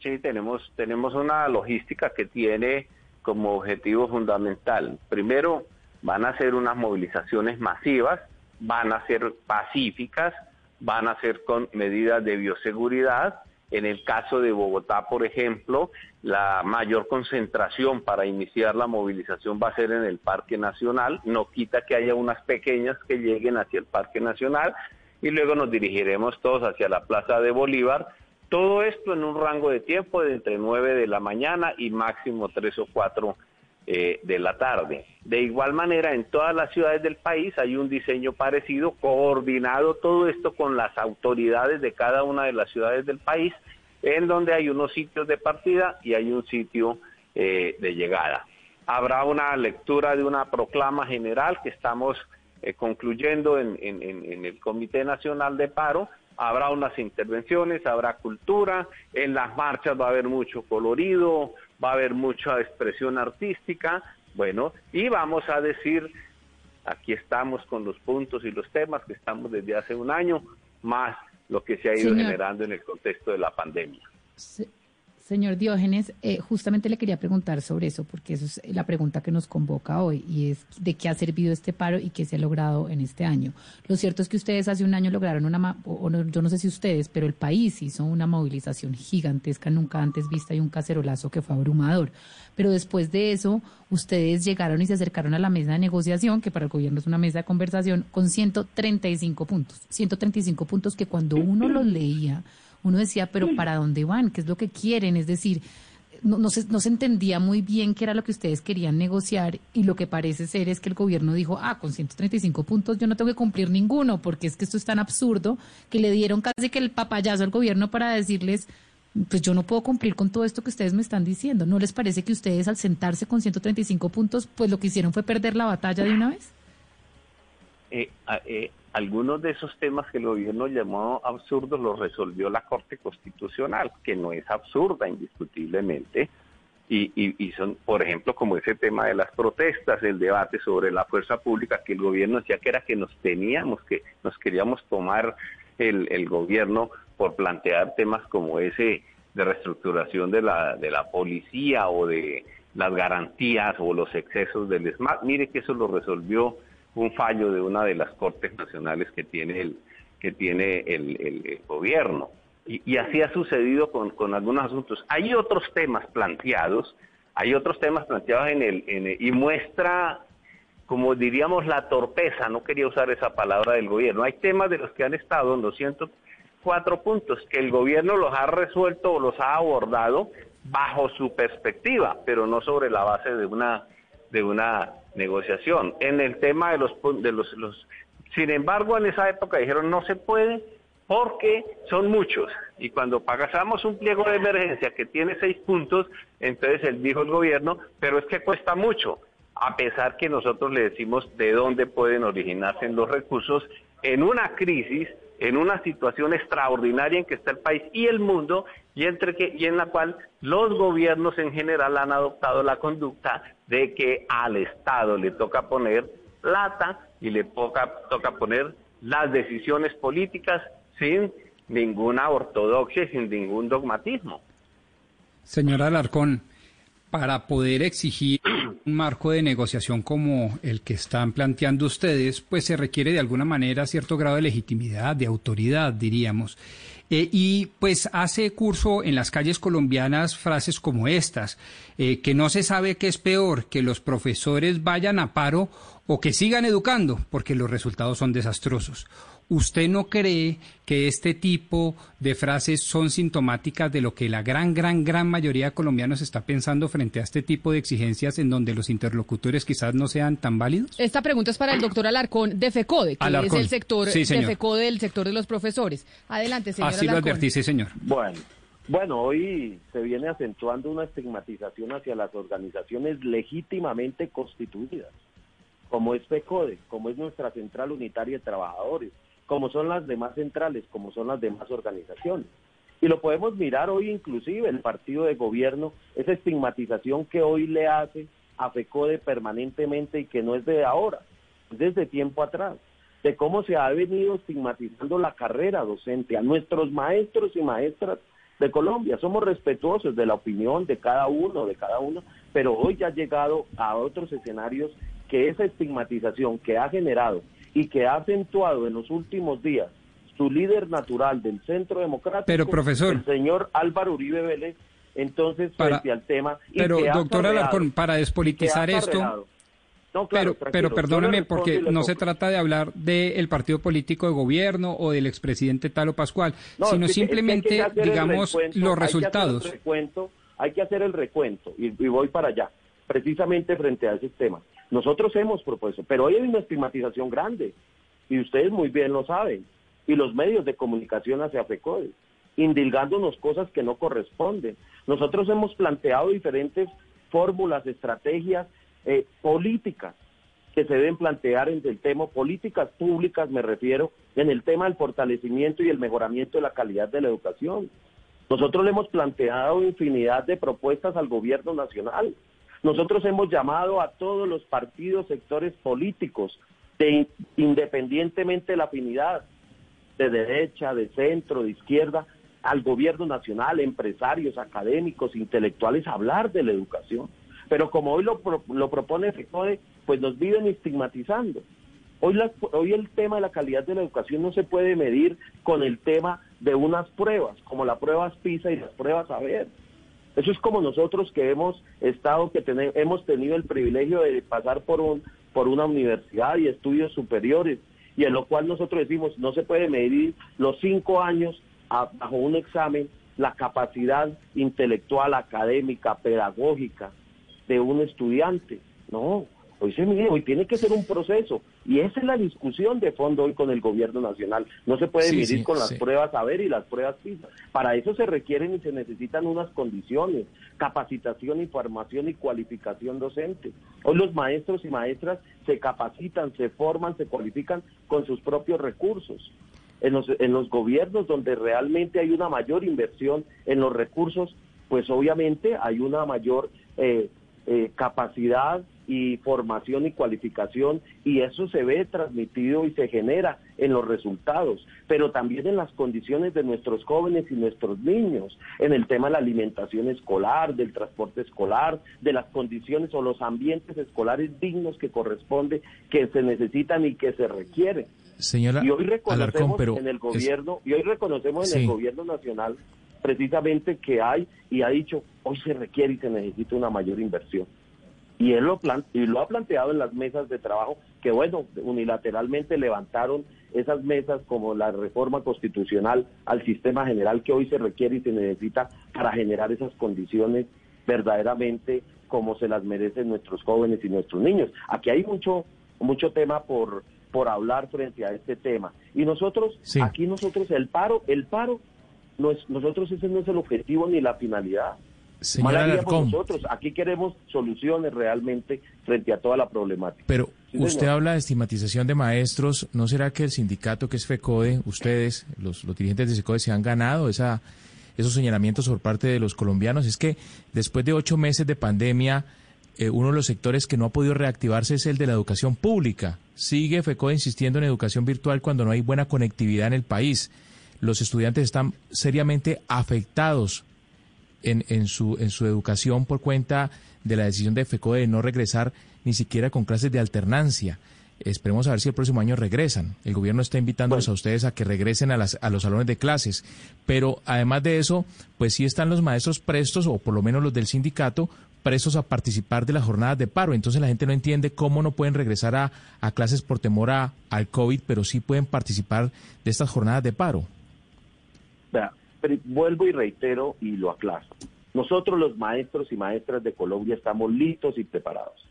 Sí, tenemos, tenemos una logística que tiene como objetivo fundamental. Primero, van a ser unas movilizaciones masivas, van a ser pacíficas, van a ser con medidas de bioseguridad en el caso de Bogotá, por ejemplo, la mayor concentración para iniciar la movilización va a ser en el Parque Nacional. No quita que haya unas pequeñas que lleguen hacia el Parque Nacional y luego nos dirigiremos todos hacia la Plaza de Bolívar. Todo esto en un rango de tiempo de entre 9 de la mañana y máximo 3 o 4 eh, de la tarde. De igual manera, en todas las ciudades del país hay un diseño parecido, coordinado todo esto con las autoridades de cada una de las ciudades del país, en donde hay unos sitios de partida y hay un sitio eh, de llegada. Habrá una lectura de una proclama general que estamos eh, concluyendo en, en el Comité Nacional de Paro, habrá unas intervenciones, habrá cultura, en las marchas va a haber mucho colorido, va a haber mucha expresión artística, bueno, y vamos a decir, aquí estamos con los puntos y los temas que estamos desde hace un año, más lo que se ha ido generando en el contexto de la pandemia. Señor Diógenes, eh, justamente le quería preguntar sobre eso, porque eso es la pregunta que nos convoca hoy, y es de qué ha servido este paro y qué se ha logrado en este año. Lo cierto es que ustedes hace un año lograron una, o yo no sé si ustedes, pero el país hizo una movilización gigantesca, nunca antes vista, y un cacerolazo que fue abrumador. Pero después de eso, ustedes llegaron y se acercaron a la mesa de negociación, que para el gobierno es una mesa de conversación, con 135 puntos. 135 puntos que cuando uno los leía, uno decía, pero ¿para dónde van? ¿Qué es lo que quieren? Es decir, no, no, se, no se entendía muy bien qué era lo que ustedes querían negociar y lo que parece ser es que el gobierno dijo, ah, con 135 puntos yo no tengo que cumplir ninguno porque es que esto es tan absurdo que le dieron casi que el papayazo al gobierno para decirles, pues yo no puedo cumplir con todo esto que ustedes me están diciendo. ¿No les parece que ustedes al sentarse con 135 puntos, pues lo que hicieron fue perder la batalla de una vez? Eh, eh, algunos de esos temas que el gobierno llamó absurdos los resolvió la Corte Constitucional, que no es absurda indiscutiblemente, y, son, por ejemplo, como ese tema de las protestas, el debate sobre la fuerza pública, que el gobierno decía que era que nos teníamos, que nos queríamos tomar el, el gobierno por plantear temas como ese de reestructuración de la, de la policía o de las garantías o los excesos del SMAT. Mire que eso lo resolvió un fallo de una de las cortes nacionales que tiene el, que tiene el, gobierno. Y, así ha sucedido con, algunos asuntos. Hay otros temas planteados, hay otros temas planteados en el, en y muestra, como diríamos, la torpeza, no quería usar esa palabra del gobierno. Hay temas de los que han estado en 204 puntos, que el gobierno los ha resuelto o los ha abordado bajo su perspectiva, pero no sobre la base de una, de una negociación. En el tema de los, de los, Sin embargo, en esa época dijeron no se puede porque son muchos. Y cuando pasamos un pliego de emergencia que tiene seis puntos, entonces él dijo el gobierno, pero es que cuesta mucho, a pesar que nosotros le decimos de dónde pueden originarse los recursos en una crisis, en una situación extraordinaria en que está el país y el mundo, y, entre que, y en la cual los gobiernos en general han adoptado la conducta de que al Estado le toca poner plata y le toca, toca poner las decisiones políticas sin ninguna ortodoxia y sin ningún dogmatismo. Señora Alarcón, para poder exigir un marco de negociación como el que están planteando ustedes, pues se requiere de alguna manera cierto grado de legitimidad, de autoridad, diríamos. Eh, y pues hace curso en las calles colombianas frases como estas, eh, que no se sabe qué es peor, que los profesores vayan a paro o que sigan educando, porque los resultados son desastrosos. ¿Usted no cree que este tipo de frases son sintomáticas de lo que la gran, gran, gran mayoría de colombianos está pensando frente a este tipo de exigencias en donde los interlocutores quizás no sean tan válidos? Esta pregunta es para el doctor Alarcón de FECODE, que es el sector de FECODE, el sector de los profesores. Adelante, señor Así lo advertí, señor. Bueno. Bueno, hoy se viene acentuando una estigmatización hacia las organizaciones legítimamente constituidas, como es FECODE, como es nuestra Central Unitaria de Trabajadores, como son las demás centrales, como son las demás organizaciones. Y lo podemos mirar hoy inclusive el partido de gobierno, esa estigmatización que hoy le hace a FECODE permanentemente y que no es de ahora, desde tiempo atrás, de cómo se ha venido estigmatizando la carrera docente a nuestros maestros y maestras de Colombia. Somos respetuosos de la opinión de cada uno, de cada uno, pero hoy ya ha llegado a otros escenarios que esa estigmatización que ha generado y que ha acentuado en los últimos días su líder natural del Centro Democrático, pero, profesor, el señor Álvaro Uribe Vélez, entonces frente al tema... pero, doctor Alarcón, para despolitizar esto... No, claro, pero, pero perdóneme, porque no se trata de hablar del partido político de gobierno o del expresidente Talo Pascual, sino simplemente, digamos, los resultados. Hay que, recuento, hay que hacer el recuento, y, y voy para allá, precisamente frente a ese tema. Nosotros hemos propuesto, pero hoy hay una estigmatización grande, y ustedes muy bien lo saben, y los medios de comunicación hacia FECODE, indilgándonos cosas que no corresponden. Nosotros hemos planteado diferentes fórmulas, estrategias eh, políticas que se deben plantear en el tema, políticas públicas me refiero, en el tema del fortalecimiento y el mejoramiento de la calidad de la educación. Nosotros le hemos planteado infinidad de propuestas al gobierno nacional nosotros hemos llamado a todos los partidos, sectores políticos, de, independientemente de la afinidad, de derecha, de centro, de izquierda, al gobierno nacional, empresarios, académicos, intelectuales, a hablar de la educación. Pero como hoy lo, lo propone FECODE, pues nos viven estigmatizando. Hoy, hoy el tema de la calidad de la educación no se puede medir con el tema de unas pruebas, como las pruebas PISA y las pruebas AVER. Eso es como nosotros que hemos estado, que hemos tenido el privilegio de pasar por, un, por una universidad y estudios superiores, y en lo cual nosotros decimos, no se puede medir los cinco años bajo un examen la capacidad intelectual, académica, pedagógica de un estudiante. No, Hoy se hoy tiene que ser un proceso. Y esa es la discusión de fondo hoy con el gobierno nacional. No se puede medir con las pruebas a ver y las pruebas PISA. Para eso se requieren y se necesitan unas condiciones, capacitación y formación y cualificación docente. Hoy los maestros y maestras se capacitan, se forman, se cualifican con sus propios recursos. En los, en los gobiernos donde realmente hay una mayor inversión en los recursos, pues obviamente hay una mayor eh, eh, capacidad y formación y cualificación y eso se ve transmitido y se genera en los resultados, pero también en las condiciones de nuestros jóvenes y nuestros niños, en el tema de la alimentación escolar, del transporte escolar, de las condiciones o los ambientes escolares dignos que corresponde, que se necesitan y que se requieren. Señora y hoy reconocemos en el gobierno, y hoy reconocemos en el gobierno nacional precisamente que hay y ha dicho, hoy se requiere y se necesita una mayor inversión. Y él lo, y lo ha planteado en las mesas de trabajo, que bueno, unilateralmente levantaron esas mesas como la reforma constitucional al sistema general que hoy se requiere y se necesita para generar esas condiciones verdaderamente como se las merecen nuestros jóvenes y nuestros niños. Aquí hay mucho, mucho tema por, por hablar frente a este tema. Y nosotros, aquí nosotros, el paro, el paro, nosotros ese no es el objetivo ni la finalidad. Señora nosotros, aquí queremos soluciones realmente frente a toda la problemática. Pero usted habla de estigmatización de maestros, ¿no será que el sindicato que es FECODE, ustedes, los, los dirigentes de FECODE, se han ganado esa, esos señalamientos por parte de los colombianos? Es que después de ocho meses de pandemia, eh, uno de los sectores que no ha podido reactivarse es el de la educación pública. Sigue FECODE insistiendo en educación virtual cuando no hay buena conectividad en el país. Los estudiantes están seriamente afectados en, en, su, en su educación por cuenta de la decisión de FECODE de no regresar ni siquiera con clases de alternancia. Esperemos a ver si el próximo año regresan. El gobierno está invitándolos a ustedes a que regresen a, las, a los salones de clases. Pero además de eso, pues sí están los maestros prestos, o por lo menos los del sindicato, presos a participar de las jornadas de paro. Entonces la gente no entiende cómo no pueden regresar a, a clases por temor a, al COVID, pero sí pueden participar de estas jornadas de paro. Vuelvo y reitero y lo aclaro. Nosotros los maestros y maestras de Colombia estamos listos y preparados.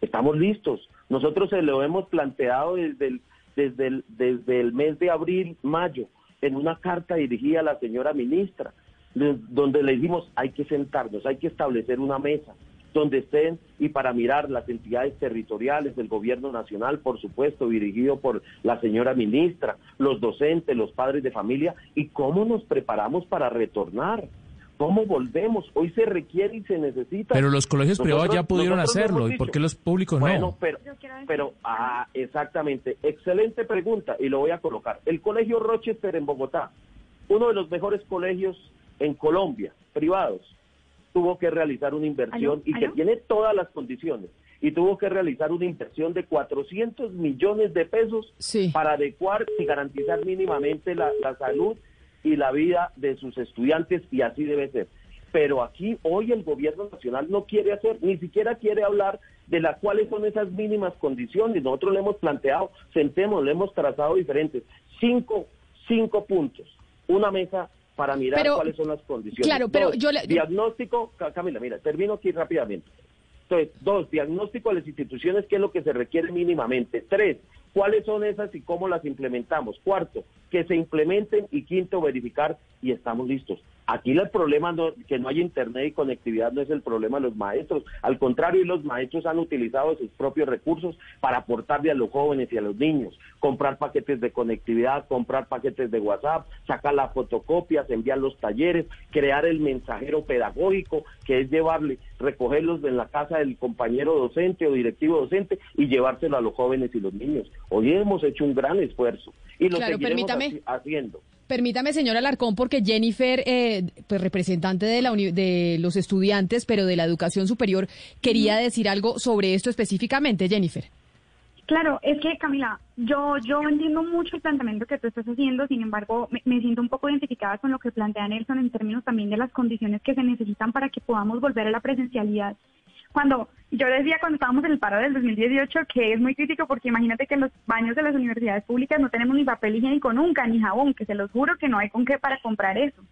Estamos listos. Nosotros se lo hemos planteado desde desde desde el mes de abril, mayo, en una carta dirigida a la señora ministra donde le dijimos hay que sentarnos, hay que establecer una mesa donde estén y para mirar las entidades territoriales del gobierno nacional, por supuesto, dirigido por la señora ministra, los docentes, los padres de familia, y cómo nos preparamos para retornar. ¿Cómo volvemos? Hoy se requiere y se necesita. Pero los colegios privados ya pudieron hacerlo, ¿y por qué los públicos no? Bueno, pero, pero ah, exactamente, excelente pregunta, y lo voy a colocar. El Colegio Rochester en Bogotá, uno de los mejores colegios en Colombia, privados, tuvo que realizar una inversión y que tiene todas las condiciones y tuvo que realizar una inversión de 400 millones de pesos para adecuar y garantizar mínimamente la, salud y la vida de sus estudiantes y así debe ser. Pero aquí hoy el gobierno nacional no quiere hacer, ni siquiera quiere hablar de las cuáles son esas mínimas condiciones. Nosotros le hemos planteado, sentemos, le hemos trazado diferentes, cinco, cinco puntos. Una mesa para mirar cuáles son las condiciones. Claro, pero yo le... Diagnóstico, Camila, mira, termino aquí rápidamente. Entonces, dos, diagnóstico a las instituciones, qué es lo que se requiere mínimamente. Tres, cuáles son esas y cómo las implementamos. Cuarto, que se implementen y quinto, verificar y estamos listos. Aquí el problema no, que no hay internet y conectividad no es el problema de los maestros. Al contrario, los maestros han utilizado sus propios recursos para aportarle a los jóvenes y a los niños. Comprar paquetes de conectividad, comprar paquetes de WhatsApp, sacar las fotocopias, enviar los talleres, crear el mensajero pedagógico, que es llevarle, recogerlos en la casa del compañero docente o directivo docente y llevárselo a los jóvenes y los niños. Hoy hemos hecho un gran esfuerzo y lo seguiremos haciendo. Permítame, señora Alarcón, porque Jennifer, eh, pues representante de, la de los estudiantes, pero de la educación superior, quería decir algo sobre esto específicamente, Jennifer. Claro, es que Camila, yo yo entiendo mucho el planteamiento que tú estás haciendo, sin embargo, me, me, siento un poco identificada con lo que plantea Nelson en términos también de las condiciones que se necesitan para que podamos volver a la presencialidad cuando yo decía cuando estábamos en el paro del 2018 que es muy crítico porque imagínate que en los baños de las universidades públicas no tenemos ni papel higiénico nunca, ni jabón, que se los juro que no hay con qué para comprar eso.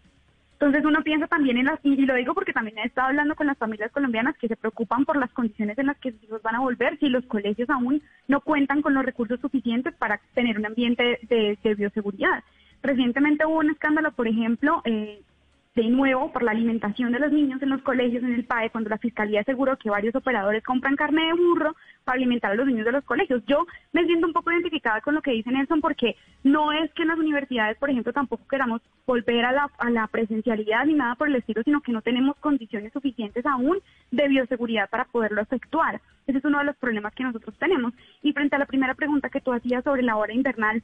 Entonces uno piensa también en las, y lo digo porque también he estado hablando con las familias colombianas que se preocupan por las condiciones en las que sus hijos van a volver si los colegios aún no cuentan con los recursos suficientes para tener un ambiente de, de bioseguridad. Recientemente hubo un escándalo, por ejemplo, eh, de nuevo por la alimentación de los niños en los colegios, en el PAE, cuando la Fiscalía aseguró que varios operadores compran carne de burro para alimentar a los niños de los colegios. Yo me siento un poco identificada con lo que dice Nelson porque no es que en las universidades, por ejemplo, tampoco queramos volver a la, a la presencialidad ni nada por el estilo, sino que no tenemos condiciones suficientes aún de bioseguridad para poderlo efectuar. Ese es uno de los problemas que nosotros tenemos. Y frente a la primera pregunta que tú hacías sobre la hora invernal,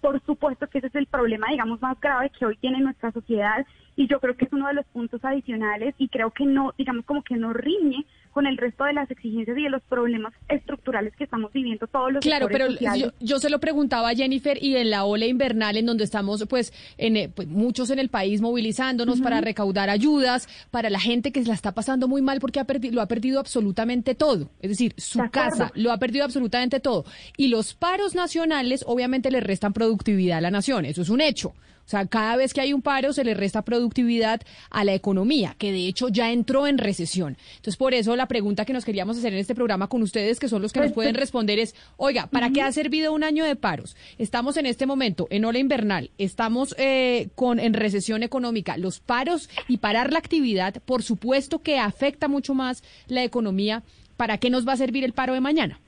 por supuesto que ese es el problema, digamos, más grave que hoy tiene nuestra sociedad y yo creo que es uno de los puntos adicionales y creo que no, digamos, como que no riñe con el resto de las exigencias y de los problemas estructurales que estamos viviendo todos los Claro, pero yo, se lo preguntaba a Jennifer y en la ola invernal en donde estamos pues, en, eh, pues, muchos en el país movilizándonos para recaudar ayudas para la gente que se la está pasando muy mal porque ha lo ha perdido absolutamente todo, es decir, su casa lo ha perdido absolutamente todo. Y los paros nacionales obviamente le restan productividad a la nación, eso es un hecho. O sea, cada vez que hay un paro se le resta productividad a la economía, que de hecho ya entró en recesión. Entonces, por eso la pregunta que nos queríamos hacer en este programa con ustedes, que son los que nos pueden responder, es, oiga, ¿para qué ha servido un año de paros? Estamos en este momento en ola invernal, estamos eh, con en recesión económica. Los paros y parar la actividad, por supuesto que afecta mucho más la economía. ¿Para qué nos va a servir el paro de mañana?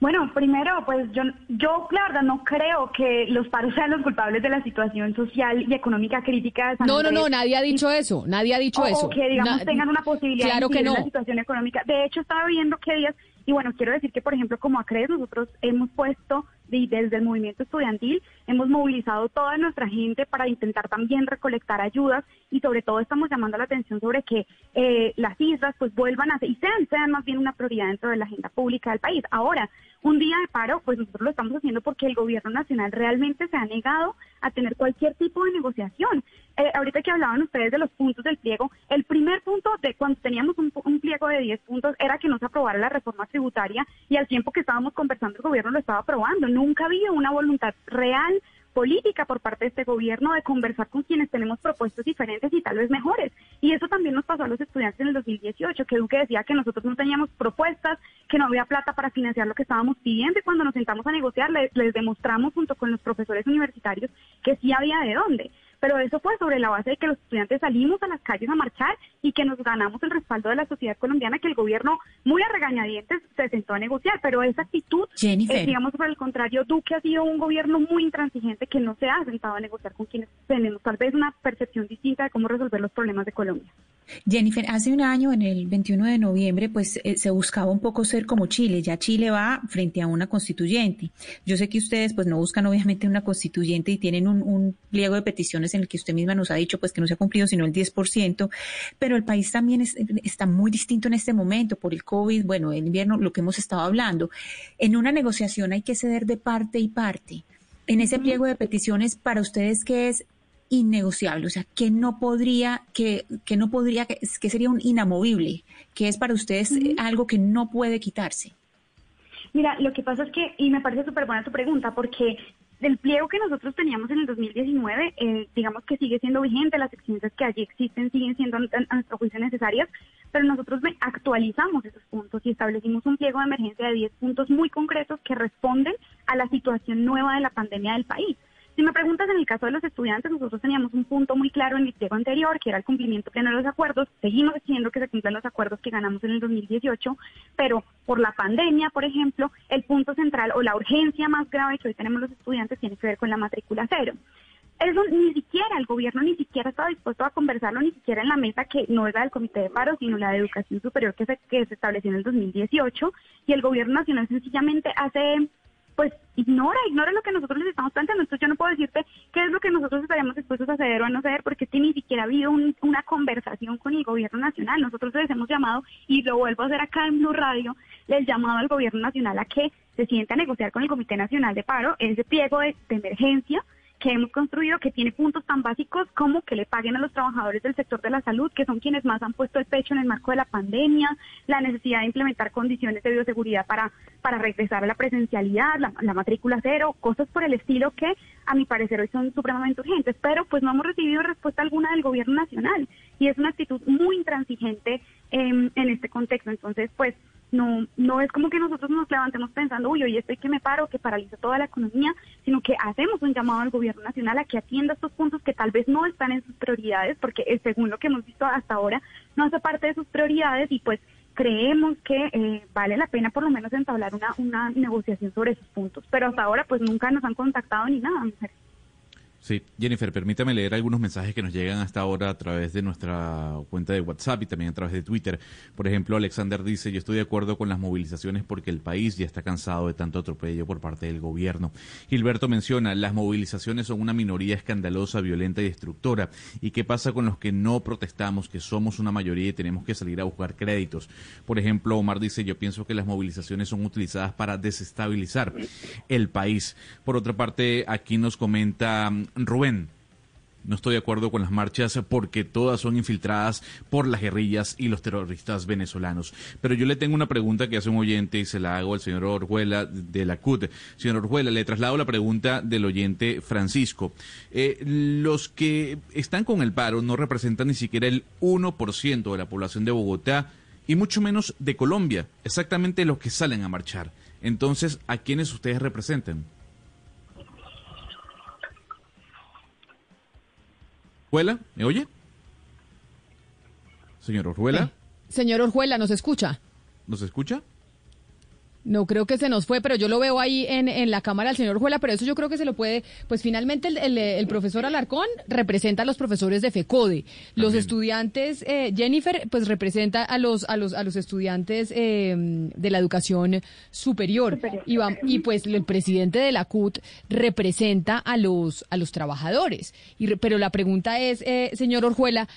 Bueno, primero, pues yo, yo la verdad no creo que los paros sean los culpables de la situación social y económica crítica. De no, no, no, nadie ha dicho eso, nadie ha dicho eso. O que, digamos, tengan una posibilidad claro de que no. la situación económica. De hecho, estaba viendo que días, y bueno, quiero decir que, por ejemplo, como ACRES, nosotros hemos puesto desde el movimiento estudiantil hemos movilizado toda nuestra gente para intentar también recolectar ayudas y sobre todo estamos llamando la atención sobre que eh, las islas pues vuelvan a ser y sean, sean más bien una prioridad dentro de la agenda pública del país. Ahora, un día de paro, pues nosotros lo estamos haciendo porque el gobierno nacional realmente se ha negado a tener cualquier tipo de negociación. Eh, ahorita que hablaban ustedes de los puntos del pliego, el primer punto de cuando teníamos un, un pliego de 10 puntos era que no se aprobara la reforma tributaria y al tiempo que estábamos conversando el gobierno lo estaba aprobando. Nunca había una voluntad real política por parte de este gobierno de conversar con quienes tenemos propuestas diferentes y tal vez mejores. Y eso también nos pasó a los estudiantes en el 2018, que Duque decía que nosotros no teníamos propuestas, que no había plata para financiar lo que estábamos pidiendo y cuando nos sentamos a negociar les, les demostramos junto con los profesores universitarios que sí había de dónde pero eso fue sobre la base de que los estudiantes salimos a las calles a marchar y que nos ganamos el respaldo de la sociedad colombiana, que el gobierno, muy a regañadientes, se sentó a negociar, pero esa actitud, eh, digamos por el contrario, Duque ha sido un gobierno muy intransigente que no se ha sentado a negociar con quienes tenemos tal vez una percepción distinta de cómo resolver los problemas de Colombia. Jennifer, hace un año, en el 21 de noviembre, pues eh, se buscaba un poco ser como Chile. Ya Chile va frente a una constituyente. Yo sé que ustedes, pues, no buscan obviamente una constituyente y tienen un, un pliego de peticiones en el que usted misma nos ha dicho, pues, que no se ha cumplido sino el 10%, pero el país también está muy distinto en este momento por el COVID, bueno, el invierno, lo que hemos estado hablando. En una negociación hay que ceder de parte y parte. En ese pliego de peticiones, para ustedes, ¿qué es innegociable, o sea, que no podría, que, que no podría, que, sería un inamovible, que es para ustedes algo que no puede quitarse. Mira, lo que pasa es que, y me parece súper buena tu pregunta, porque del pliego que nosotros teníamos en el 2019, eh, digamos que sigue siendo vigente, las exigencias que allí existen siguen siendo a nuestro juicio necesarias, pero nosotros actualizamos esos puntos y establecimos un pliego de emergencia de 10 puntos muy concretos que responden a la situación nueva de la pandemia del país. Si me preguntas en el caso de los estudiantes, nosotros teníamos un punto muy claro en el pliego anterior, que era el cumplimiento pleno de los acuerdos. Seguimos exigiendo que se cumplan los acuerdos que ganamos en el 2018, pero por la pandemia, por ejemplo, el punto central o la urgencia más grave que hoy tenemos los estudiantes tiene que ver con la matrícula cero. Eso ni siquiera el gobierno ni siquiera estaba dispuesto a conversarlo, ni siquiera en la mesa que no es la del Comité de Paro, sino la de Educación Superior que se, que se estableció en el 2018. Y el gobierno nacional sencillamente hace pues ignora, ignora lo que nosotros les estamos planteando. Entonces yo no puedo decirte qué es lo que nosotros estaríamos dispuestos a ceder o a no ceder, porque es que ni siquiera ha habido una conversación con el gobierno nacional. Nosotros les hemos llamado, y lo vuelvo a hacer acá en Blue Radio, les llamado al gobierno nacional a que se siente a negociar con el Comité Nacional de Paro ese pliego de emergencia que hemos construido que tiene puntos tan básicos como que le paguen a los trabajadores del sector de la salud, que son quienes más han puesto el pecho en el marco de la pandemia, la necesidad de implementar condiciones de bioseguridad para, para regresar a la presencialidad, la, la matrícula cero, cosas por el estilo que a mi parecer hoy son supremamente urgentes, pero pues no hemos recibido respuesta alguna del gobierno nacional y es una actitud muy intransigente en este contexto. Entonces, pues no, no es como que nosotros nos levantemos pensando, uy, hoy estoy que me paro, que paraliza toda la economía, sino que hacemos un llamado al gobierno nacional a que atienda estos puntos que tal vez no están en sus prioridades, porque eh, según lo que hemos visto hasta ahora, no hace parte de sus prioridades y pues creemos que eh, vale la pena por lo menos entablar una, una negociación sobre esos puntos. Pero hasta ahora pues nunca nos han contactado ni nada, mujeres. Sí, Jennifer, permítame leer algunos mensajes que nos llegan hasta ahora a través de nuestra cuenta de WhatsApp y también a través de Twitter. Por ejemplo, Alexander dice, yo estoy de acuerdo con las movilizaciones porque el país ya está cansado de tanto atropello por parte del gobierno. Gilberto menciona, las movilizaciones son una minoría escandalosa, violenta y destructora. ¿Y qué pasa con los que no protestamos, que somos una mayoría y tenemos que salir a buscar créditos? Por ejemplo, Omar dice, yo pienso que las movilizaciones son utilizadas para desestabilizar el país. Por otra parte, aquí nos comenta Rubén. no estoy de acuerdo con las marchas porque todas son infiltradas por las guerrillas y los terroristas venezolanos. Pero yo le tengo una pregunta que hace un oyente y se la hago al señor Orjuela de la CUT. Señor Orjuela, le traslado la pregunta del oyente Francisco. Eh, los que están con el paro no representan ni siquiera el 1% de la población de Bogotá y mucho menos de Colombia, exactamente los que salen a marchar. Entonces, ¿a quiénes ustedes representan? ¿Orjuela? ¿Me oye? Señor Orjuela. Eh, señor Orjuela, ¿nos escucha? ¿Nos escucha? No creo que se nos fue, pero yo lo veo ahí en, en la cámara del señor Juela, pero eso yo creo que se lo puede, pues finalmente el, el, profesor Alarcón representa a los profesores de FECODE, los estudiantes, eh, Jennifer, pues representa a los, a los, a los estudiantes eh, de la educación superior, Y, y, pues el presidente de la CUT representa a los, a los trabajadores. Y, pero la pregunta es, eh, señor Orjuela,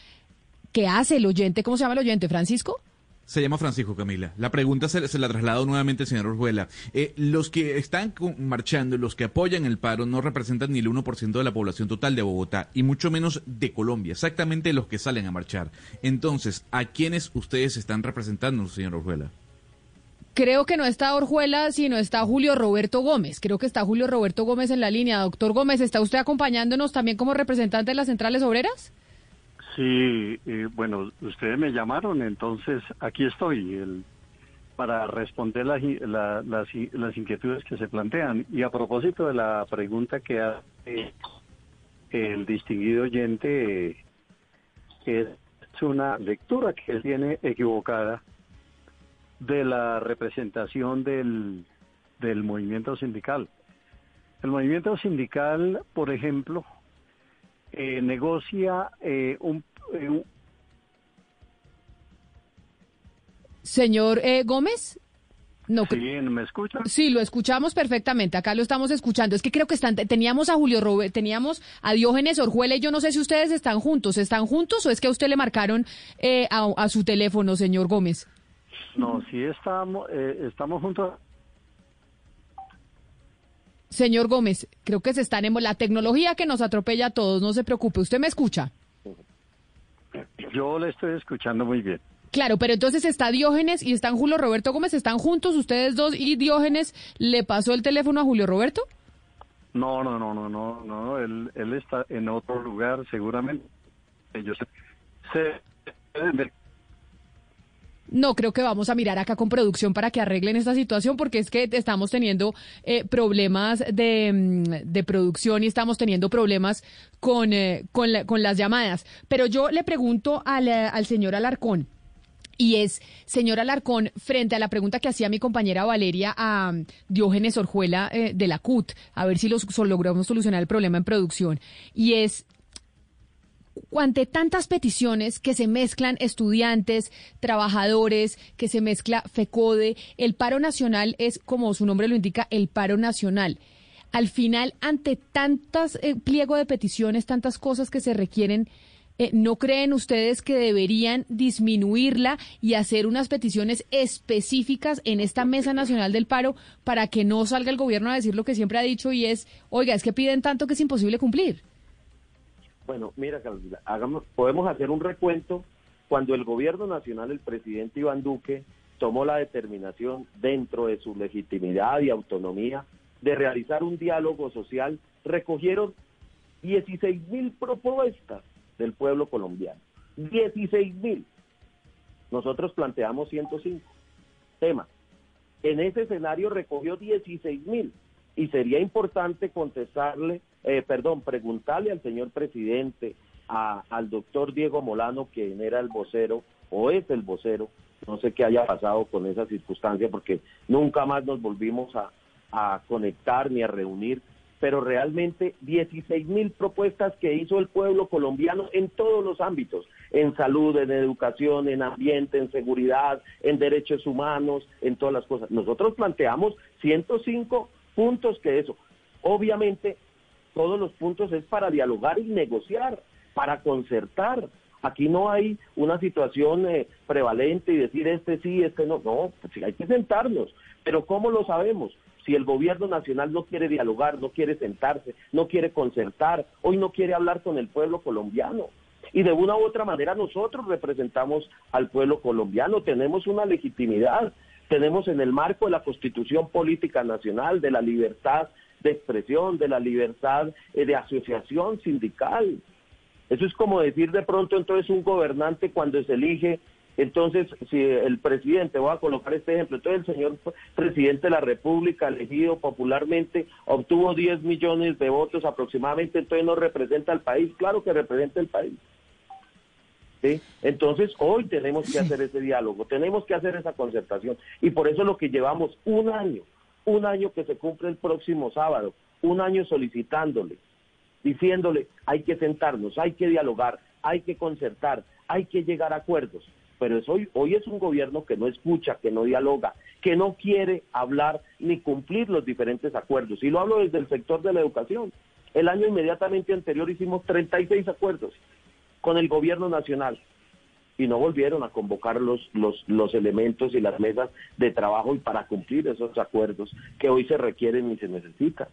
¿qué hace el oyente? ¿Cómo se llama el oyente? ¿Francisco? Se llama Francisco Camila. La pregunta se, la traslado nuevamente al señor Orjuela. Eh, los que están marchando, los que apoyan el paro, no representan ni el 1% de la población total de Bogotá y mucho menos de Colombia, exactamente los que salen a marchar. Entonces, ¿a quiénes ustedes están representando, señor Orjuela? Creo que no está Orjuela, sino está Julio Roberto Gómez. Creo que está Julio Roberto Gómez en la línea. Doctor Gómez, ¿está usted acompañándonos también como representante de las centrales obreras? Sí, bueno, ustedes me llamaron, entonces aquí estoy el, para responder las, las, inquietudes que se plantean. Y a propósito de la pregunta que hace el distinguido oyente, es una lectura que él tiene equivocada de la representación del, del movimiento sindical. El movimiento sindical, por ejemplo, eh, negocia eh, un, eh, Señor Gómez. No, sí, ¿me escucha? Sí, lo escuchamos perfectamente. Acá lo estamos escuchando. Es que creo que están, teníamos a Julio Robert, teníamos a Diógenes Orjuela y yo no sé si ustedes están juntos. ¿Están juntos o es que a usted le marcaron a, su teléfono, señor Gómez? No, sí estamos, estamos juntos. Señor Gómez, creo que se están en la tecnología que nos atropella a todos, no se preocupe, ¿usted me escucha? Yo le estoy escuchando muy bien. Claro, pero entonces está Diógenes y están Julio Roberto Gómez, ¿están juntos ustedes dos y Diógenes le pasó el teléfono a Julio Roberto? No, no, no, no, no, no, él, él está en otro lugar seguramente. Ellos se, no, creo que vamos a mirar acá con producción para que arreglen esta situación porque es que estamos teniendo eh, problemas de, mm, producción y estamos teniendo problemas con, eh, con, las llamadas. Pero yo le pregunto al, eh, al señor Alarcón. Y es, señor Alarcón, frente a la pregunta que hacía mi compañera Valeria a mm, Diógenes Orjuela de la CUT, a ver si los, logramos solucionar el problema en producción. Y es, ante tantas peticiones que se mezclan estudiantes, trabajadores, que se mezcla FECODE, el paro nacional es, como su nombre lo indica, el paro nacional. Al final, ante tantas eh, pliego de peticiones, tantas cosas que se requieren, eh, ¿no creen ustedes que deberían disminuirla y hacer unas peticiones específicas en esta Mesa Nacional del Paro para que no salga el gobierno a decir lo que siempre ha dicho y es, oiga, es que piden tanto que es imposible cumplir? Bueno, mira, hagamos, podemos hacer un recuento cuando el gobierno nacional, el presidente Iván Duque, tomó la determinación dentro de su legitimidad y autonomía de realizar un diálogo social, recogieron 16 mil propuestas del pueblo colombiano. 16 mil. Nosotros planteamos 105 temas. En ese escenario recogió 16 mil y sería importante contestarle eh, perdón, preguntarle al señor presidente, al doctor Diego Molano, quien era el vocero o es el vocero, no sé qué haya pasado con esa circunstancia porque nunca más nos volvimos a, a conectar ni a reunir, pero realmente 16 mil propuestas que hizo el pueblo colombiano en todos los ámbitos, en salud, en educación, en ambiente, en seguridad, en derechos humanos, en todas las cosas. Nosotros planteamos 105 puntos que eso. Obviamente todos los puntos es para dialogar y negociar, para concertar. Aquí no hay una situación eh, prevalente y decir este sí, este no. No, pues hay que sentarnos. Pero ¿cómo lo sabemos? Si el gobierno nacional no quiere dialogar, no quiere sentarse, no quiere concertar, hoy no quiere hablar con el pueblo colombiano. Y de una u otra manera nosotros representamos al pueblo colombiano, tenemos una legitimidad, tenemos en el marco de la Constitución Política Nacional, de la libertad de expresión, de la libertad eh, de asociación sindical. Eso es como decir de pronto entonces un gobernante cuando se elige, entonces si el presidente, voy a colocar este ejemplo, entonces el señor presidente de la República elegido popularmente obtuvo 10 millones de votos aproximadamente, entonces no representa al país, claro que representa el país. ¿Sí? Entonces, hoy tenemos que hacer ese diálogo, tenemos que hacer esa concertación. Y por eso lo que llevamos un año, un año que se cumple el próximo sábado, un año solicitándole, diciéndole, hay que sentarnos, hay que dialogar, hay que concertar, hay que llegar a acuerdos. Pero es hoy, hoy es un gobierno que no escucha, que no dialoga, que no quiere hablar ni cumplir los diferentes acuerdos. Y lo hablo desde el sector de la educación. El año inmediatamente anterior hicimos 36 acuerdos con el gobierno nacional y no volvieron a convocar los, los, los elementos y las mesas de trabajo y para cumplir esos acuerdos que hoy se requieren y se necesitan.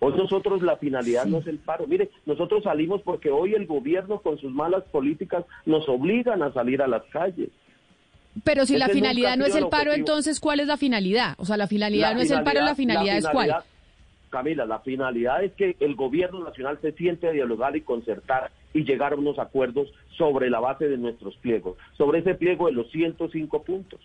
Hoy nosotros la finalidad no es el paro. Mire, nosotros salimos porque hoy el gobierno con sus malas políticas nos obligan a salir a las calles. Pero si la finalidad no es el paro, entonces ¿cuál es la finalidad? O sea, la finalidad no es el paro, la finalidad, es cuál. Camila, la finalidad es que el gobierno nacional se siente a dialogar y concertar y llegar a unos acuerdos sobre la base de nuestros pliegos, sobre ese pliego de los 105 puntos.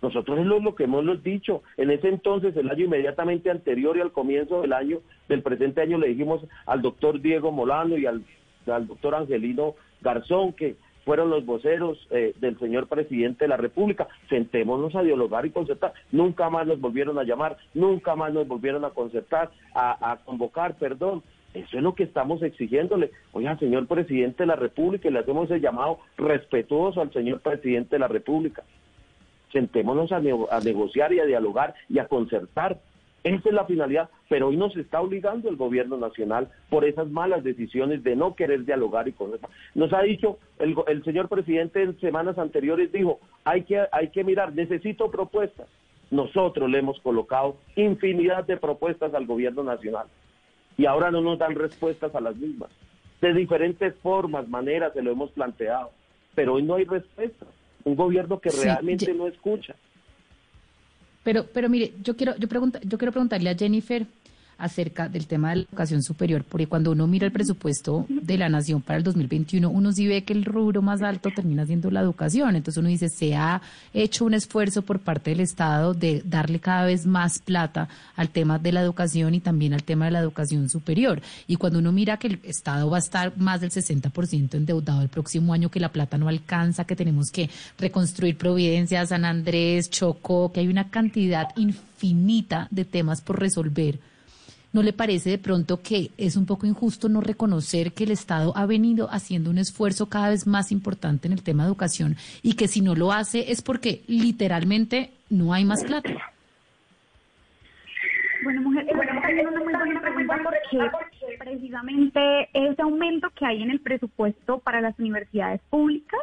Nosotros es lo que hemos dicho. En ese entonces, el año inmediatamente anterior y al comienzo del año, del presente año, le dijimos al doctor Diego Molano y al, al doctor Angelino Garzón que fueron los voceros eh, del señor presidente de la República. Sentémonos a dialogar y concertar. Nunca más nos volvieron a llamar, nunca más nos volvieron a concertar, a, a convocar, perdón. Eso es lo que estamos exigiéndole. Oiga, señor presidente de la República, le hacemos el llamado respetuoso al señor presidente de la República. Sentémonos a, a negociar y a dialogar y a concertar esa es la finalidad, pero hoy nos está obligando el gobierno nacional por esas malas decisiones de no querer dialogar y con. Nos ha dicho, el, el señor presidente en semanas anteriores dijo, hay que, hay que mirar, necesito propuestas. Nosotros le hemos colocado infinidad de propuestas al gobierno nacional y ahora no nos dan respuestas a las mismas. De diferentes formas, maneras se lo hemos planteado, pero hoy no hay respuesta. Un gobierno que realmente no escucha. Pero, pero mire, yo quiero, yo pregunta, yo quiero preguntarle a Jennifer acerca del tema de la educación superior, porque cuando uno mira el presupuesto de la nación para el 2021, uno sí ve que el rubro más alto termina siendo la educación. Entonces uno dice, se ha hecho un esfuerzo por parte del Estado de darle cada vez más plata al tema de la educación y también al tema de la educación superior. Y cuando uno mira que el Estado va a estar más del 60% endeudado el próximo año, que la plata no alcanza, que tenemos que reconstruir Providencia, San Andrés, Chocó, que hay una cantidad infinita de temas por resolver ¿No le parece de pronto que es un poco injusto no reconocer que el Estado ha venido haciendo un esfuerzo cada vez más importante en el tema de educación y que si no lo hace es porque literalmente no hay más plata? Bueno, mujer, es una muy buena pregunta porque precisamente ese aumento que hay en el presupuesto para las universidades públicas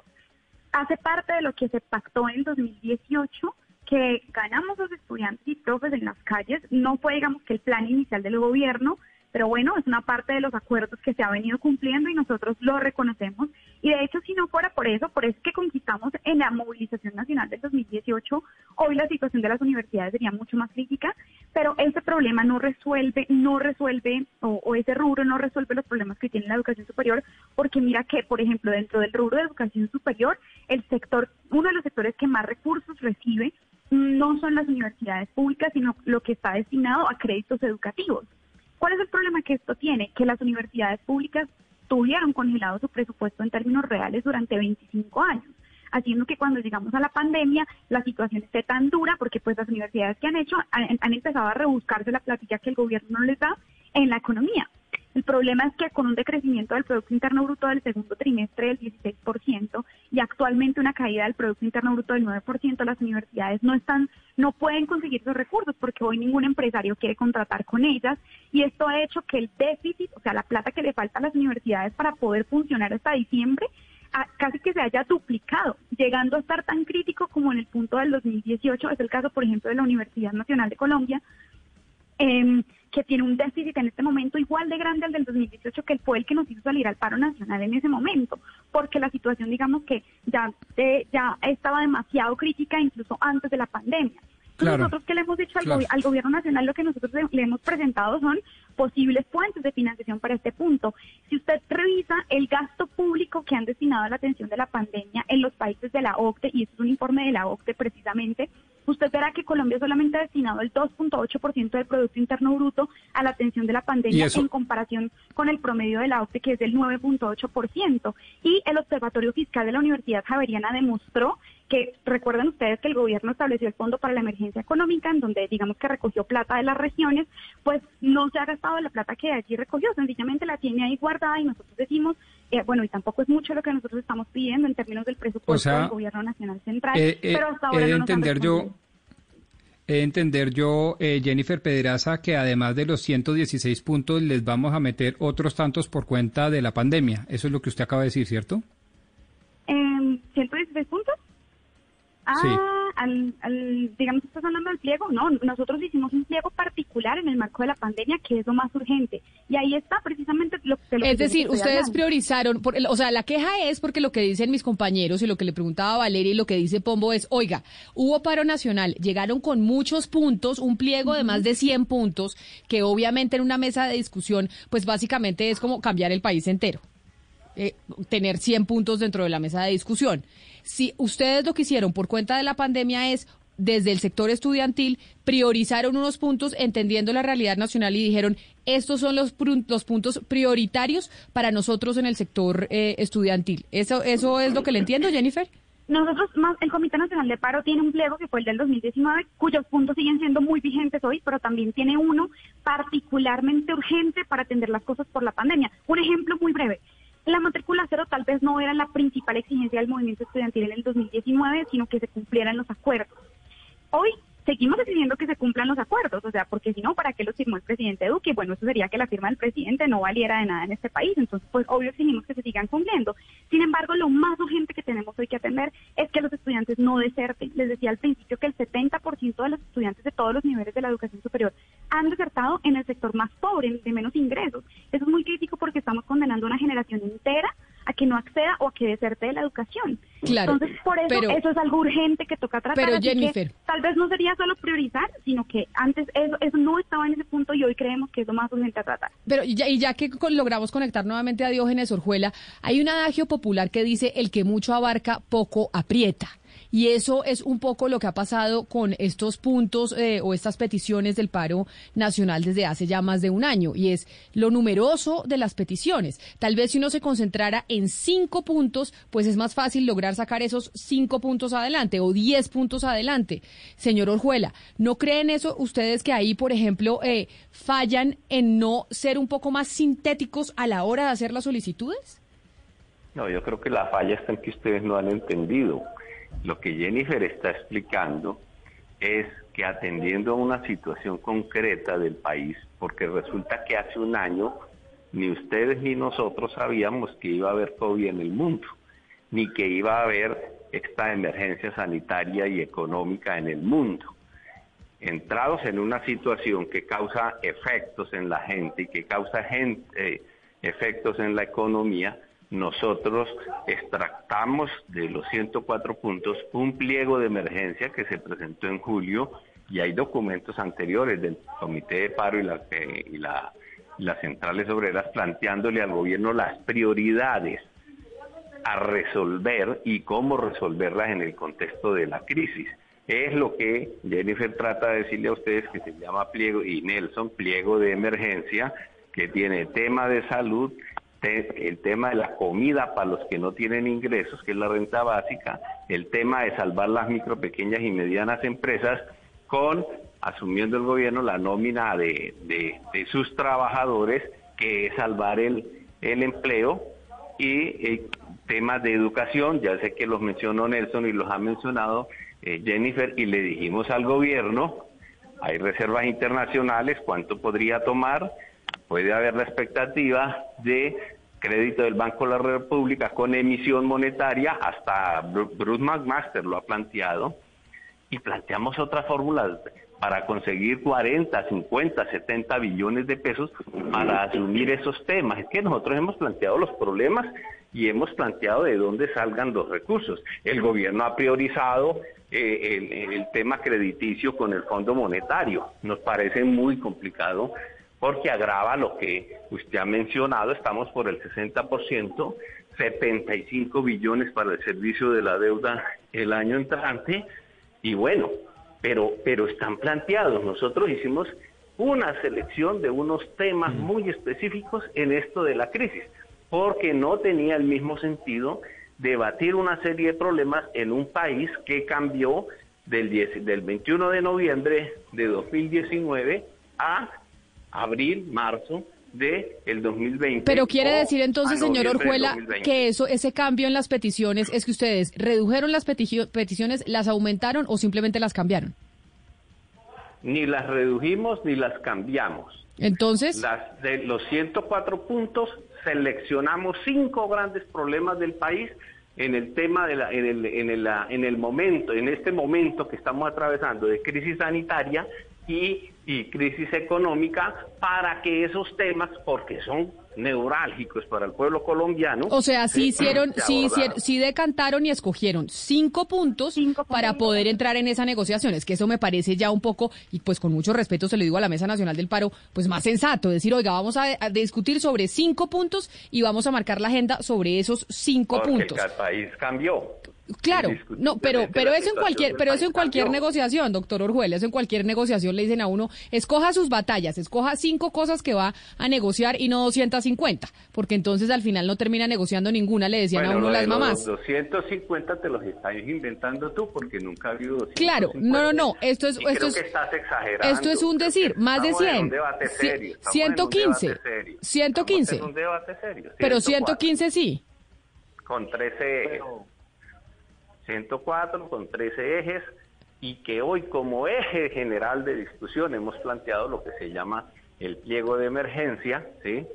hace parte de lo que se pactó en 2018 que ganamos los estudiantes y profes en las calles. No fue, digamos, que el plan inicial del gobierno, pero bueno, es una parte de los acuerdos que se ha venido cumpliendo y nosotros lo reconocemos. Y de hecho, si no fuera por eso, por eso que conquistamos en la movilización nacional del 2018, hoy la situación de las universidades sería mucho más crítica, pero ese problema no resuelve, no resuelve, o, o ese rubro no resuelve los problemas que tiene la educación superior, porque mira que, por ejemplo, dentro del rubro de educación superior, el sector, uno de los sectores que más recursos recibe no son las universidades públicas, sino lo que está destinado a créditos educativos. ¿Cuál es el problema que esto tiene? Que las universidades públicas tuvieron congelado su presupuesto en términos reales durante 25 años, haciendo que cuando llegamos a la pandemia la situación esté tan dura porque pues las universidades que han hecho han, empezado a rebuscarse la platilla que el gobierno no les da en la economía. El problema es que con un decrecimiento del Producto Interno Bruto del segundo trimestre del 16% y actualmente una caída del Producto Interno Bruto del 9%, las universidades no están, no pueden conseguir esos recursos porque hoy ningún empresario quiere contratar con ellas y esto ha hecho que el déficit, o sea, la plata que le falta a las universidades para poder funcionar hasta diciembre, casi que se haya duplicado, llegando a estar tan crítico como en el punto del 2018. Es el caso, por ejemplo, de la Universidad Nacional de Colombia, em, que tiene un déficit en este momento igual de grande al del 2018, que fue el que nos hizo salir al paro nacional en ese momento, porque la situación, digamos que ya, eh, ya estaba demasiado crítica incluso antes de la pandemia. Nosotros que le hemos dicho al, gobierno nacional, lo que nosotros le, hemos presentado son posibles fuentes de financiación para este punto. Si usted revisa el gasto público que han destinado a la atención de la pandemia en los países de la OCDE, y esto es un informe de la OCDE precisamente, usted verá que Colombia solamente ha destinado el 2.8% del Producto Interno Bruto a la atención de la pandemia en comparación con el promedio de la OCDE, que es del 9.8%. Y el Observatorio Fiscal de la Universidad Javeriana demostró que recuerden ustedes que el gobierno estableció el Fondo para la Emergencia Económica, en donde digamos que recogió plata de las regiones, pues no se ha gastado la plata que allí recogió, sencillamente la tiene ahí guardada y nosotros decimos, eh, bueno, y tampoco es mucho lo que nosotros estamos pidiendo en términos del presupuesto del gobierno nacional central, eh, eh, pero hasta ahora no entender yo He entender yo, Jennifer Pedraza, que además de los 116 puntos les vamos a meter otros tantos por cuenta de la pandemia. Eso es lo que usted acaba de decir, ¿cierto? ¿116 em, puntos? Ah, al, digamos, ¿estás hablando del pliego? No, nosotros hicimos un pliego particular en el marco de la pandemia, que es lo más urgente. Y ahí está precisamente lo, que... Es decir, ustedes priorizaron, por, o sea, la queja es porque lo que dicen mis compañeros y lo que le preguntaba Valeria y lo que dice Pombo es, oiga, hubo paro nacional, llegaron con muchos puntos, un pliego de más de 100 puntos, que obviamente en una mesa de discusión, pues básicamente es como cambiar el país entero. Eh, tener 100 puntos dentro de la mesa de discusión. Si ustedes lo que hicieron por cuenta de la pandemia es desde el sector estudiantil priorizaron unos puntos entendiendo la realidad nacional y dijeron estos son los, los puntos prioritarios para nosotros en el sector eh, estudiantil. ¿Eso, ¿Eso es lo que le entiendo, Jennifer? Nosotros, más, el Comité Nacional de Paro tiene un pliego que fue el del 2019, cuyos puntos siguen siendo muy vigentes hoy, pero también tiene uno particularmente urgente para atender las cosas por la pandemia. Un ejemplo muy breve. La matrícula cero tal vez no era la principal exigencia del movimiento estudiantil en el 2019, sino que se cumplieran los acuerdos. Hoy seguimos exigiendo que se cumplan los acuerdos, o sea, porque si no, ¿para qué los firmó el presidente Duque? Bueno, eso sería que la firma del presidente no valiera de nada en este país, entonces, pues obvio exigimos que se sigan cumpliendo. Sin embargo, lo más urgente que tenemos hoy que atender es que los estudiantes no deserten. Les decía al principio que el 70% de los estudiantes de todos los niveles de la educación superior han desertado en el sector más pobre, de menos ingresos. Eso es muy crítico porque estamos condenando a una generación entera a que no acceda o a que deserte de la educación. Claro, Entonces, por eso eso es algo urgente que toca tratar. Pero Jennifer, tal vez no sería solo priorizar, sino que antes eso, eso no estaba en ese punto y hoy creemos que es lo más urgente a tratar. Pero ya, y ya que logramos conectar nuevamente a Diógenes Orjuela, hay un adagio popular que dice el que mucho abarca, poco aprieta. Y eso es un poco lo que ha pasado con estos puntos eh, o estas peticiones del paro nacional desde hace ya más de un año. Y es lo numeroso de las peticiones. Tal vez si uno se concentrara en cinco puntos, pues es más fácil lograr sacar esos cinco puntos adelante o diez puntos adelante. Señor Orjuela, ¿no creen eso ustedes que ahí, por ejemplo, eh, fallan en no ser un poco más sintéticos a la hora de hacer las solicitudes? No, yo creo que la falla está en que ustedes no han entendido. Lo que Jennifer está explicando es que atendiendo a una situación concreta del país, porque resulta que hace un año ni ustedes ni nosotros sabíamos que iba a haber COVID en el mundo, ni que iba a haber esta emergencia sanitaria y económica en el mundo. Entrados en una situación que causa efectos en la gente y que causa eh, efectos en la economía, nosotros extractamos de los 104 puntos un pliego de emergencia que se presentó en julio y hay documentos anteriores del Comité de Paro y, eh, y las centrales obreras planteándole al gobierno las prioridades a resolver y cómo resolverlas en el contexto de la crisis. Es lo que Jennifer trata de decirle a ustedes que se llama pliego y Nelson, pliego de emergencia, que tiene tema de salud, el tema de la comida para los que no tienen ingresos, que es la renta básica, el tema de salvar las micro, pequeñas y medianas empresas con asumiendo el gobierno la nómina de, de, sus trabajadores, que es salvar el, el empleo y el temas de educación, ya sé que los mencionó Nelson y los ha mencionado eh, Jennifer, y le dijimos al gobierno, hay reservas internacionales, ¿cuánto podría tomar? Puede haber la expectativa de crédito del Banco de la República con emisión monetaria, hasta Bruce McMaster lo ha planteado, y planteamos otras fórmulas para conseguir 40, 50, 70 billones de pesos para asumir esos temas. Es que nosotros hemos planteado los problemas y hemos planteado de dónde salgan los recursos. El gobierno ha priorizado eh, el, el tema crediticio con el Fondo Monetario. Nos parece muy complicado porque agrava lo que usted ha mencionado, estamos por el 60%, 75 billones para el servicio de la deuda el año entrante, y bueno, pero, pero están planteados. Nosotros hicimos una selección de unos temas muy específicos en esto de la crisis, porque no tenía el mismo sentido debatir una serie de problemas en un país que cambió del, 10, del 21 de noviembre de 2019 a abril, marzo de el 2020. Pero quiere decir entonces, señor Orjuela, que eso, ese cambio en las peticiones es que ustedes redujeron las peticiones, las aumentaron o simplemente las cambiaron. Ni las redujimos ni las cambiamos. Entonces, las de los 104 puntos seleccionamos cinco grandes problemas del país en el tema de la, en el, en el, en el momento, en este momento que estamos atravesando de crisis sanitaria y y crisis económica para que esos temas, porque son neurálgicos para el pueblo colombiano. O sea, sí hicieron, sí, sí decantaron y escogieron cinco puntos para poder entrar en esa negociación. Es que eso me parece ya un poco, y pues con mucho respeto se lo digo a la Mesa Nacional del Paro, pues más sensato, decir, oiga, vamos a, discutir sobre cinco puntos y vamos a marcar la agenda sobre esos cinco puntos. el país cambió. Claro, no, pero pero eso en cualquier pero eso en cualquier negociación, doctor Orjuela, eso en cualquier negociación le dicen a uno, escoja sus batallas, escoja cinco cosas que va a negociar y no 250, porque entonces al final no termina negociando ninguna, le decían a uno las mamás. Los 250 te los estás inventando tú porque nunca ha habido 250. Claro, no, no, no, esto es esto es estás exagerando. Esto es un decir, más de 100. un debate serio, 115. 115. un debate serio. Pero 115 sí. Con 13 104 con 13 ejes y que hoy como eje general de discusión hemos planteado lo que se llama el pliego de emergencia, ¿sí?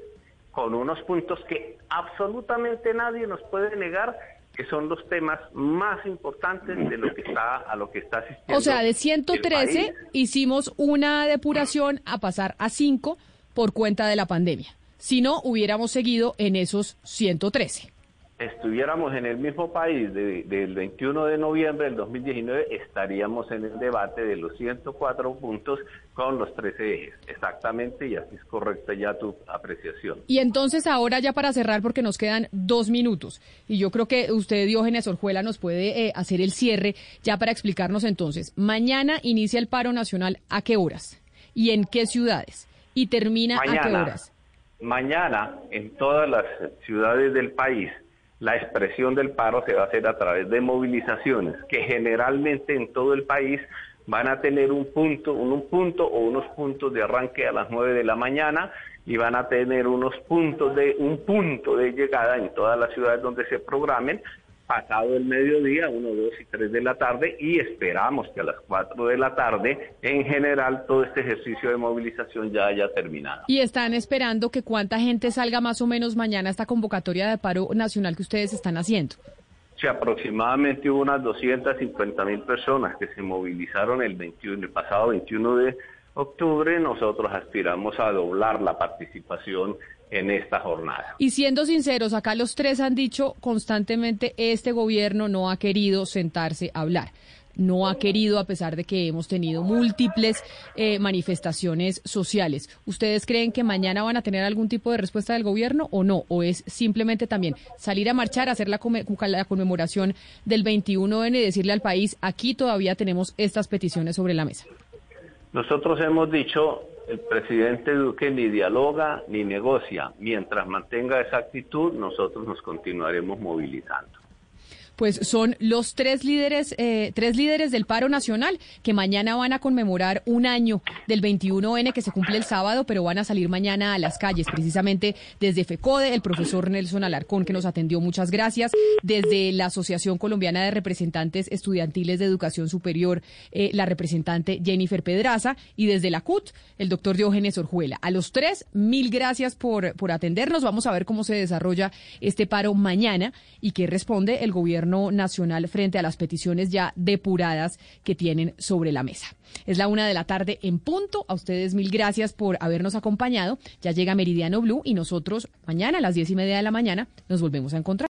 con unos puntos que absolutamente nadie nos puede negar que son los temas más importantes de lo que está a lo que está asistiendo. O sea, de 113 hicimos una depuración a pasar a 5 por cuenta de la pandemia. Si no, hubiéramos seguido en esos 113 estuviéramos en el mismo país del 21 de noviembre del 2019, estaríamos en el debate de los 104 puntos con los 13 ejes. Exactamente, y así es correcta ya tu apreciación. Y entonces ahora ya para cerrar, porque nos quedan dos minutos, y yo creo que usted, Diógenes Orjuela, nos puede eh, hacer el cierre ya para explicarnos entonces, mañana inicia el paro nacional, ¿a qué horas? ¿Y en qué ciudades? ¿Y termina a qué horas? Mañana en todas las ciudades del país la expresión del paro se va a hacer a través de movilizaciones que generalmente en todo el país van a tener un punto, un, punto o unos puntos de arranque a las 9 de la mañana y van a tener unos puntos de un punto de llegada en todas las ciudades donde se programen pasado el mediodía, 1, 2 y 3 de la tarde, y esperamos que a las 4 de la tarde, en general, todo este ejercicio de movilización ya haya terminado. ¿Y están esperando que cuánta gente salga más o menos mañana a esta convocatoria de paro nacional que ustedes están haciendo? Sí, aproximadamente hubo unas 250 mil personas que se movilizaron el, 21, el pasado 21 de octubre. Nosotros aspiramos a doblar la participación en esta jornada. Y siendo sinceros, acá los tres han dicho constantemente, este gobierno no ha querido sentarse a hablar. No ha querido, a pesar de que hemos tenido múltiples eh, manifestaciones sociales. ¿Ustedes creen que mañana van a tener algún tipo de respuesta del gobierno o no? ¿O es simplemente también salir a marchar, hacer la, la conmemoración del 21N y decirle al país, aquí todavía tenemos estas peticiones sobre la mesa? Nosotros hemos dicho el presidente Duque ni dialoga ni negocia. Mientras mantenga esa actitud, nosotros nos continuaremos movilizando pues son los tres líderes, eh, tres líderes del paro nacional que mañana van a conmemorar un año del 21N que se cumple el sábado, pero van a salir mañana a las calles, precisamente desde FECODE, el profesor Nelson Alarcón que nos atendió, muchas gracias, desde la Asociación Colombiana de Representantes Estudiantiles de Educación Superior, eh, la representante Jennifer Pedraza, y desde la CUT, el doctor Diógenes Orjuela. A los tres, mil gracias por, por atendernos. Vamos a ver cómo se desarrolla este paro mañana y qué responde el gobierno gobierno nacional frente a las peticiones ya depuradas que tienen sobre la mesa. Es la una de la tarde en punto. A ustedes mil gracias por habernos acompañado. Ya llega Meridiano Blue y nosotros mañana a las diez y media de la mañana nos volvemos a encontrar.